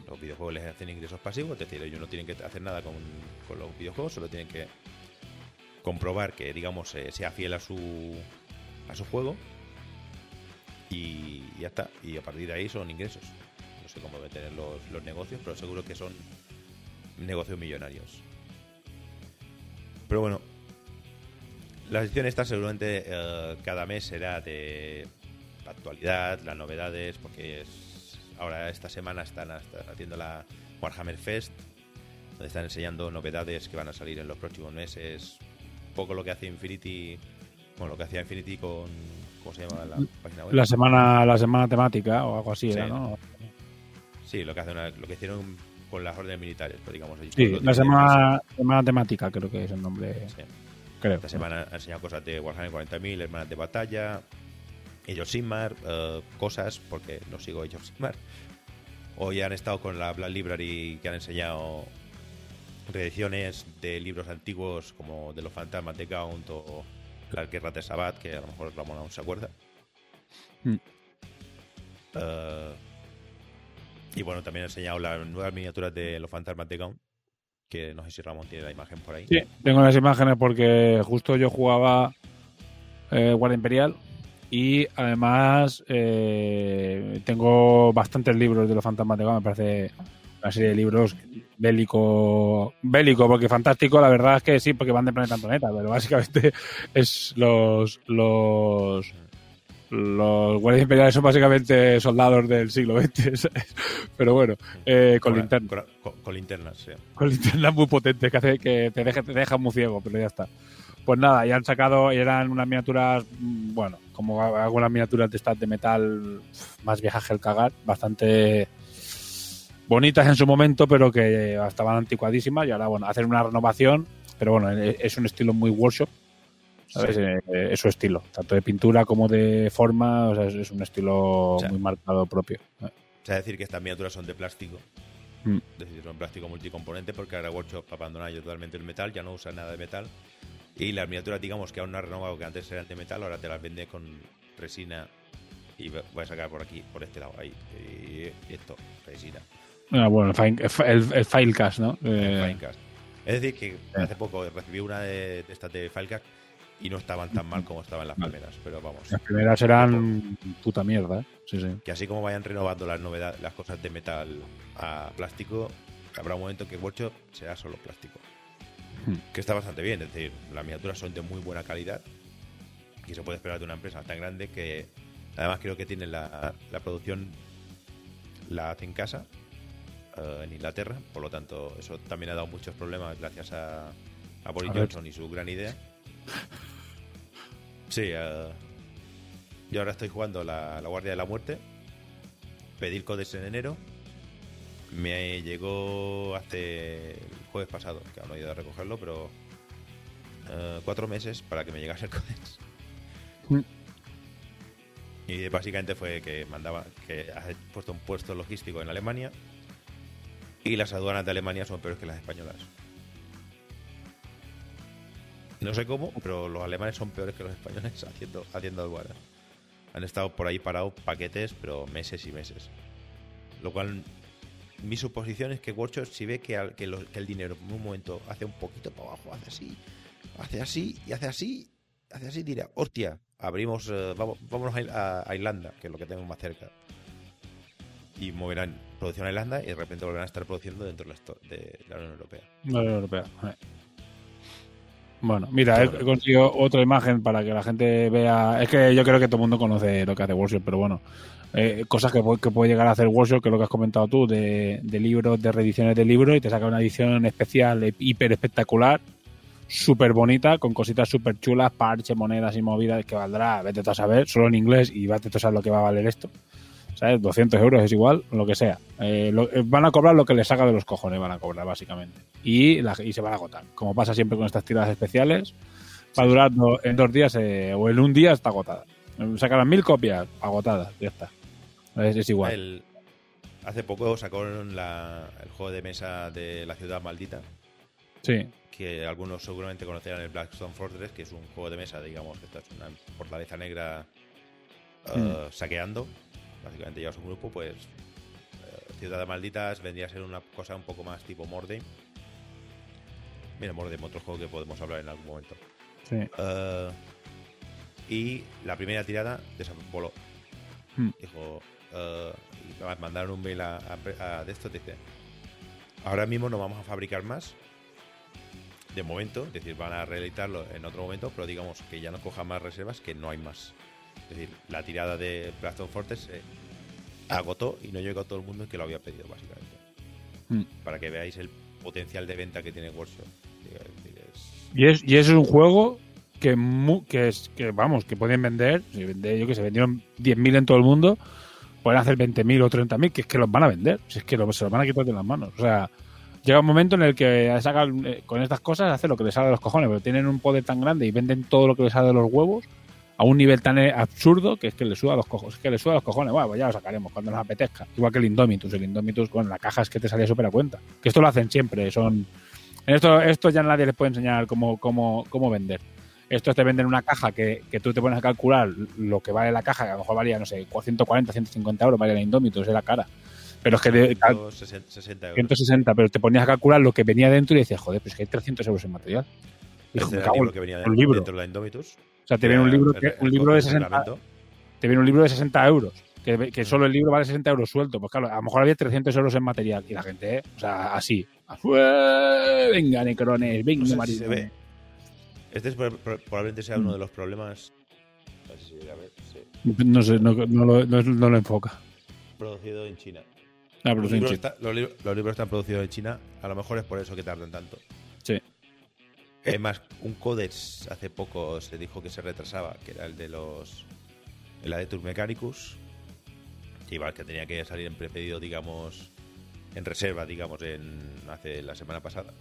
Los videojuegos les hacen ingresos pasivos, es decir, ellos no tienen que hacer nada con, los videojuegos, solo tienen que comprobar que, digamos, eh, sea fiel a su, a su juego y ya está. Y a partir de ahí son ingresos. No sé cómo deben tener los, los negocios, pero seguro que son negocios millonarios. Pero bueno, la sección esta seguramente eh, cada mes será de actualidad, las novedades, porque es, ahora esta semana están, haciendo la Warhammer Fest, donde están enseñando novedades que van a salir en los próximos meses. Un poco lo que hace Infinity, bueno, lo que hacía Infinity con, ¿cómo se llama la página web? La semana, la semana temática o algo así Sí. era, ¿no? Sí, lo que hacen, lo que hicieron con las órdenes militares, pues digamos. Sí, la semana, semana temática creo que es el nombre, Sí. creo. Esta semana han enseñado cosas de Warhammer 40.000, Hermanas de Batalla, ellos Sigmar, eh, cosas, porque no sigo ellos Sigmar. Hoy han estado con la Black Library que han enseñado reediciones de libros antiguos como de los fantasmas de Gaunt o las guerras de Sabbath, que a lo mejor Ramón aún se acuerda. Mm. Eh, y bueno, también han enseñado las nuevas miniaturas de los fantasmas de Gaunt, que no sé si Ramón tiene la imagen por ahí. Sí, tengo las imágenes porque justo yo jugaba eh, Guardia Imperial y además eh, tengo bastantes libros de los fantasmas de Gaunt, me parece una serie de libros bélico, bélico, porque fantástico, la verdad es que sí, porque van de planeta en planeta, pero básicamente es los los los guardias imperiales son básicamente soldados del siglo XX, ¿sabes? pero bueno, eh, con Con- linterna Con, con- con linternas, sí. con linternas muy potentes que hace que te deje, te deja muy ciego, pero ya está. Pues nada, ya han sacado, y eran unas miniaturas, mm, bueno, como algunas miniaturas de estas de metal más viejas que el cagar, bastante bonitas en su momento, pero que estaban anticuadísimas y ahora, bueno, hacen una renovación, pero bueno, e- es un estilo muy workshop, ¿sabes? Sí. Eh, Es su estilo, tanto de pintura como de forma, o sea, es, un estilo O sea, muy marcado propio. O sea, decir que estas miniaturas son de plástico. Mm. Es decir, son plástico multicomponente porque ahora Workshop ha abandonado ya totalmente el metal, ya no usa nada de metal. Y las miniaturas, digamos, que aún no ha renovado, que antes eran de metal, ahora te las vende con resina. Y voy a sacar por aquí, por este lado, ahí. Y esto, resina. Ah, bueno, el, el, el Filecast, ¿no? Eh, Finecast. Es decir, que hace poco recibí una de, de estas de Filecast y no estaban tan mal como estaban las primeras. Pero vamos, Las primeras eran puta mierda, ¿eh? Sí, sí. que así como vayan renovando las novedades, las cosas de metal a plástico, habrá un momento que Workshop será solo plástico. Hmm. Que está bastante bien, es decir, las miniaturas son de muy buena calidad y se puede esperar de una empresa tan grande que además creo que tiene la, la producción la hace en casa eh, en Inglaterra, por lo tanto eso también ha dado muchos problemas gracias a, a Boris A. Johnson y su gran idea. Sí, eh, yo ahora estoy jugando la, la Guardia de la Muerte. Pedí el codex en enero. Me llegó hace el jueves pasado, que aún no he ido a recogerlo, pero eh, cuatro meses para que me llegase el codex. Mm. Y básicamente fue que mandaba que has puesto un puesto logístico en Alemania y las aduanas de Alemania son peores que las españolas. No sé cómo, pero los alemanes son peores que los españoles haciendo, haciendo aduanas. Han estado por ahí parados paquetes, pero meses y meses. Lo cual, mi suposición es que Workshop, si ve que, al- que lo- que el dinero en un momento hace un poquito para abajo, hace así, hace así y hace así, hace así, dirá, hostia, abrimos, eh, vamos, vámonos a, Ir- a- a Irlanda, que es lo que tenemos más cerca. Y moverán producción a Irlanda y de repente volverán a estar produciendo dentro de la, Unión Europea. La Unión Europea. Bueno, mira, he conseguido otra imagen para que la gente vea. Es que yo creo que todo el mundo conoce lo que hace Workshop, pero bueno, eh, cosas que, pu- que puede llegar a hacer Workshop, que es lo que has comentado tú, de, de libros, de reediciones de libros, y te saca una edición especial, eh, hiper espectacular, súper bonita, con cositas súper chulas, parches, monedas y movidas, que valdrá, vete tú a saber, solo en inglés, y vete tú a saber lo que va a valer esto. ¿Sabes? 200 euros es igual, lo que sea. Eh, eh, van a cobrar lo que les saca de los cojones, van a cobrar, básicamente. Y, se van a agotar. Como pasa siempre con estas tiradas especiales, va a durar en dos días eh, o en un día está agotada. Sacarán mil copias, agotadas, ya está. Es, es igual. El- hace poco sacaron la- el juego de mesa de la ciudad maldita, Sí. que algunos seguramente conocerán el Blackstone Fortress, que es un juego de mesa, digamos, que esta es una fortaleza negra Hmm. eh, saqueando. Básicamente llevas un grupo, pues eh, Ciudad Malditas vendría a ser una cosa un poco más tipo Mordheim. Mira, Mordheim, otro juego que podemos hablar en algún momento. sí. Eh, y la primera tirada voló. Hmm. Dijo, eh, me mandaron un mail a, a- a de esto, dice, ahora mismo no vamos a fabricar más, de momento, es decir, van a reeditarlo en otro momento, pero digamos que ya no cojan más reservas, que no hay más. Es decir, la tirada de Blackstone Fortress se agotó y no llegó a todo el mundo que lo había pedido, básicamente. Hmm. Para que veáis el potencial de venta que tiene Workshop. Es Y es, y es un juego que, que es que vamos, que pueden vender, yo que se vendieron 10.000 en todo el mundo, pueden hacer 20.000 o 30.000, que es que los van a vender, si es que se los van a quitar de las manos. O sea, llega un momento en el que sacan eh, con estas cosas, hacen lo que les sale de los cojones, pero tienen un poder tan grande y venden todo lo que les sale de los huevos a un nivel tan absurdo que es que les suda los cojones, es que les suda los cojones, bueno, pues ya lo sacaremos cuando nos apetezca. Igual que el Indomitus, el Indomitus con la caja es que te salía súper a cuenta. Que esto lo hacen siempre, son esto, esto ya nadie les puede enseñar cómo, cómo, cómo vender. Esto te venden una caja que, que tú te pones a calcular lo que vale la caja, que a lo mejor valía, no sé, 140, 150 euros, valía la Indomitus, era cara. Pero es que de, 160 60 euros. 160, pero te ponías a calcular lo que venía dentro y decías, joder, pues que hay 300 euros en material. Hijo, Este cago el que venía un libro. dentro de la Indomitus. O sea, te viene un libro, el- que- el- un libro de código 60, reglamento. te viene un libro de 60 euros. Que, que solo el libro vale 60 euros suelto. Pues claro, a lo mejor había 300 euros en material. Y la gente, ¿eh? o sea, así. Venga, necrones, venga, No sé si maricones. se ve. Este es, pro- pro- probablemente sea uno de los problemas. A ver, sí. No sé, no, no lo, no- no lo enfoca. Producido en China. Ah, Los libros, sí. está- los, libros, los libros están producidos en China. A lo mejor es por eso que tardan tanto. Sí. Es más, un Codex hace poco se dijo que se retrasaba, que era el de los. El Adetus Mechanicus. Que igual que tenía que salir en prepedido, digamos. En reserva, digamos, en hace la semana pasada.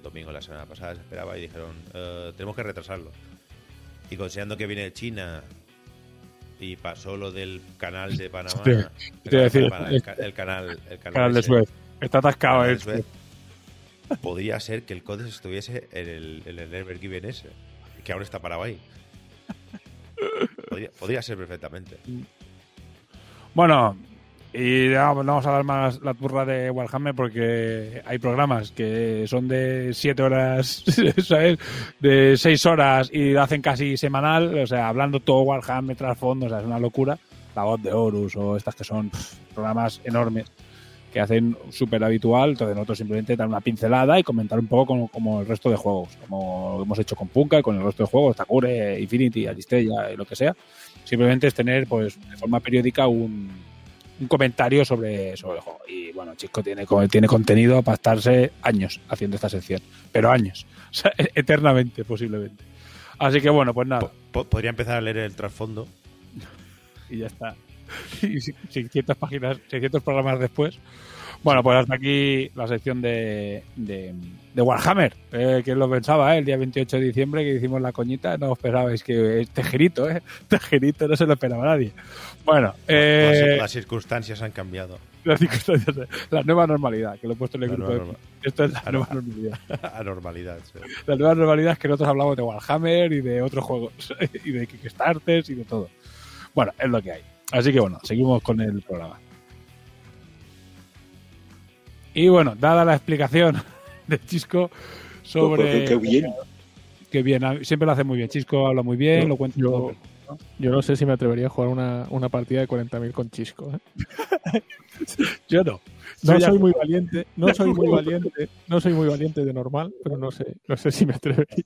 El domingo la semana pasada se esperaba y dijeron: "Eh, Tenemos que retrasarlo. Y considerando que viene de China. Y pasó lo del canal de Panamá. Sí, el, te iba a decir, el ca- el canal, el canal Canal de. Suez. Está atascado, Canal eh. Suez. Podría ser que el Codex estuviese en el, en el Never Given ese, que ahora está parado ahí. Podría, podría ser perfectamente. Bueno, y vamos a dar más la turra de Warhammer porque hay programas que son de 7 horas, ¿sabes? De 6 horas y hacen casi semanal, o sea, hablando todo Warhammer, trasfondo, o sea, es una locura. La voz de Horus o estas que son programas enormes que hacen súper habitual, entonces nosotros simplemente dar una pincelada y comentar un poco como, el resto de juegos, como hemos hecho con Punka y con el resto de juegos, Takure, Infinity, Aristella y lo que sea. Simplemente es tener, pues, de forma periódica un, un comentario sobre, sobre el juego. Y bueno, Chico tiene, tiene contenido para estarse años haciendo esta sección, pero años, o sea, eternamente posiblemente. Así que bueno, pues nada, Po- po- podría empezar a leer el trasfondo. y ya está. Y si- 600 páginas, 600 programas después. Bueno, pues hasta aquí la sección de, de, de Warhammer. Eh, ¿Quién lo pensaba, eh? El día 28 de diciembre que hicimos la coñita, no esperabais que este girito, ¿eh? Este girito no se lo esperaba nadie. Bueno, Las- eh, Las circunstancias han cambiado. Las circunstancias de- la nueva normalidad, que lo he puesto en el La grupo. de- Esto es la nueva normalidad. Anormalidad. sí. La nueva normalidad es que nosotros hablamos de Warhammer y de otros juegos, y de Kickstarters y de todo. Bueno, es lo que hay. Así que bueno, seguimos con el programa. Y bueno, dada la explicación de Chisco sobre... Pues, qué bien. Qué bien, siempre lo hace muy bien. Chisco habla muy bien, Yo- lo cuenta yo- todo. Yo no sé si me atrevería a jugar una, una partida de 40.000 con Chisco. ¿eh? Yo no. No Soy muy valiente, no soy muy valiente, no soy muy valiente de normal, pero no sé, no sé si me atrevería.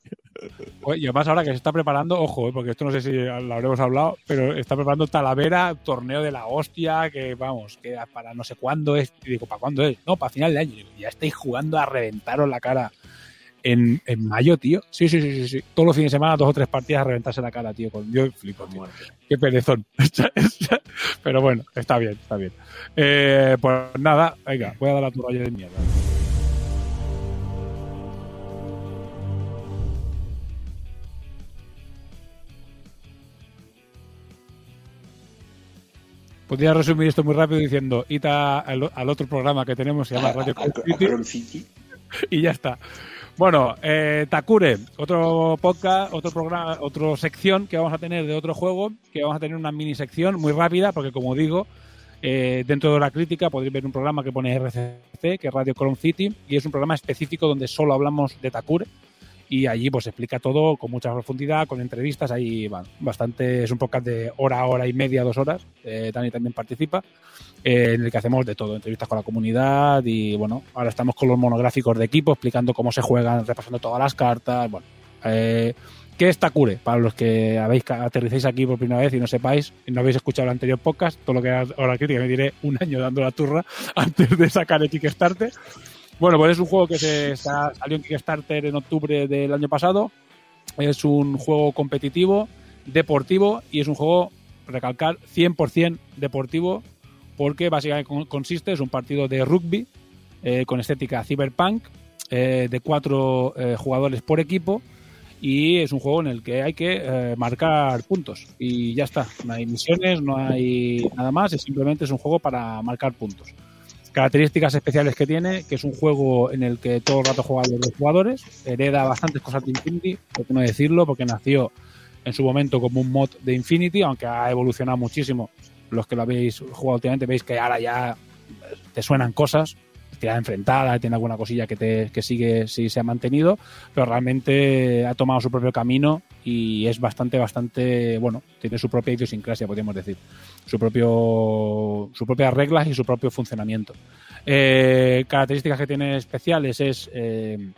Oye, Y además ahora que se está preparando, ojo, eh, porque esto no sé si lo habremos hablado, pero está preparando Talavera, torneo de la hostia, que vamos, que para no sé cuándo es. Y digo, ¿para cuándo es? No, para final de año. Digo, ya estáis jugando a reventaros la cara en, en mayo, tío. Sí, sí, sí, sí, sí. Todos los fines de semana, dos o tres partidas a reventarse la cara, tío. Con... Yo flipo, tío. Qué perezón. pero bueno, está bien, está bien. Eh, pues nada, venga, voy a dar a tu rollo de mierda. Podría resumir esto muy rápido diciendo, ita al, al otro programa que tenemos, se llama Radio City. y ya está. Bueno, eh, Takure, otro podcast, otro programa, otra sección que vamos a tener de otro juego, que vamos a tener una mini sección muy rápida, porque como digo, eh, dentro de la crítica podéis ver un programa que pone RCC, que es Radio Chrome City, y es un programa específico donde solo hablamos de Takure. Y allí pues explica todo con mucha profundidad, con entrevistas, ahí bueno, bastante, es un podcast de hora, hora y media, dos horas, eh, Dani también participa, eh, en el que hacemos de todo, entrevistas con la comunidad y bueno, ahora estamos con los monográficos de equipo explicando cómo se juegan, repasando todas las cartas, bueno. Eh, ¿Qué es Takure? Para los que habéis aterricéis aquí por primera vez y no sepáis, no habéis escuchado el anterior podcast, todo lo que era hora crítica, me diré un año dando la turra antes de sacar el Kickstarter. Bueno, pues es un juego que se sa- salió en Kickstarter en octubre del año pasado. Es un juego competitivo, deportivo y es un juego, recalcar, 100% deportivo porque básicamente con- consiste, es un partido de rugby eh, con estética cyberpunk eh, de cuatro eh, jugadores por equipo y es un juego en el que hay que eh, marcar puntos. Y ya está, no hay misiones, no hay nada más, es simplemente es un juego para marcar puntos características especiales que tiene, que es un juego en el que todo el rato juegan los dos jugadores, hereda bastantes cosas de Infinity, por qué no decirlo, porque nació en su momento como un mod de Infinity, aunque ha evolucionado muchísimo. Los que lo habéis jugado últimamente veis que ahora ya te suenan cosas, tirada enfrentada, tiene alguna cosilla que, te, que sigue, sí se ha mantenido, pero realmente ha tomado su propio camino y es bastante, bastante, bueno, tiene su propia idiosincrasia, podríamos decir, su propio, sus propias reglas y su propio funcionamiento. Eh, características que tiene especiales es eh,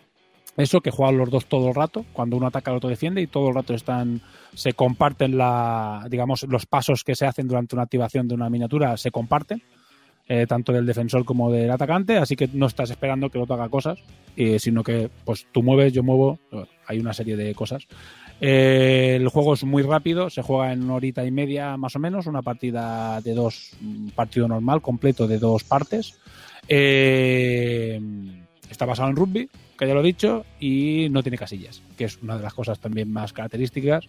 eso, que juegan los dos todo el rato, cuando uno ataca el otro defiende y todo el rato están, se comparten la, digamos, los pasos que se hacen durante una activación de una miniatura se comparten eh, tanto del defensor como del atacante, así que no estás esperando que el otro haga cosas, eh, sino que pues tú mueves, yo muevo, hay una serie de cosas. Eh, el juego es muy rápido, se juega en una horita y media más o menos, una partida de dos, un partido normal, completo de dos partes. Eh, está basado en rugby, que ya lo he dicho, y no tiene casillas, que es una de las cosas también más características,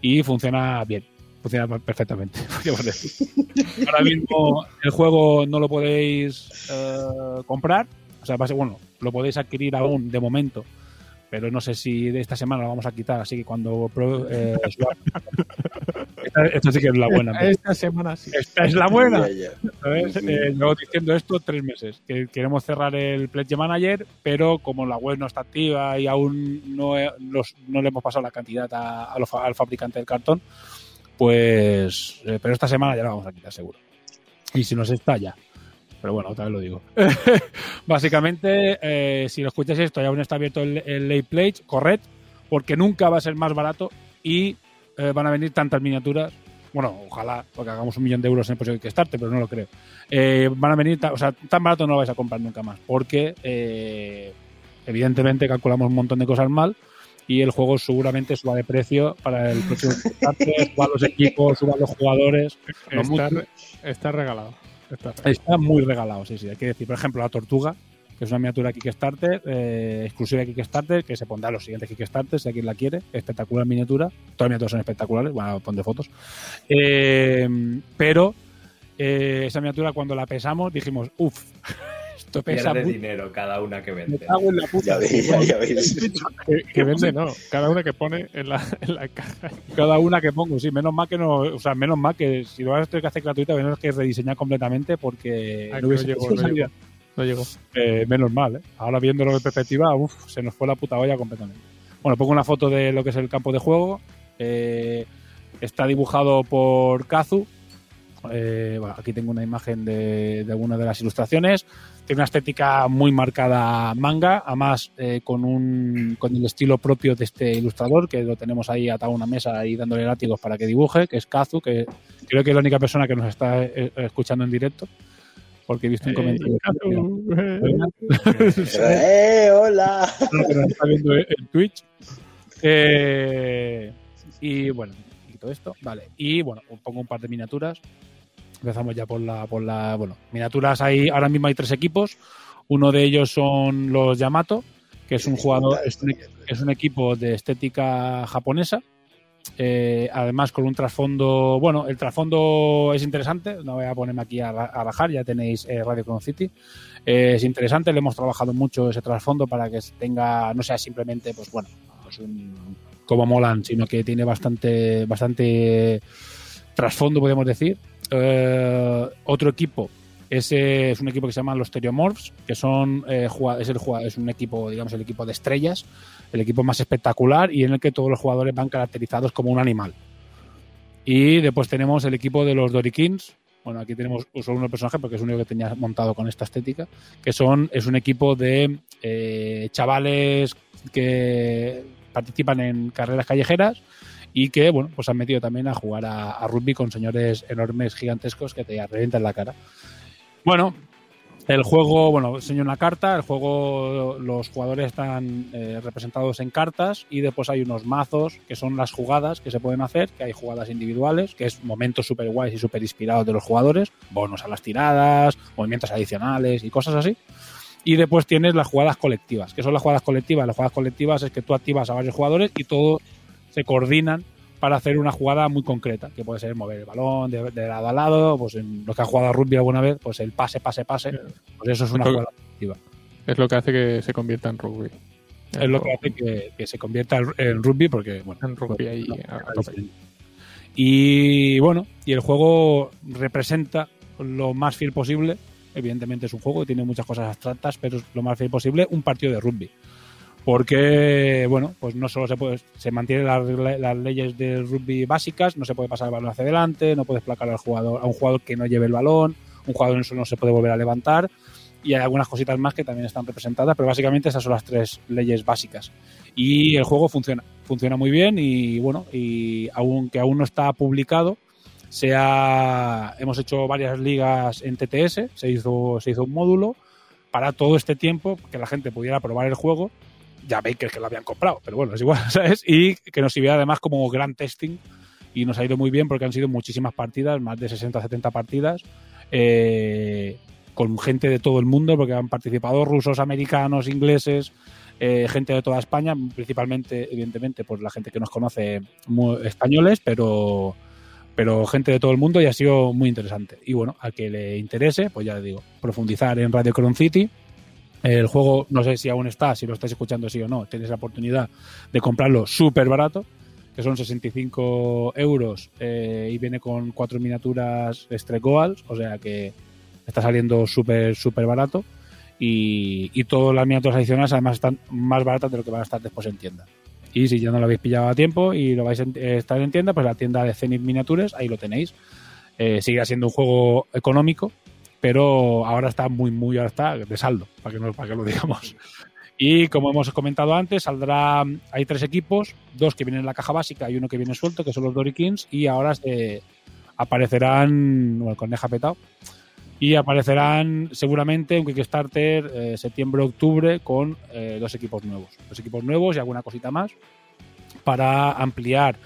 y funciona bien funciona perfectamente. Ahora mismo el juego no lo podéis eh, comprar, o sea, bueno, lo podéis adquirir aún de momento, pero no sé si de esta semana lo vamos a quitar, así que cuando eh, esta, esta sí que es la buena. Esta semana sí. Esta es la buena. Ya, ya. ¿sabes? Eh, llevo diciendo esto tres meses, que queremos cerrar el Pledge Manager, pero como la web no está activa y aún no, he- los- no le hemos pasado la cantidad a- a lo fa- al fabricante del cartón, pues, eh, pero esta semana ya la vamos a quitar seguro. Y si no se está ya. Pero bueno, otra vez lo digo. Básicamente, eh, si lo escucháis esto y aún está abierto el, el late pledge, corred, porque nunca va a ser más barato y eh, van a venir tantas miniaturas. Bueno, ojalá, porque hagamos un millón de euros en el próximo Kickstarter, pero no lo creo. Eh, van a venir, ta- o sea, tan barato no lo vais a comprar nunca más, porque eh, evidentemente calculamos un montón de cosas mal y el juego seguramente suba de precio para el próximo Kickstarter, suban los equipos, suban los jugadores. está regalado. Está muy regalado, sí, sí. Hay que decir, por ejemplo, la tortuga, que es una miniatura Kickstarter, eh, exclusiva de Kickstarter, que se pondrá en los siguientes Kickstarter, si alguien la quiere. Espectacular miniatura. Todas las miniaturas son espectaculares, bueno, pondré fotos. Eh, pero eh, esa miniatura cuando la pesamos dijimos, uff, esto pesa Pierde dinero cada una que Me vende. cago en la puta. Ya veis, ya, ya veis. Que, que vende, no. Cada una que pone en la, en la caja. Cada una que pongo, sí, menos mal que no, o sea, menos mal que si lo vas a tener que hacer gratuita, menos que rediseñar completamente porque Ay, no hubiese no llegó, no llegó. No llegó. Eh, menos mal, ¿eh? Ahora viéndolo en perspectiva, uf, se nos fue la puta olla completamente. Bueno, pongo una foto de lo que es el campo de juego. Eh, está dibujado por Kazu. Eh, bueno, aquí tengo una imagen de, de alguna de las ilustraciones. Tiene una estética muy marcada manga, además eh, con, un, con el estilo propio de este ilustrador, que lo tenemos ahí atado a una mesa y dándole látigos para que dibuje, que es Kazu, que creo que es la única persona que nos está eh, escuchando en directo, porque he visto un comentario. ¡Eh, hola! lo que nos está viendo en Twitch. Eh, y bueno, y todo esto, vale. Y bueno, pongo un par de miniaturas. Empezamos ya por la, por la, bueno, miniaturas hay, ahora mismo hay tres equipos. Uno de ellos son los Yamato, que es un jugador, es un, equipo de estética japonesa. Eh, además con un trasfondo, bueno, el trasfondo es interesante, no voy a ponerme aquí a, a rajar, ya tenéis eh, Radio Cron City. Eh, es interesante, le hemos trabajado mucho ese trasfondo para que tenga, no sea simplemente, pues bueno, pues un- como molan, sino que tiene bastante, bastante trasfondo, podemos decir. Eh, otro equipo ese es un equipo que se llama los Stereomorphs, que son eh, es, el, es un equipo, digamos, el equipo de estrellas, el equipo más espectacular y en el que todos los jugadores van caracterizados como un animal. Y después tenemos el equipo de los Dorikins. Bueno, aquí tenemos solo un personaje porque es el único que tenía montado con esta estética, que son es un equipo de eh, chavales que participan en carreras callejeras y que, bueno, pues han metido también a jugar a, rugby con señores enormes, gigantescos que te revientan la cara. Bueno, el juego, bueno, enseño una carta, el juego, los jugadores están eh, representados en cartas y después hay unos mazos que son las jugadas que se pueden hacer, que hay jugadas individuales, que es momentos súper guays y súper inspirados de los jugadores, bonos a las tiradas, movimientos adicionales y cosas así. Y después tienes las jugadas colectivas. ¿Qué son las jugadas colectivas? Las jugadas colectivas es que tú activas a varios jugadores y todos se coordinan para hacer una jugada muy concreta, que puede ser mover el balón de, de lado a lado, pues en los que han jugado a rugby alguna vez, pues el pase, pase, pase, pues eso es una jugada colectiva. Es lo que hace que se convierta en rugby. Es lo que hace que, que se convierta en- rugby porque, bueno, En rugby ahí no, a no, tope. y bueno, y el juego representa lo más fiel posible. Evidentemente es un juego que tiene muchas cosas abstractas, pero es lo más fiel posible un partido de rugby. Porque, bueno, pues no solo se puede, se mantienen las, leyes del rugby básicas, no se puede pasar el balón hacia adelante, no puedes placar al jugador, a un jugador que no lleve el balón, un jugador en no se puede volver a levantar, y hay algunas cositas más que también están representadas, pero básicamente esas son las tres leyes básicas. Y el juego funciona, funciona muy bien y bueno, y aunque aún no está publicado, se ha- hemos hecho varias ligas en TTS, se hizo, se hizo un módulo para todo este tiempo que la gente pudiera probar el juego. Ya veis que, lo habían comprado, pero bueno, es igual, ¿sabes? Y que nos sirviera además como gran testing y nos ha ido muy bien porque han sido muchísimas partidas, más de 60 70 partidas, eh, con gente de todo el mundo, porque han participado rusos, americanos, ingleses, eh, gente de toda España, principalmente, evidentemente, pues la gente que nos conoce mu- españoles, pero, pero gente de todo el mundo y ha sido muy interesante. Y bueno, a que le interese, pues ya le digo, profundizar en Radio Cron City. El juego, no sé si aún está, si lo estáis escuchando sí o no, tenéis la oportunidad de comprarlo súper barato, que son 65 euros eh, y viene con cuatro miniaturas Stregoals, o sea que está saliendo súper, súper barato. Y, y todas las miniaturas adicionales además están más baratas de lo que van a estar después en tienda. Y si ya no lo habéis pillado a tiempo y lo vais a estar en tienda, pues la tienda de Zenith Miniatures, ahí lo tenéis. Eh, seguirá siendo un juego económico, pero ahora está muy, muy, ahora está de saldo, para que, no, para que lo digamos. Y como hemos comentado antes, saldrá, hay tres equipos, dos que vienen en la caja básica y uno que viene suelto, que son los Dorikins, y ahora aparecerán, bueno, con Neja petado, y aparecerán seguramente un Kickstarter eh, septiembre-octubre con eh, dos equipos nuevos. Dos equipos nuevos y alguna cosita más para ampliar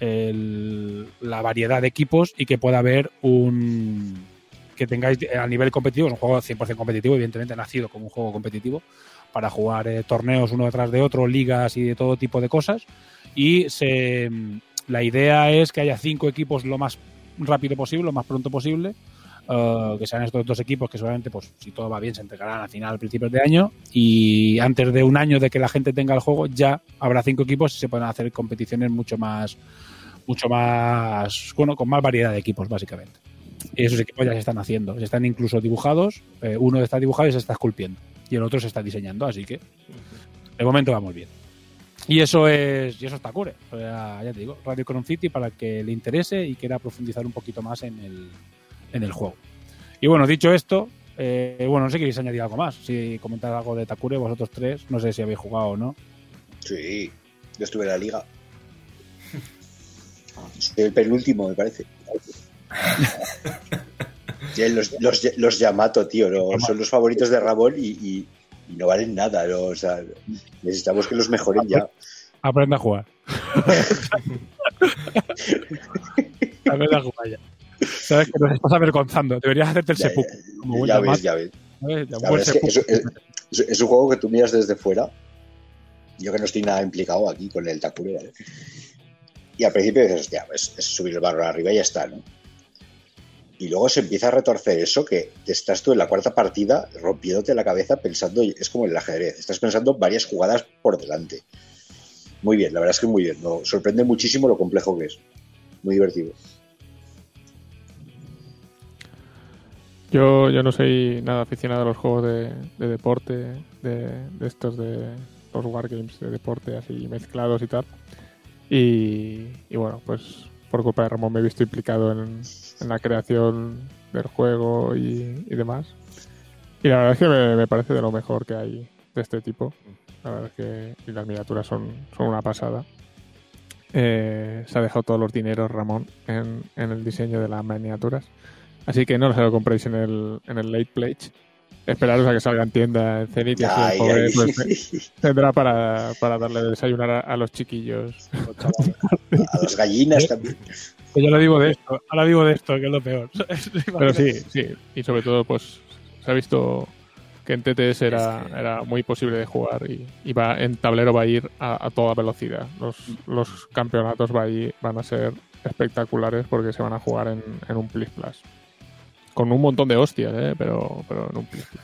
la variedad de equipos y que pueda haber un que tengáis eh, a nivel competitivo, es un juego 100% competitivo, evidentemente nacido como un juego competitivo para jugar eh, torneos uno detrás de otro, ligas y de todo tipo de cosas y se, la idea es que haya cinco equipos lo más rápido posible, lo más pronto posible eh, que sean estos dos equipos que seguramente, pues si todo va bien, se entregarán al final, a principios de año. Y antes de un año de que la gente tenga el juego, ya habrá cinco equipos y se pueden hacer competiciones mucho más, mucho más, bueno, con más variedad de equipos, básicamente. Y esos equipos ya se están haciendo, ya están incluso dibujados. eh, uno está dibujado y se está esculpiendo, y el otro se está diseñando, así que de momento vamos bien. Y eso es y eso está cure. O sea, ya te digo, Radio Cron City para el que le interese y quiera profundizar un poquito más en el, en el juego. Y bueno, dicho esto, eh, bueno, no sé si queréis añadir algo más. Si comentar algo de Takure, vosotros tres, no sé si habéis jugado o no. Sí, yo estuve en la liga. Soy el penúltimo, me parece. Los, los, los Yamato, tío, no, son los favoritos de Ramón y, y- y no valen nada. ¿no? O sea, necesitamos que los mejoren ya. Aprende a jugar. Aprende a jugar ya. Sabes que nos estás avergonzando. Deberías hacerte el Ya, seppuku. Ves, ya ves. es que es, es- es un juego que tú miras desde fuera. Yo que no estoy nada implicado aquí con el Takure, ¿vale? Y al principio dices, hostia, es subir el barro arriba y ya está, ¿no? Y luego se empieza a retorcer eso que estás tú en la cuarta partida rompiéndote la cabeza pensando, es como el ajedrez, estás pensando varias jugadas por delante. Muy bien, la verdad es que muy bien. ¿no? Sorprende muchísimo lo complejo que es. Muy divertido. Yo, yo no soy nada aficionado a los juegos de, de deporte, de, de estos de los wargames de deporte así mezclados y tal. Y, y bueno, pues por culpa de Ramón me he visto implicado en, en la creación del juego y, y demás. Y la verdad es que me, me parece de lo mejor que hay de este tipo. La verdad es que y las miniaturas son, son una pasada. Eh, se ha dejado todos los dineros Ramón en, en el diseño de las miniaturas. Así que no se lo compréis en el, en el late pledge. Esperaros a que salga en tienda en Zenith y así el pobre, pues, tendrá para, para darle de desayunar a, a los chiquillos. A las gallinas también. Yo lo digo de esto, ahora digo de esto, que es lo peor. Pero sí, sí. Y sobre todo, pues se ha visto que en TTS era, Es que- era muy posible de jugar y, y va, en tablero va a ir a, a toda velocidad. Los, los campeonatos va a ir- van a ser espectaculares porque se van a jugar en, en un Plis Plus. Con un montón de hostias, ¿eh? pero, pero en un Plis Plus.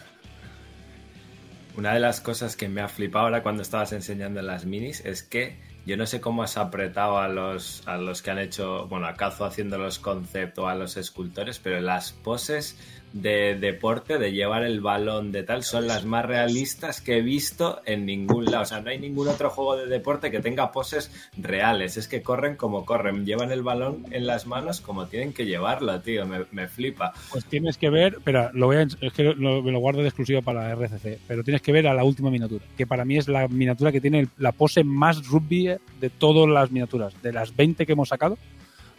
Una de las cosas que me ha flipado ahora cuando estabas enseñando las minis es que yo no sé cómo has apretado a los, a los que han hecho, bueno, a haciendo los conceptos, a los escultores, pero las poses de deporte, de llevar el balón, de tal, son las más realistas que he visto en ningún lado. O sea, no hay ningún otro juego de deporte que tenga poses reales. Es que corren como corren, llevan el balón en las manos como tienen que llevarlo, tío. Me, me flipa. Pues tienes que ver, espera, lo voy a, es que lo- me lo guardo de exclusivo para RCC, pero tienes que ver a la última miniatura, que para mí es la miniatura que tiene la pose más rugby de todas las miniaturas, de las 20 que hemos sacado,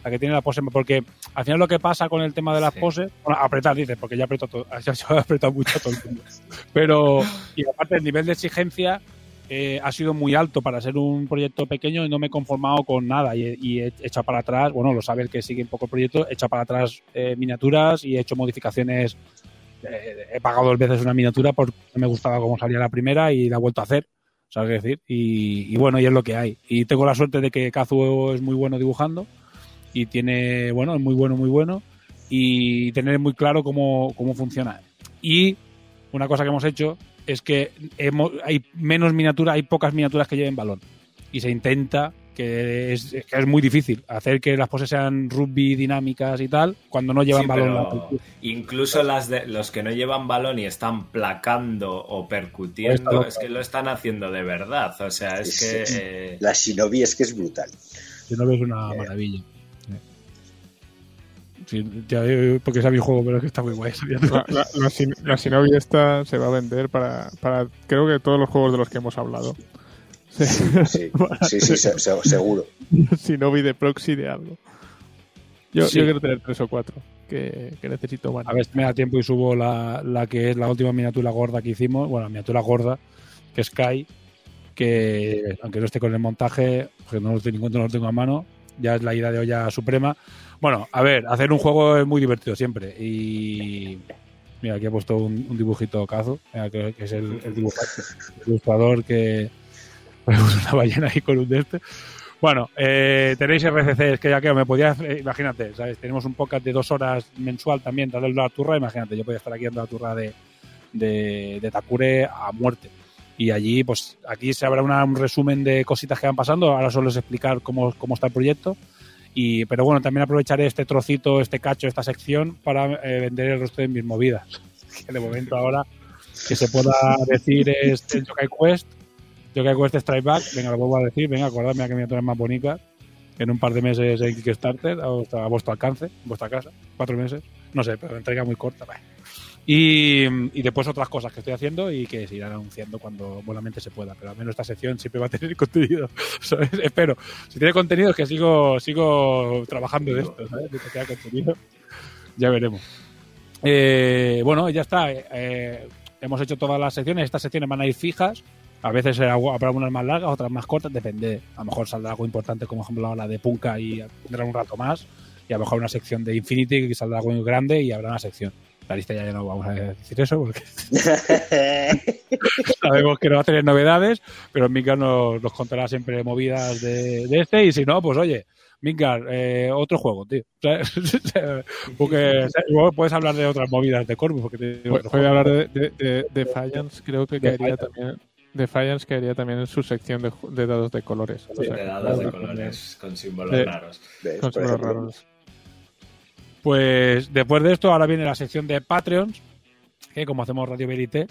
la que tiene la pose, porque al final lo que pasa con el tema de las Sí. poses, bueno, apretar, dices, porque ya apretó todo, ya ha apretado mucho a todo el mundo. Pero, y aparte el nivel de exigencia eh, ha sido muy alto para ser un proyecto pequeño y no me he conformado con nada y, he- y he echado para atrás, bueno, lo sabe el que sigue un poco el proyecto, he echado para atrás eh, miniaturas y he hecho modificaciones. eh, he pagado dos veces una miniatura porque me gustaba cómo salía la primera y la he vuelto a hacer, ¿sabes qué decir? Y, y bueno, y es lo que hay. Y tengo la suerte de que Kazuo es muy bueno dibujando y tiene, bueno, es muy bueno, muy bueno y tener muy claro cómo, cómo funciona. Y una cosa que hemos hecho es que hemos, hay menos miniaturas, hay pocas miniaturas que lleven balón. Y se intenta, que es, que es muy difícil, hacer que las poses sean rugby dinámicas y tal, cuando no llevan Sí, balón. incluso las de los que no llevan balón y están placando o percutiendo, Esto- es que lo están haciendo de verdad. O sea, es Sí, que sí. eh, La Shinobi es que es brutal. Si no ves una maravilla. Sí, ya, porque es a mi juego, pero es que está muy guay. La, la, la Shin- la Shinobi esta se va a vender para, para creo que todos los juegos de los que hemos hablado. Sí. Sí, sí, sí, se- se- seguro. Shinobi de proxy de algo. Yo, Sí. yo quiero tener tres o cuatro que, que necesito más. A ver si me da tiempo y subo la, la que es la última miniatura gorda que hicimos. Bueno, la miniatura gorda, que es Kai, que aunque no esté con el montaje, porque no lo tengo, no lo tengo a mano, ya es la ida de olla suprema. Bueno, a ver, hacer un juego es muy divertido siempre. Y mira, aquí he puesto un, un dibujito cazo, que, es el, el ilustrador que una ballena ahí con un de este. Bueno, eh, tenéis RCCs que ya que me podía, eh, imagínate, ¿sabes? Tenemos un podcast de dos horas mensual también dando la turra, imagínate, yo podía estar aquí dando la turra de, de, de Takure a muerte. Y allí, pues aquí se habrá una- un resumen de cositas que van pasando, ahora solo es explicar cómo, cómo está el proyecto. Y, pero bueno, también aprovecharé este trocito, este cacho, esta sección para eh, vender el resto de mis movidas. Que de momento ahora que se pueda decir es el Yokai Quest, Yokai Quest Strike Back, venga, lo vuelvo a decir, venga, acordadme a que miniaturas más bonitas, en un par de meses en Kickstarter, a vuestro, a vuestro alcance, en vuestra casa, cuatro meses, no sé, pero entrega muy corta. bah. Y, después otras cosas que estoy haciendo y que se irán anunciando cuando buenamente se pueda, pero al menos esta sección siempre va a tener contenido, ¿sabes? Espero. Si tiene contenido es que sigo, sigo trabajando de esto, ¿sabes? Contenido. Ya veremos. Eh, bueno, ya está. Eh, hemos hecho todas las secciones. Estas secciones van a ir fijas. A veces habrá algunas más largas, otras más cortas, depende. A lo mejor saldrá algo importante, como por ejemplo la de Punka y tendrá un rato más. Y a lo mejor una sección de Infinity que saldrá algo grande y habrá una sección. La lista ya no vamos a decir eso porque sabemos que no va a tener novedades, pero Mingar nos, nos contará siempre movidas de, de este. Y si no, pues oye, Mingar, eh, otro juego, tío. porque puedes hablar de otras movidas de Corvus. Porque te digo, Voy a hablar de, de, de- creo que caería Defiance. también. Defiance caería también en su sección de, dados de colores. O sea, de dados de colores con símbolos De- raros. Con símbolos ejemplo. raros. Pues después de esto, ahora viene la sección de Patreons, que como hacemos Radio Verité,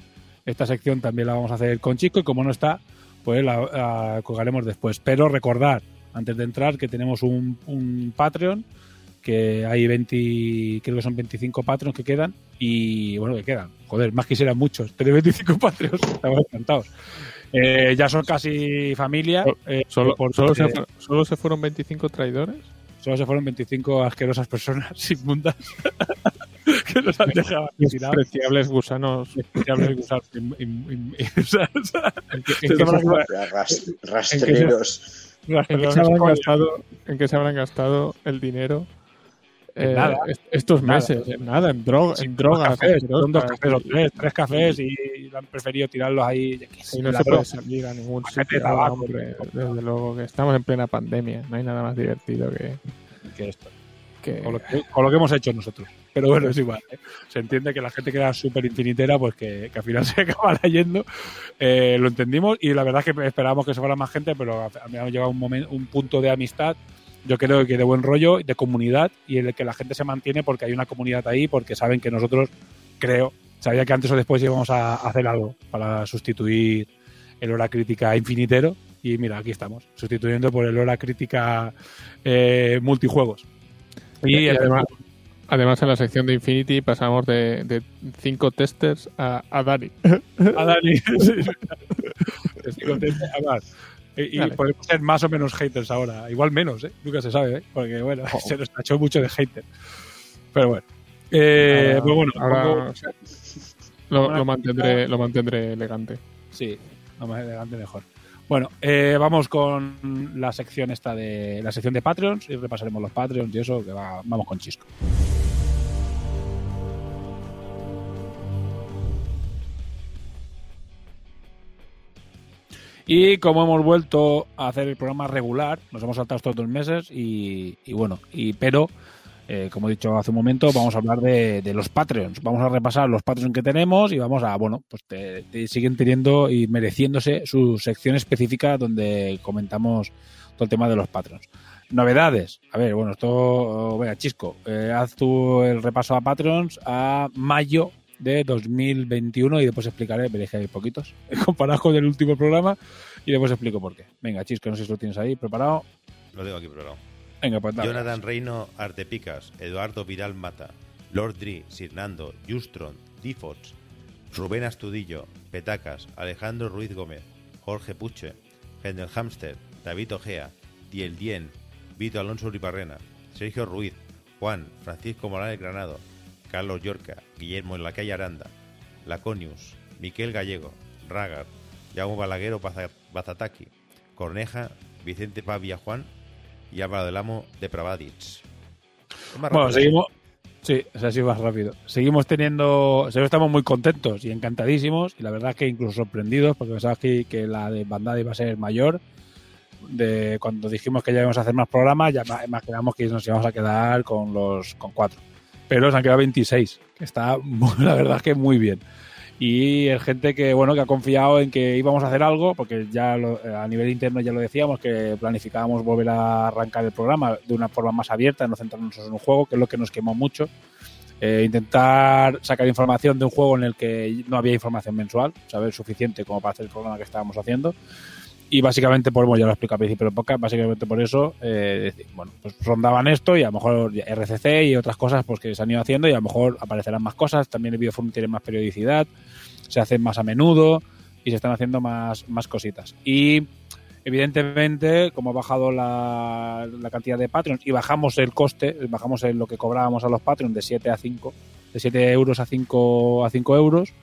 esta sección también la vamos a hacer con Chico y como no está, pues la, la colgaremos después. Pero recordar, antes de entrar, que tenemos un, un Patreon, que hay 20, creo que son 25 Patreons que quedan y bueno, que quedan. Joder, más quisieran muchos, tener 25 Patreons, estamos encantados. Eh, ya son casi familia. eh, Solo, porque- solo, se, fu- solo se fueron 25 traidores. Solo se fueron 25 asquerosas personas inmundas que nos han dejado. Despreciables gusanos. Despreciables gusanos in- in- in- o sea, o sea, ¿En qué, Se en qué llaman- se, Ras- Rastreros. ¿En qué se habrán gastado el dinero? Eh, nada. est- estos Nada. meses, en nada, en, droga, Sí, en drogas. cafés, son dos cafés o y- tres, tres cafés y, han preferido tirarlos ahí. sé, Y no se puede salir a ningún sitio. de tabaco. hombre, desde luego que estamos en plena pandemia. No hay nada más divertido que, Que esto, que con, lo que, con lo que hemos hecho nosotros. Pero bueno, es igual. ¿eh? Se entiende que la gente que era súper infinitera, pues que, que al final se acaba yendo. Eh, lo entendimos y la verdad es que esperábamos que se fuera más gente, pero hemos llegado a un, momento, un punto de amistad. Yo creo que de buen rollo, de comunidad y en el que la gente se mantiene porque hay una comunidad ahí, porque saben que nosotros, creo, sabía que antes o después íbamos a hacer algo para sustituir el hora crítica infinitero. Y mira, aquí estamos, sustituyendo por el hora crítica eh, multijuegos. Y, además, además en la sección de Infinity pasamos de, de cinco testers a, a Dani. a Dani. Sí. Estoy contento. Además, Y, podemos ser más o menos haters ahora. Igual menos, ¿eh? Nunca se sabe, ¿eh? Porque, bueno, Oh. se nos tachó mucho de hater. Pero bueno. Eh, Ahora- pues bueno, ahora lo, lo mantendré, lo mantendré elegante. Sí, lo más elegante mejor. Bueno, eh, vamos con la sección esta de la sección de Patreons y repasaremos los Patreons y eso, que va, vamos con Chisco. Y como hemos vuelto a hacer el programa regular, nos hemos saltado estos dos meses y, bueno, y pero eh, como he dicho hace un momento, vamos a hablar de, los Patreons. Vamos a repasar los Patreons que tenemos y vamos a, bueno, pues te, siguen teniendo y mereciéndose su sección específica donde comentamos todo el tema de los Patreons. Novedades. A ver, bueno, esto, venga, Chisco, eh, haz tú el repaso a Patreons a mayo de 2021 y después explicaré, veréis que hay poquitos, comparados con el último programa y después explico por qué. Venga, Chisco, no sé si lo tienes ahí preparado. Lo tengo aquí preparado. Venga, pues dale. Jonathan Reino Artepicas, Eduardo Viral Mata, Lord Dri, Sirnando, Justron, Difots, Rubén Astudillo, Petacas, Alejandro Ruiz Gómez, Jorge Puche, Gendel Hamster, David Ojea, Diel Dien, Vito Alonso Uribarrena, Sergio Ruiz, Juan, Francisco Morales Granado, Carlos Yorca, Guillermo en la calle Aranda, Laconius, Miquel Gallego, Ragar, Jaume Balaguero Baza- Bazataki, Corneja, Vicente Pavia Juan y Álvaro del Amo de Pravadits. Más Bueno, seguimos. Sí, es así más rápido. Seguimos teniendo. Estamos muy contentos y encantadísimos. Y la verdad es que incluso sorprendidos, porque pensabas que, que la de Bandada iba a ser mayor. de cuando dijimos que ya íbamos a hacer más programas, ya ma- imaginamos que nos íbamos a quedar con los con cuatro. Pero se han quedado 26, que está, la verdad que muy bien. Y es gente que, bueno, que ha confiado en que íbamos a hacer algo, porque ya lo- a nivel interno ya lo decíamos, que planificábamos volver a arrancar el programa de una forma más abierta, no centrarnos en un juego, que es lo que nos quemó mucho. Eh, intentar sacar información de un juego en el que no había información mensual, saber suficiente como para hacer el programa que estábamos haciendo. Y básicamente, por, bueno, ya lo explico al principio del podcast, básicamente por eso, eh, bueno, pues rondaban esto y a lo mejor RCC y otras cosas pues que se han ido haciendo y a lo mejor aparecerán más cosas. También el videoforum tiene más periodicidad, se hacen más a menudo y se están haciendo más, más cositas. Y evidentemente, como ha bajado la, la cantidad de Patreons y bajamos el coste, bajamos el- lo que cobrábamos a los Patreons de 7 a 5, de 7 euros a 5, a 5 euros,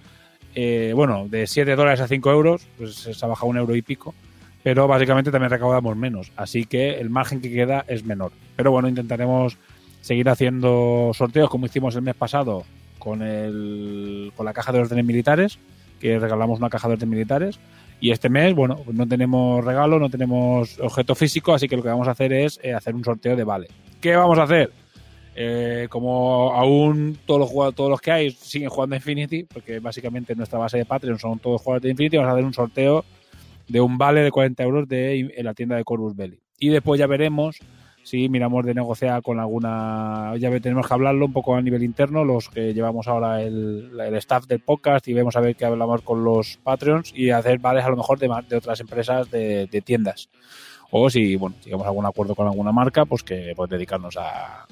eh, bueno, de 7 dólares a 5 euros, pues se ha bajado un euro y pico, pero básicamente también recaudamos menos, así que el margen que queda es menor. Pero bueno, intentaremos seguir haciendo sorteos como hicimos el mes pasado con, el, con la caja de órdenes militares, que regalamos una caja de órdenes militares. Y este mes, bueno, no tenemos regalo, no tenemos objeto físico, así que lo que vamos a hacer es eh, hacer un sorteo de vale. ¿Qué vamos a hacer? Eh, como aún todos los, jugadores, todos los que hay siguen jugando Infinity, porque básicamente nuestra base de Patreon son todos jugadores de Infinity, vamos a hacer un sorteo de un vale de 40 euros de, en la tienda de Corvus Belli. Y después ya veremos si miramos de negociar con alguna. Ya tenemos que hablarlo un poco a nivel interno, los que llevamos ahora el, el staff del podcast y vemos a ver qué hablamos con los Patreons y hacer vales a lo mejor de, de otras empresas de, de tiendas. O si, bueno, llegamos a algún acuerdo con alguna marca, pues que pues dedicarnos a.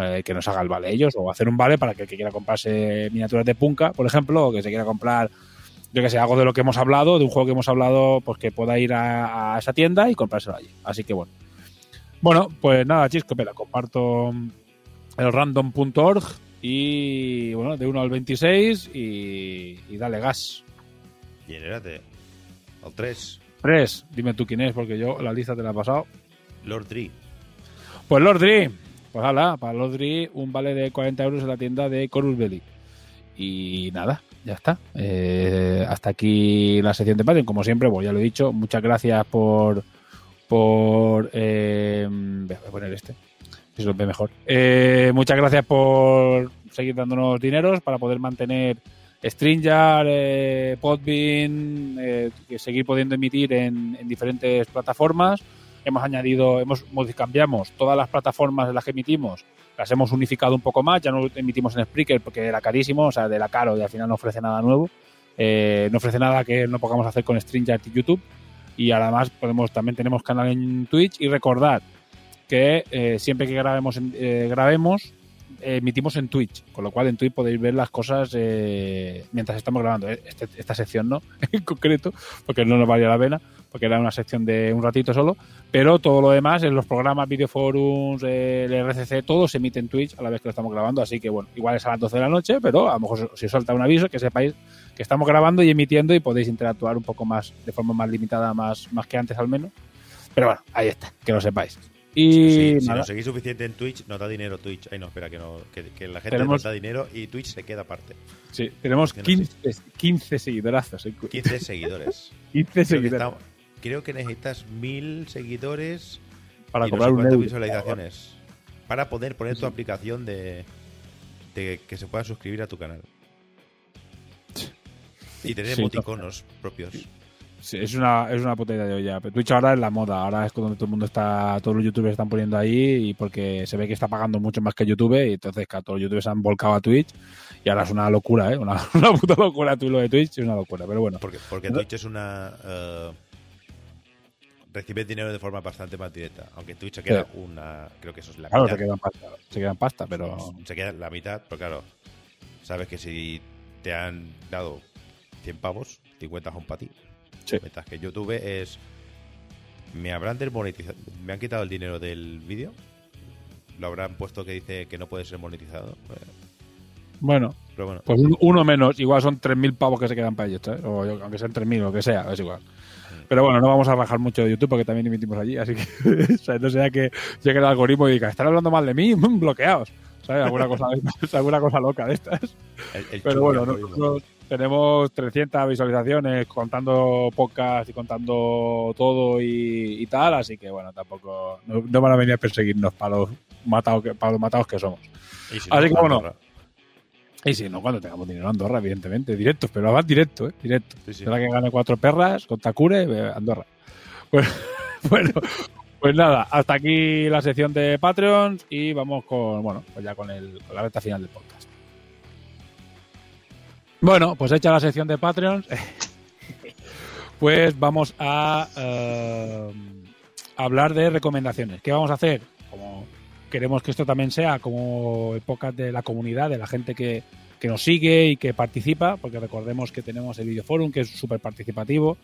eh, que nos haga el vale ellos, o hacer un vale para que el que quiera comprarse miniaturas de Punka, por ejemplo, o que se quiera comprar yo que sé, algo de lo que hemos hablado, de un juego que hemos hablado, pues que pueda ir a, a esa tienda y comprárselo allí. Así que bueno. Bueno, pues nada, Chisco, espera, comparto el random.org y bueno, de 1 al 26 y, y dale gas. Y enérate. Al 3, 3, dime tú quién es, porque yo la lista te la he pasado. Lord Dree. Pues Lord Dree, pues hala, para Lord Dree un vale de 40 euros en la tienda de Corus Belli. Y nada, ya está. Eh, hasta aquí la sección de Patreon. Como siempre, pues ya lo he dicho, muchas gracias por. por eh, voy a poner este, si se lo ve mejor. Eh, muchas gracias por seguir dándonos dineros para poder mantener Stringer, eh, Podbean, eh, seguir pudiendo emitir en diferentes plataformas. Hemos añadido, hemos cambiamos todas las plataformas en las que emitimos, las hemos unificado un poco más. Ya no emitimos en Spreaker porque era carísimo, o sea, era caro y al final no ofrece nada nuevo. Eh, no ofrece nada que no podamos hacer con Stringer y YouTube. Y además podemos, también tenemos canal en Twitch y recordar que eh, siempre que grabemos, eh, grabemos emitimos en Twitch, con lo cual en Twitch podéis ver las cosas eh, mientras estamos grabando. Eh, Este- esta sección no, en concreto, porque no nos valía la pena, porque era una sección de un ratito solo, pero todo lo demás, en los programas, videoforums, el RCC, todo se emite en Twitch a la vez que lo estamos grabando, así que bueno, igual es a las 12 de la noche, pero a lo mejor si os salta un aviso, que sepáis que estamos grabando y emitiendo y podéis interactuar un poco más, de forma más limitada, más, más que antes al menos. Pero bueno, ahí está, que lo sepáis. Y si, nos seguís suficiente en Twitch, nos da dinero Twitch. Ay, no, espera, que, no, que, que la gente Tenemos- nos da dinero y Twitch se queda aparte. Sí, tenemos Que no sé. 15, 15 seguidorazos. eh, 15 seguidores. 15 Creo que, seguidores estamos- creo que necesitas mil seguidores para y no cobrar sé un cuántas euro. visualizaciones para poder poner tu aplicación de, de que se pueda suscribir a tu canal. Y tener Sí, emoticonos propios. Sí, es una, es una puta idea de olla. Pero Twitch ahora es la moda. Ahora es donde todo el mundo está, todos los youtubers están poniendo ahí y porque se ve que está pagando mucho más que YouTube y entonces claro, todos los youtubers se han volcado a Twitch y ahora es una locura, ¿eh? Una, una puta locura tú lo de Twitch, es una locura. Pero bueno, Porque, porque Twitch es una. eh, recibes dinero de forma bastante más directa. Aunque Twitch se queda una. Creo que eso es la claro, mitad. se quedan pasta, se quedan pasta, pero Se queda la mitad, pero claro. Sabes que si te han dado 100 pavos, 50 son para ti. Sí. Mientras que YouTube es. ¿Me habrán desmonetizado? ¿Me han quitado el dinero del vídeo? ¿Lo habrán puesto que dice que no puede ser monetizado? Eh, bueno, Pero bueno, pues un- uno menos, igual son 3.000 pavos que se quedan para ellos, yo- aunque sean 3.000 o lo que sea, es igual. Pero bueno, no vamos a rajar mucho de YouTube porque también emitimos allí, así que o sea, no sea que llegue el algoritmo y diga, están hablando mal de mí, bloqueados. ¿Sabes? Alguna cosa, alguna cosa loca de estas. el, el Pero bueno, nosotros, tenemos 300 visualizaciones contando podcast y contando todo y, y tal, así que bueno, tampoco no, no van a venir a perseguirnos para los matados que, para los matados que somos. Si Así que bueno. Y si no, cuando tengamos dinero Andorra, evidentemente, directos, pero además directo, ¿eh? Directo. Sí, sí. Será que gane cuatro perras con Takure, eh, Andorra. Bueno, bueno, pues nada, hasta aquí la sección de Patreons y vamos con, bueno, pues ya con, el, con la recta final del podcast. Bueno, pues hecha la sección de Patreons, pues vamos a eh, hablar de recomendaciones. ¿Qué vamos a hacer? Como queremos que esto también sea como épocas de la comunidad, de la gente que, que nos sigue y que participa, porque recordemos que tenemos el videoforum que es súper participativo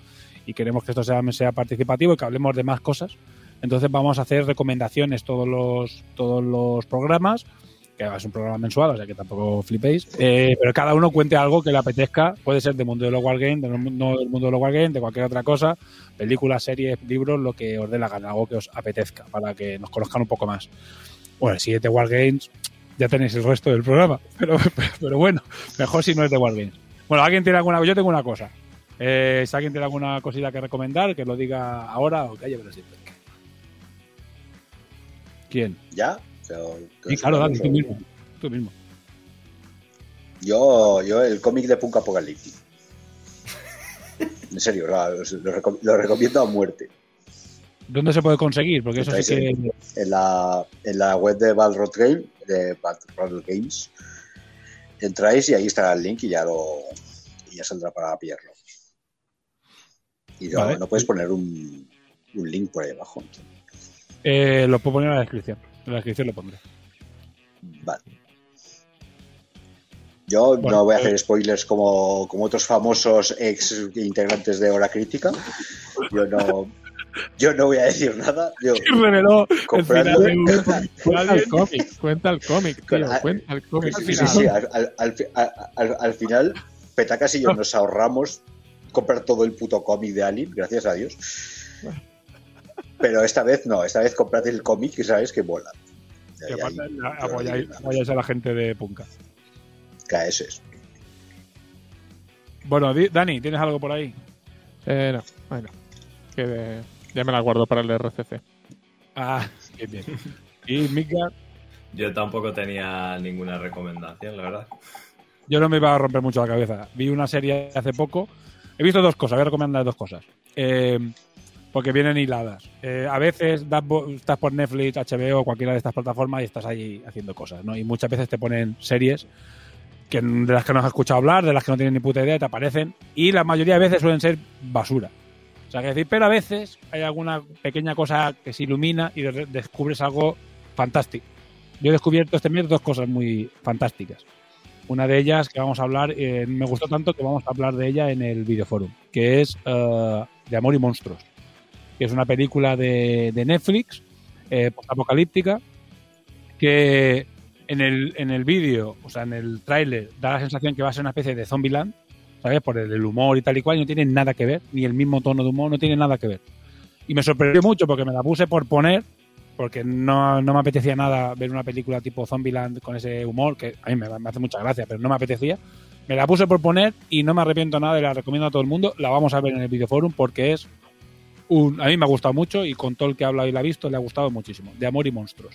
y queremos que esto sea, sea participativo y que hablemos de más cosas. Entonces vamos a hacer recomendaciones todos los, todos los programas, que es un programa mensual, o sea que tampoco flipéis, eh, pero cada uno cuente algo que le apetezca, puede ser del mundo de los Wargames, mu- no del mundo de los Wargames, de cualquier otra cosa, películas, series, libros, lo que os dé la gana, algo que os apetezca, para que nos conozcan un poco más. Bueno, si es de Wargames, ya tenéis el resto del programa, pero, bueno, mejor si no es de Wargames. Bueno, ¿alguien tiene alguna Yo tengo una cosa. Eh, si alguien tiene alguna cosita que recomendar, que lo diga ahora o calle, pero siempre. ¿Quién? ¿Ya? Pero- Sí, claro, tú mismo. Tú mismo. Yo, yo el cómic de Punk Apocalipsis. En serio, lo, lo reco- lo recomiendo a muerte. ¿Dónde se puede conseguir? Porque eso sí que. En la, en la web de Balrog Game, de Balrog Games, entráis y ahí estará el link y ya lo y ya saldrá para pillarlo. Y no, Vale. no puedes poner un, un link por ahí abajo. Eh, lo puedo poner en la descripción. En la descripción lo pondré. Vale. Yo Bueno, no voy a eh, hacer spoilers como, como otros famosos ex integrantes de Hora Crítica. Yo no, yo no voy a decir nada. Yo, el Comprando- final de Cuenta el cómic, cuenta el cómic, tío, Pero, cuenta el cómic. sí, sí, sí, al, al- al al- al- al final, Petacas y yo nos ahorramos comprar todo el puto cómic de Alien, gracias a Dios. Pero esta vez no, esta vez comprad el cómic que sabes que mola. Y aparte, apoyáis, a la gente de Punka. Claro, eso es. Bueno, Dani, ¿tienes algo por ahí? Eh, no, bueno, que de- ya me la guardo para el RCC. Ah, bien, bien. Y Midgard, Yo tampoco tenía ninguna recomendación, la verdad. yo no me iba a romper mucho la cabeza. Vi una serie hace poco. He visto dos cosas, voy a recomendar dos cosas. Eh, porque vienen hiladas. Eh, a veces estás por Netflix, HBO o cualquiera de estas plataformas y estás ahí haciendo cosas, ¿no? Y muchas veces te ponen series que, de las que no has escuchado hablar, de las que no tienes ni puta idea, te aparecen. Y la mayoría de veces suelen ser basura. O sea, que decir, pero a veces hay alguna pequeña cosa que se ilumina y de- descubres algo fantástico. Yo he descubierto este mes dos cosas muy fantásticas. Una de ellas que vamos a hablar, eh, me gustó tanto que vamos a hablar de ella en el videoforum, que es eh, De Amor y Monstruos, que es una película de, Netflix, eh, apocalíptica, que en el, en el vídeo, o sea, en el tráiler, da la sensación que va a ser una especie de Zombieland, ¿sabes? Por el, el humor y tal y cual, y no tiene nada que ver, ni el mismo tono de humor, no tiene nada que ver. Y me sorprendió mucho porque me la puse por poner, porque no, no me apetecía nada ver una película tipo Zombieland con ese humor, que a mí me, me hace mucha gracia, pero no me apetecía. Me la puse por poner y no me arrepiento nada y la recomiendo a todo el mundo. La vamos a ver en el videoforum porque es un. A mí me ha gustado mucho y con todo el que ha hablado y la ha visto le ha gustado muchísimo. De amor y monstruos.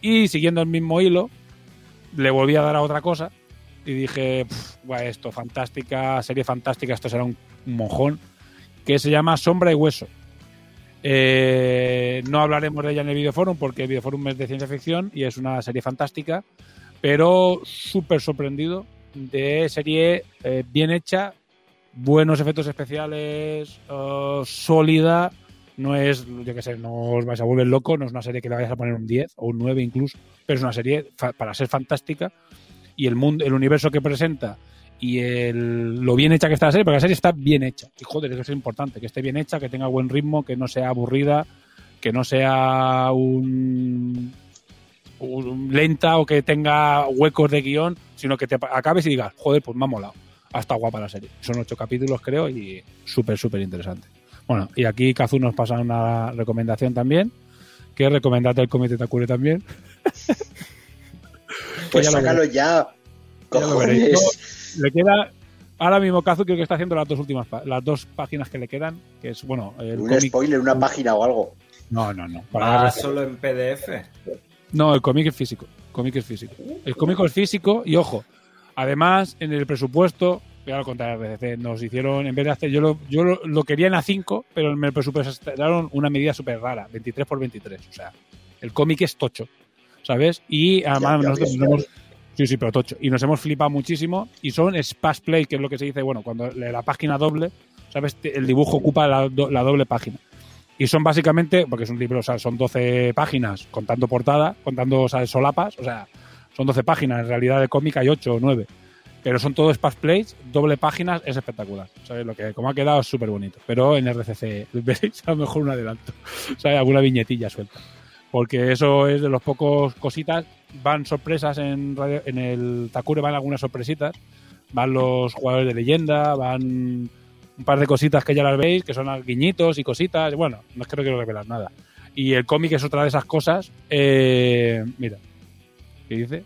Y siguiendo el mismo hilo, le volví a dar a otra cosa y dije, "Pf, guau, esto, fantástica, serie fantástica, esto será un, un mojón, que se llama Sombra y Hueso. Eh, no hablaremos de ella en el videoforum porque el videoforum es de ciencia ficción y es una serie fantástica, pero súper sorprendido de serie eh, bien hecha, buenos efectos especiales, eh, sólida, no es, yo qué sé, no os vais a volver loco, no es una serie que le vayas a poner un 10 o un 9 incluso, pero es una serie para ser fantástica y el mundo, el universo que presenta y el, lo bien hecha que está la serie, porque la serie está bien hecha. Y joder, eso es importante, que esté bien hecha, que tenga buen ritmo, que no sea aburrida, que no sea un, lenta o que tenga huecos de guion, sino que te acabes y digas, joder, pues me ha molado. Hasta guapa la serie. Son ocho capítulos, creo, y súper, súper interesante. Bueno, y aquí Kazu nos pasa una recomendación también, que es recomendarte el cómic de Takure también. Pues ya lo sácalo ya. Cojones. Le queda Ahora mismo Kazu creo que está haciendo las dos últimas, las dos páginas que le quedan, que es, bueno, el Un cómic... spoiler, una página o algo. No, no, no. para Ah, solo en PDF. No, el cómic es físico. El cómic es físico. El cómic es físico y ojo, además en el presupuesto, voy a contar RDC, nos hicieron, en vez de hacer, yo lo, yo lo, lo quería en A5, pero en el presupuesto daron una medida súper rara, 23 por 23. O sea, el cómic es tocho, ¿sabes? Y además Ya, ya nosotros nos ya hemos... Sí, sí, pero tocho. Y nos hemos flipado muchísimo. Y son splash play, que es lo que se dice, bueno, cuando la página doble, ¿sabes? El dibujo ocupa la, do- la doble página. Y son básicamente, porque es un libro, o sea, son 12 páginas contando portada, contando o sea, solapas, o sea, son 12 páginas, en realidad de cómic hay 8 o 9. Pero son todos splash plays, doble páginas, es espectacular. ¿sabes? Lo que como ha quedado es súper bonito. Pero en RCC veréis a lo mejor un adelanto. ¿sabes? Alguna viñetilla suelta. Porque eso es de los pocos cositas. Van sorpresas en, radio- en el Takure, van algunas sorpresitas. Van los jugadores de leyenda, van un par de cositas que ya las veis, que son guiñitos y cositas. Bueno, no es que no quiero revelar nada. Y el cómic es otra de esas cosas. Eh, mira, ¿qué dice?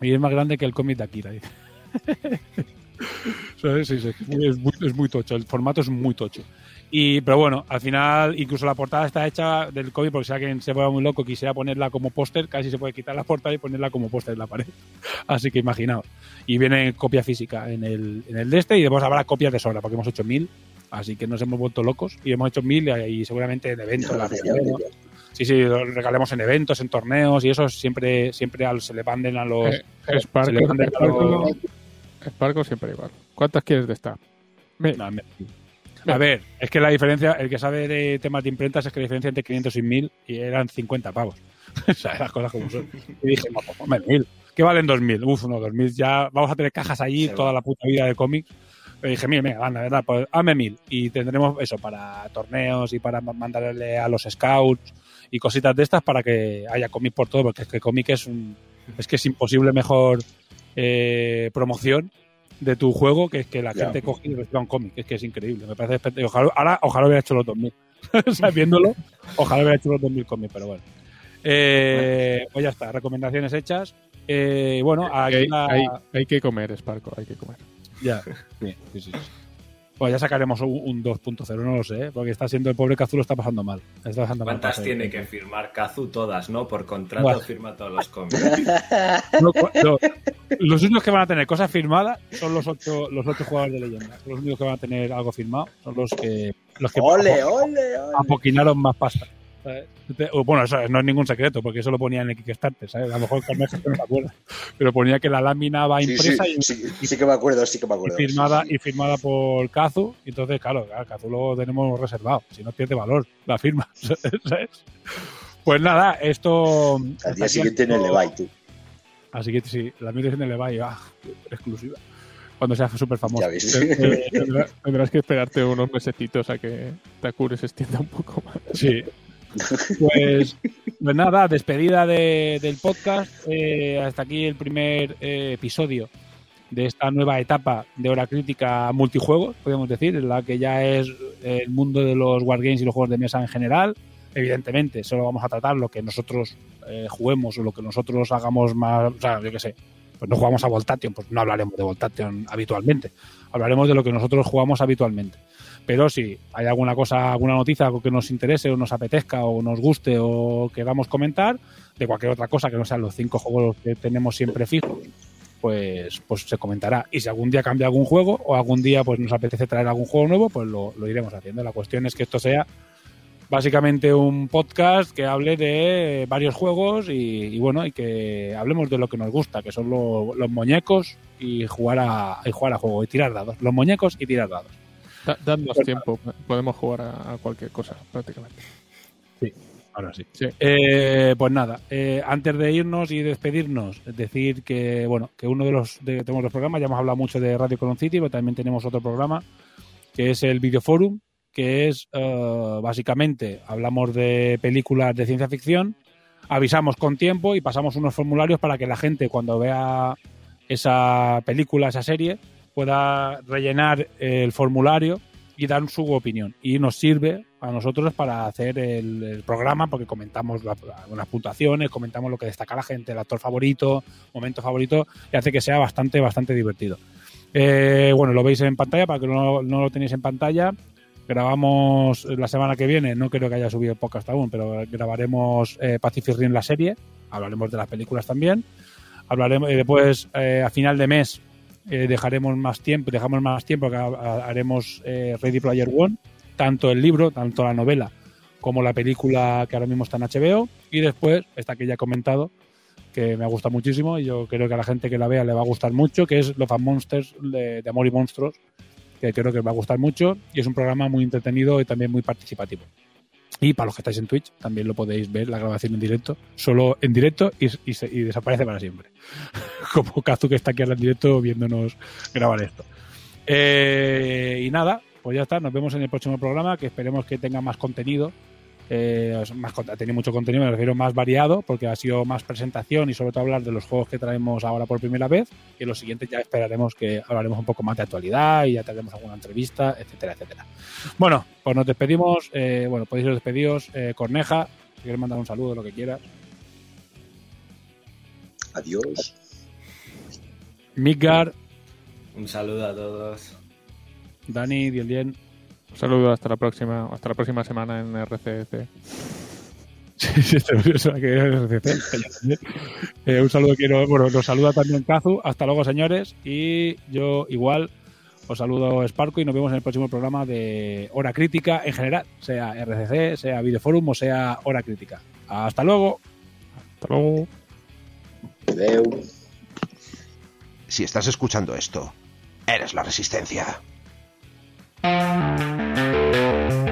Y es más grande que el cómic de Akira. Dice. ¿Sabes? Sí, sí, es muy- es tocho, el formato es muy tocho. Y, pero bueno, al final, incluso la portada está hecha del cómic, porque si alguien se vuelve muy loco quisiera ponerla como póster, casi se puede quitar la portada y ponerla como póster en la pared. Así que imaginaos. Y viene copia física en el, en el de este, y después habrá copias de sobra, porque hemos hecho mil. Así que nos hemos vuelto locos y hemos hecho mil y, y seguramente en eventos. la. Sí, sí, lo regalemos en eventos, en torneos y eso siempre, siempre al- se le manden a los. Eh, se le a los- siempre igual. ¿Cuántas quieres de esta? Me- No, me- A ver, es que la diferencia, el que sabe de temas de imprentas es que la diferencia entre 500 y 1000 y eran 50 pavos. o sea, las cosas como son. Y dije, no, pues 1000. ¿Qué valen 2000? Uf, no, 2000 ya vamos a tener cajas allí toda la puta vida de cómics. Pero dije, mira, venga, anda, verdad, pues hazme 1000 y tendremos eso para torneos y para ma- mandarle a los scouts y cositas de estas para que haya cómic por todo, porque es que cómic es un es que es imposible mejor eh, promoción de tu juego que es que la Ya. gente coge y reciba un cómic. Es que es increíble. Me parece espect- ojalá, ahora, ojalá hubiera hecho los 2000. o sea, viéndolo, ojalá hubiera hecho los 2000 cómics, pero bueno. Eh, pues ya está, recomendaciones hechas. Eh, bueno, aquí hay, la- hay- hay que comer, Sparko, hay que comer. ya, sí, sí, sí. Pues ya sacaremos un, un 2.0, no lo sé, ¿eh? porque está siendo el pobre Kazu lo está pasando mal. Está pasando mal. ¿Cuántas tiene que firmar Kazu? Todas, ¿no? Por contrato firma todos los cómics. No, cu- no. Los únicos que van a tener cosas firmadas son los ocho, los ocho jugadores de leyenda. Los únicos que van a tener algo firmado son los que los que ¡Ole, ole, ole! apoquinaron más pasta. Bueno, eso no es ningún secreto, porque eso lo ponía en el Kickstarter, ¿sabes? A lo mejor Carmen no se acuerda. Pero ponía que la lámina va Sí, sí, impresa y, sí, sí que me acuerdo, sí que me y acuerdo. firmada sí, sí. y firmada por Kazu. Y entonces, claro, Kazu lo tenemos reservado. Si no pierde valor la firma. ¿sabes? Pues nada, esto. Al día siguiente en el Levi, tú. Así que sí, la mía en el Levi, ah, exclusiva. Cuando sea súper famoso. Eh, tendrás, tendrás que esperarte unos mesecitos a que Takure se extienda un poco más. Sí. Pues, pues nada, despedida de- del podcast. Eh, hasta aquí el primer eh, episodio de esta nueva etapa de hora crítica multijuegos, podemos decir, en la que ya es el mundo de los wargames y los juegos de mesa en general. Evidentemente, solo vamos a tratar lo que nosotros eh, juguemos o lo que nosotros hagamos más, o sea, yo qué sé, pues no jugamos a Voltation, pues no hablaremos de Voltation habitualmente. Hablaremos de lo que nosotros jugamos habitualmente. Pero si hay alguna cosa, alguna noticia, que nos interese o nos apetezca o nos guste o queramos comentar, de cualquier otra cosa que no sean los cinco juegos que tenemos siempre fijos, pues, pues se comentará. Y si algún día cambia algún juego o algún día pues nos apetece traer algún juego nuevo, pues lo, lo iremos haciendo. La cuestión es que esto sea básicamente un podcast que hable de varios juegos y, y bueno, y que hablemos de lo que nos gusta, que son lo- los muñecos y jugar a, y jugar a juego y tirar dados. Los muñecos y tirar dados. Da- dadnos tiempo, podemos jugar a, a cualquier cosa prácticamente. Ahora sí. Sí. Eh, pues nada, eh, antes de irnos y despedirnos, decir que bueno, que uno de los de, tenemos los programas, ya hemos hablado mucho de Radio Colon City, pero también tenemos otro programa que es el Videoforum, que es eh, básicamente hablamos de películas de ciencia ficción, avisamos con tiempo y pasamos unos formularios para que la gente cuando vea esa película, esa serie, pueda rellenar el formulario y dar su opinión. Y nos sirve a nosotros para hacer el, el programa porque comentamos la- algunas puntuaciones, comentamos lo que destaca la gente, el actor favorito, momento favorito, y hace que sea bastante, bastante divertido. Eh, bueno, lo veis en pantalla, para que no, no lo tenéis en pantalla. Grabamos la semana que viene, no creo que haya subido podcast aún, pero grabaremos eh, Pacific Rim la serie, hablaremos de las películas también. Hablaremos, y después, eh, a final de mes, eh, dejaremos más tiempo, dejamos más tiempo que ha- ha- haremos eh, Ready Player One, tanto el libro, tanto la novela, como la película que ahora mismo está en HBO. Y después, esta que ya he comentado, que me gusta muchísimo y yo creo que a la gente que la vea le va a gustar mucho, que es Love Monsters de, de Amor y Monstruos, que creo que va a gustar mucho y es un programa muy entretenido y también muy participativo. Y para los que estáis en Twitch, también lo podéis ver, la grabación en directo, solo en directo y, y y desaparece para siempre. Como Kazu que está aquí ahora en directo viéndonos grabar esto. Eh, y nada, pues ya está, nos vemos en el próximo programa, que esperemos que tenga más contenido. Eh, más, ha tenido mucho contenido, me refiero más variado, porque ha sido más presentación y sobre todo hablar de los juegos que traemos ahora por primera vez. Y en los siguientes ya esperaremos que hablaremos un poco más de actualidad y ya tendremos alguna entrevista, etcétera, etcétera. Bueno, pues nos despedimos. eh, bueno, podéis ir despedidos. Eh, Corneja, si quieres mandar un saludo, lo que quieras. Adiós. Midgar, Un saludo a todos. Dani, Dielien. Un saludo, hasta la próxima, hasta la próxima semana en RCC. Sí, sí, eso que es RCC. Eh, un saludo quiero, bueno, nos saluda también Kazu. Hasta luego, señores. Y yo igual os saludo Sparko y nos vemos en el próximo programa de Hora Crítica en general, sea RCC, sea Videoforum o sea Hora Crítica. Hasta luego. Hasta luego. Adeu. Si estás escuchando esto, eres la resistencia. Thank you.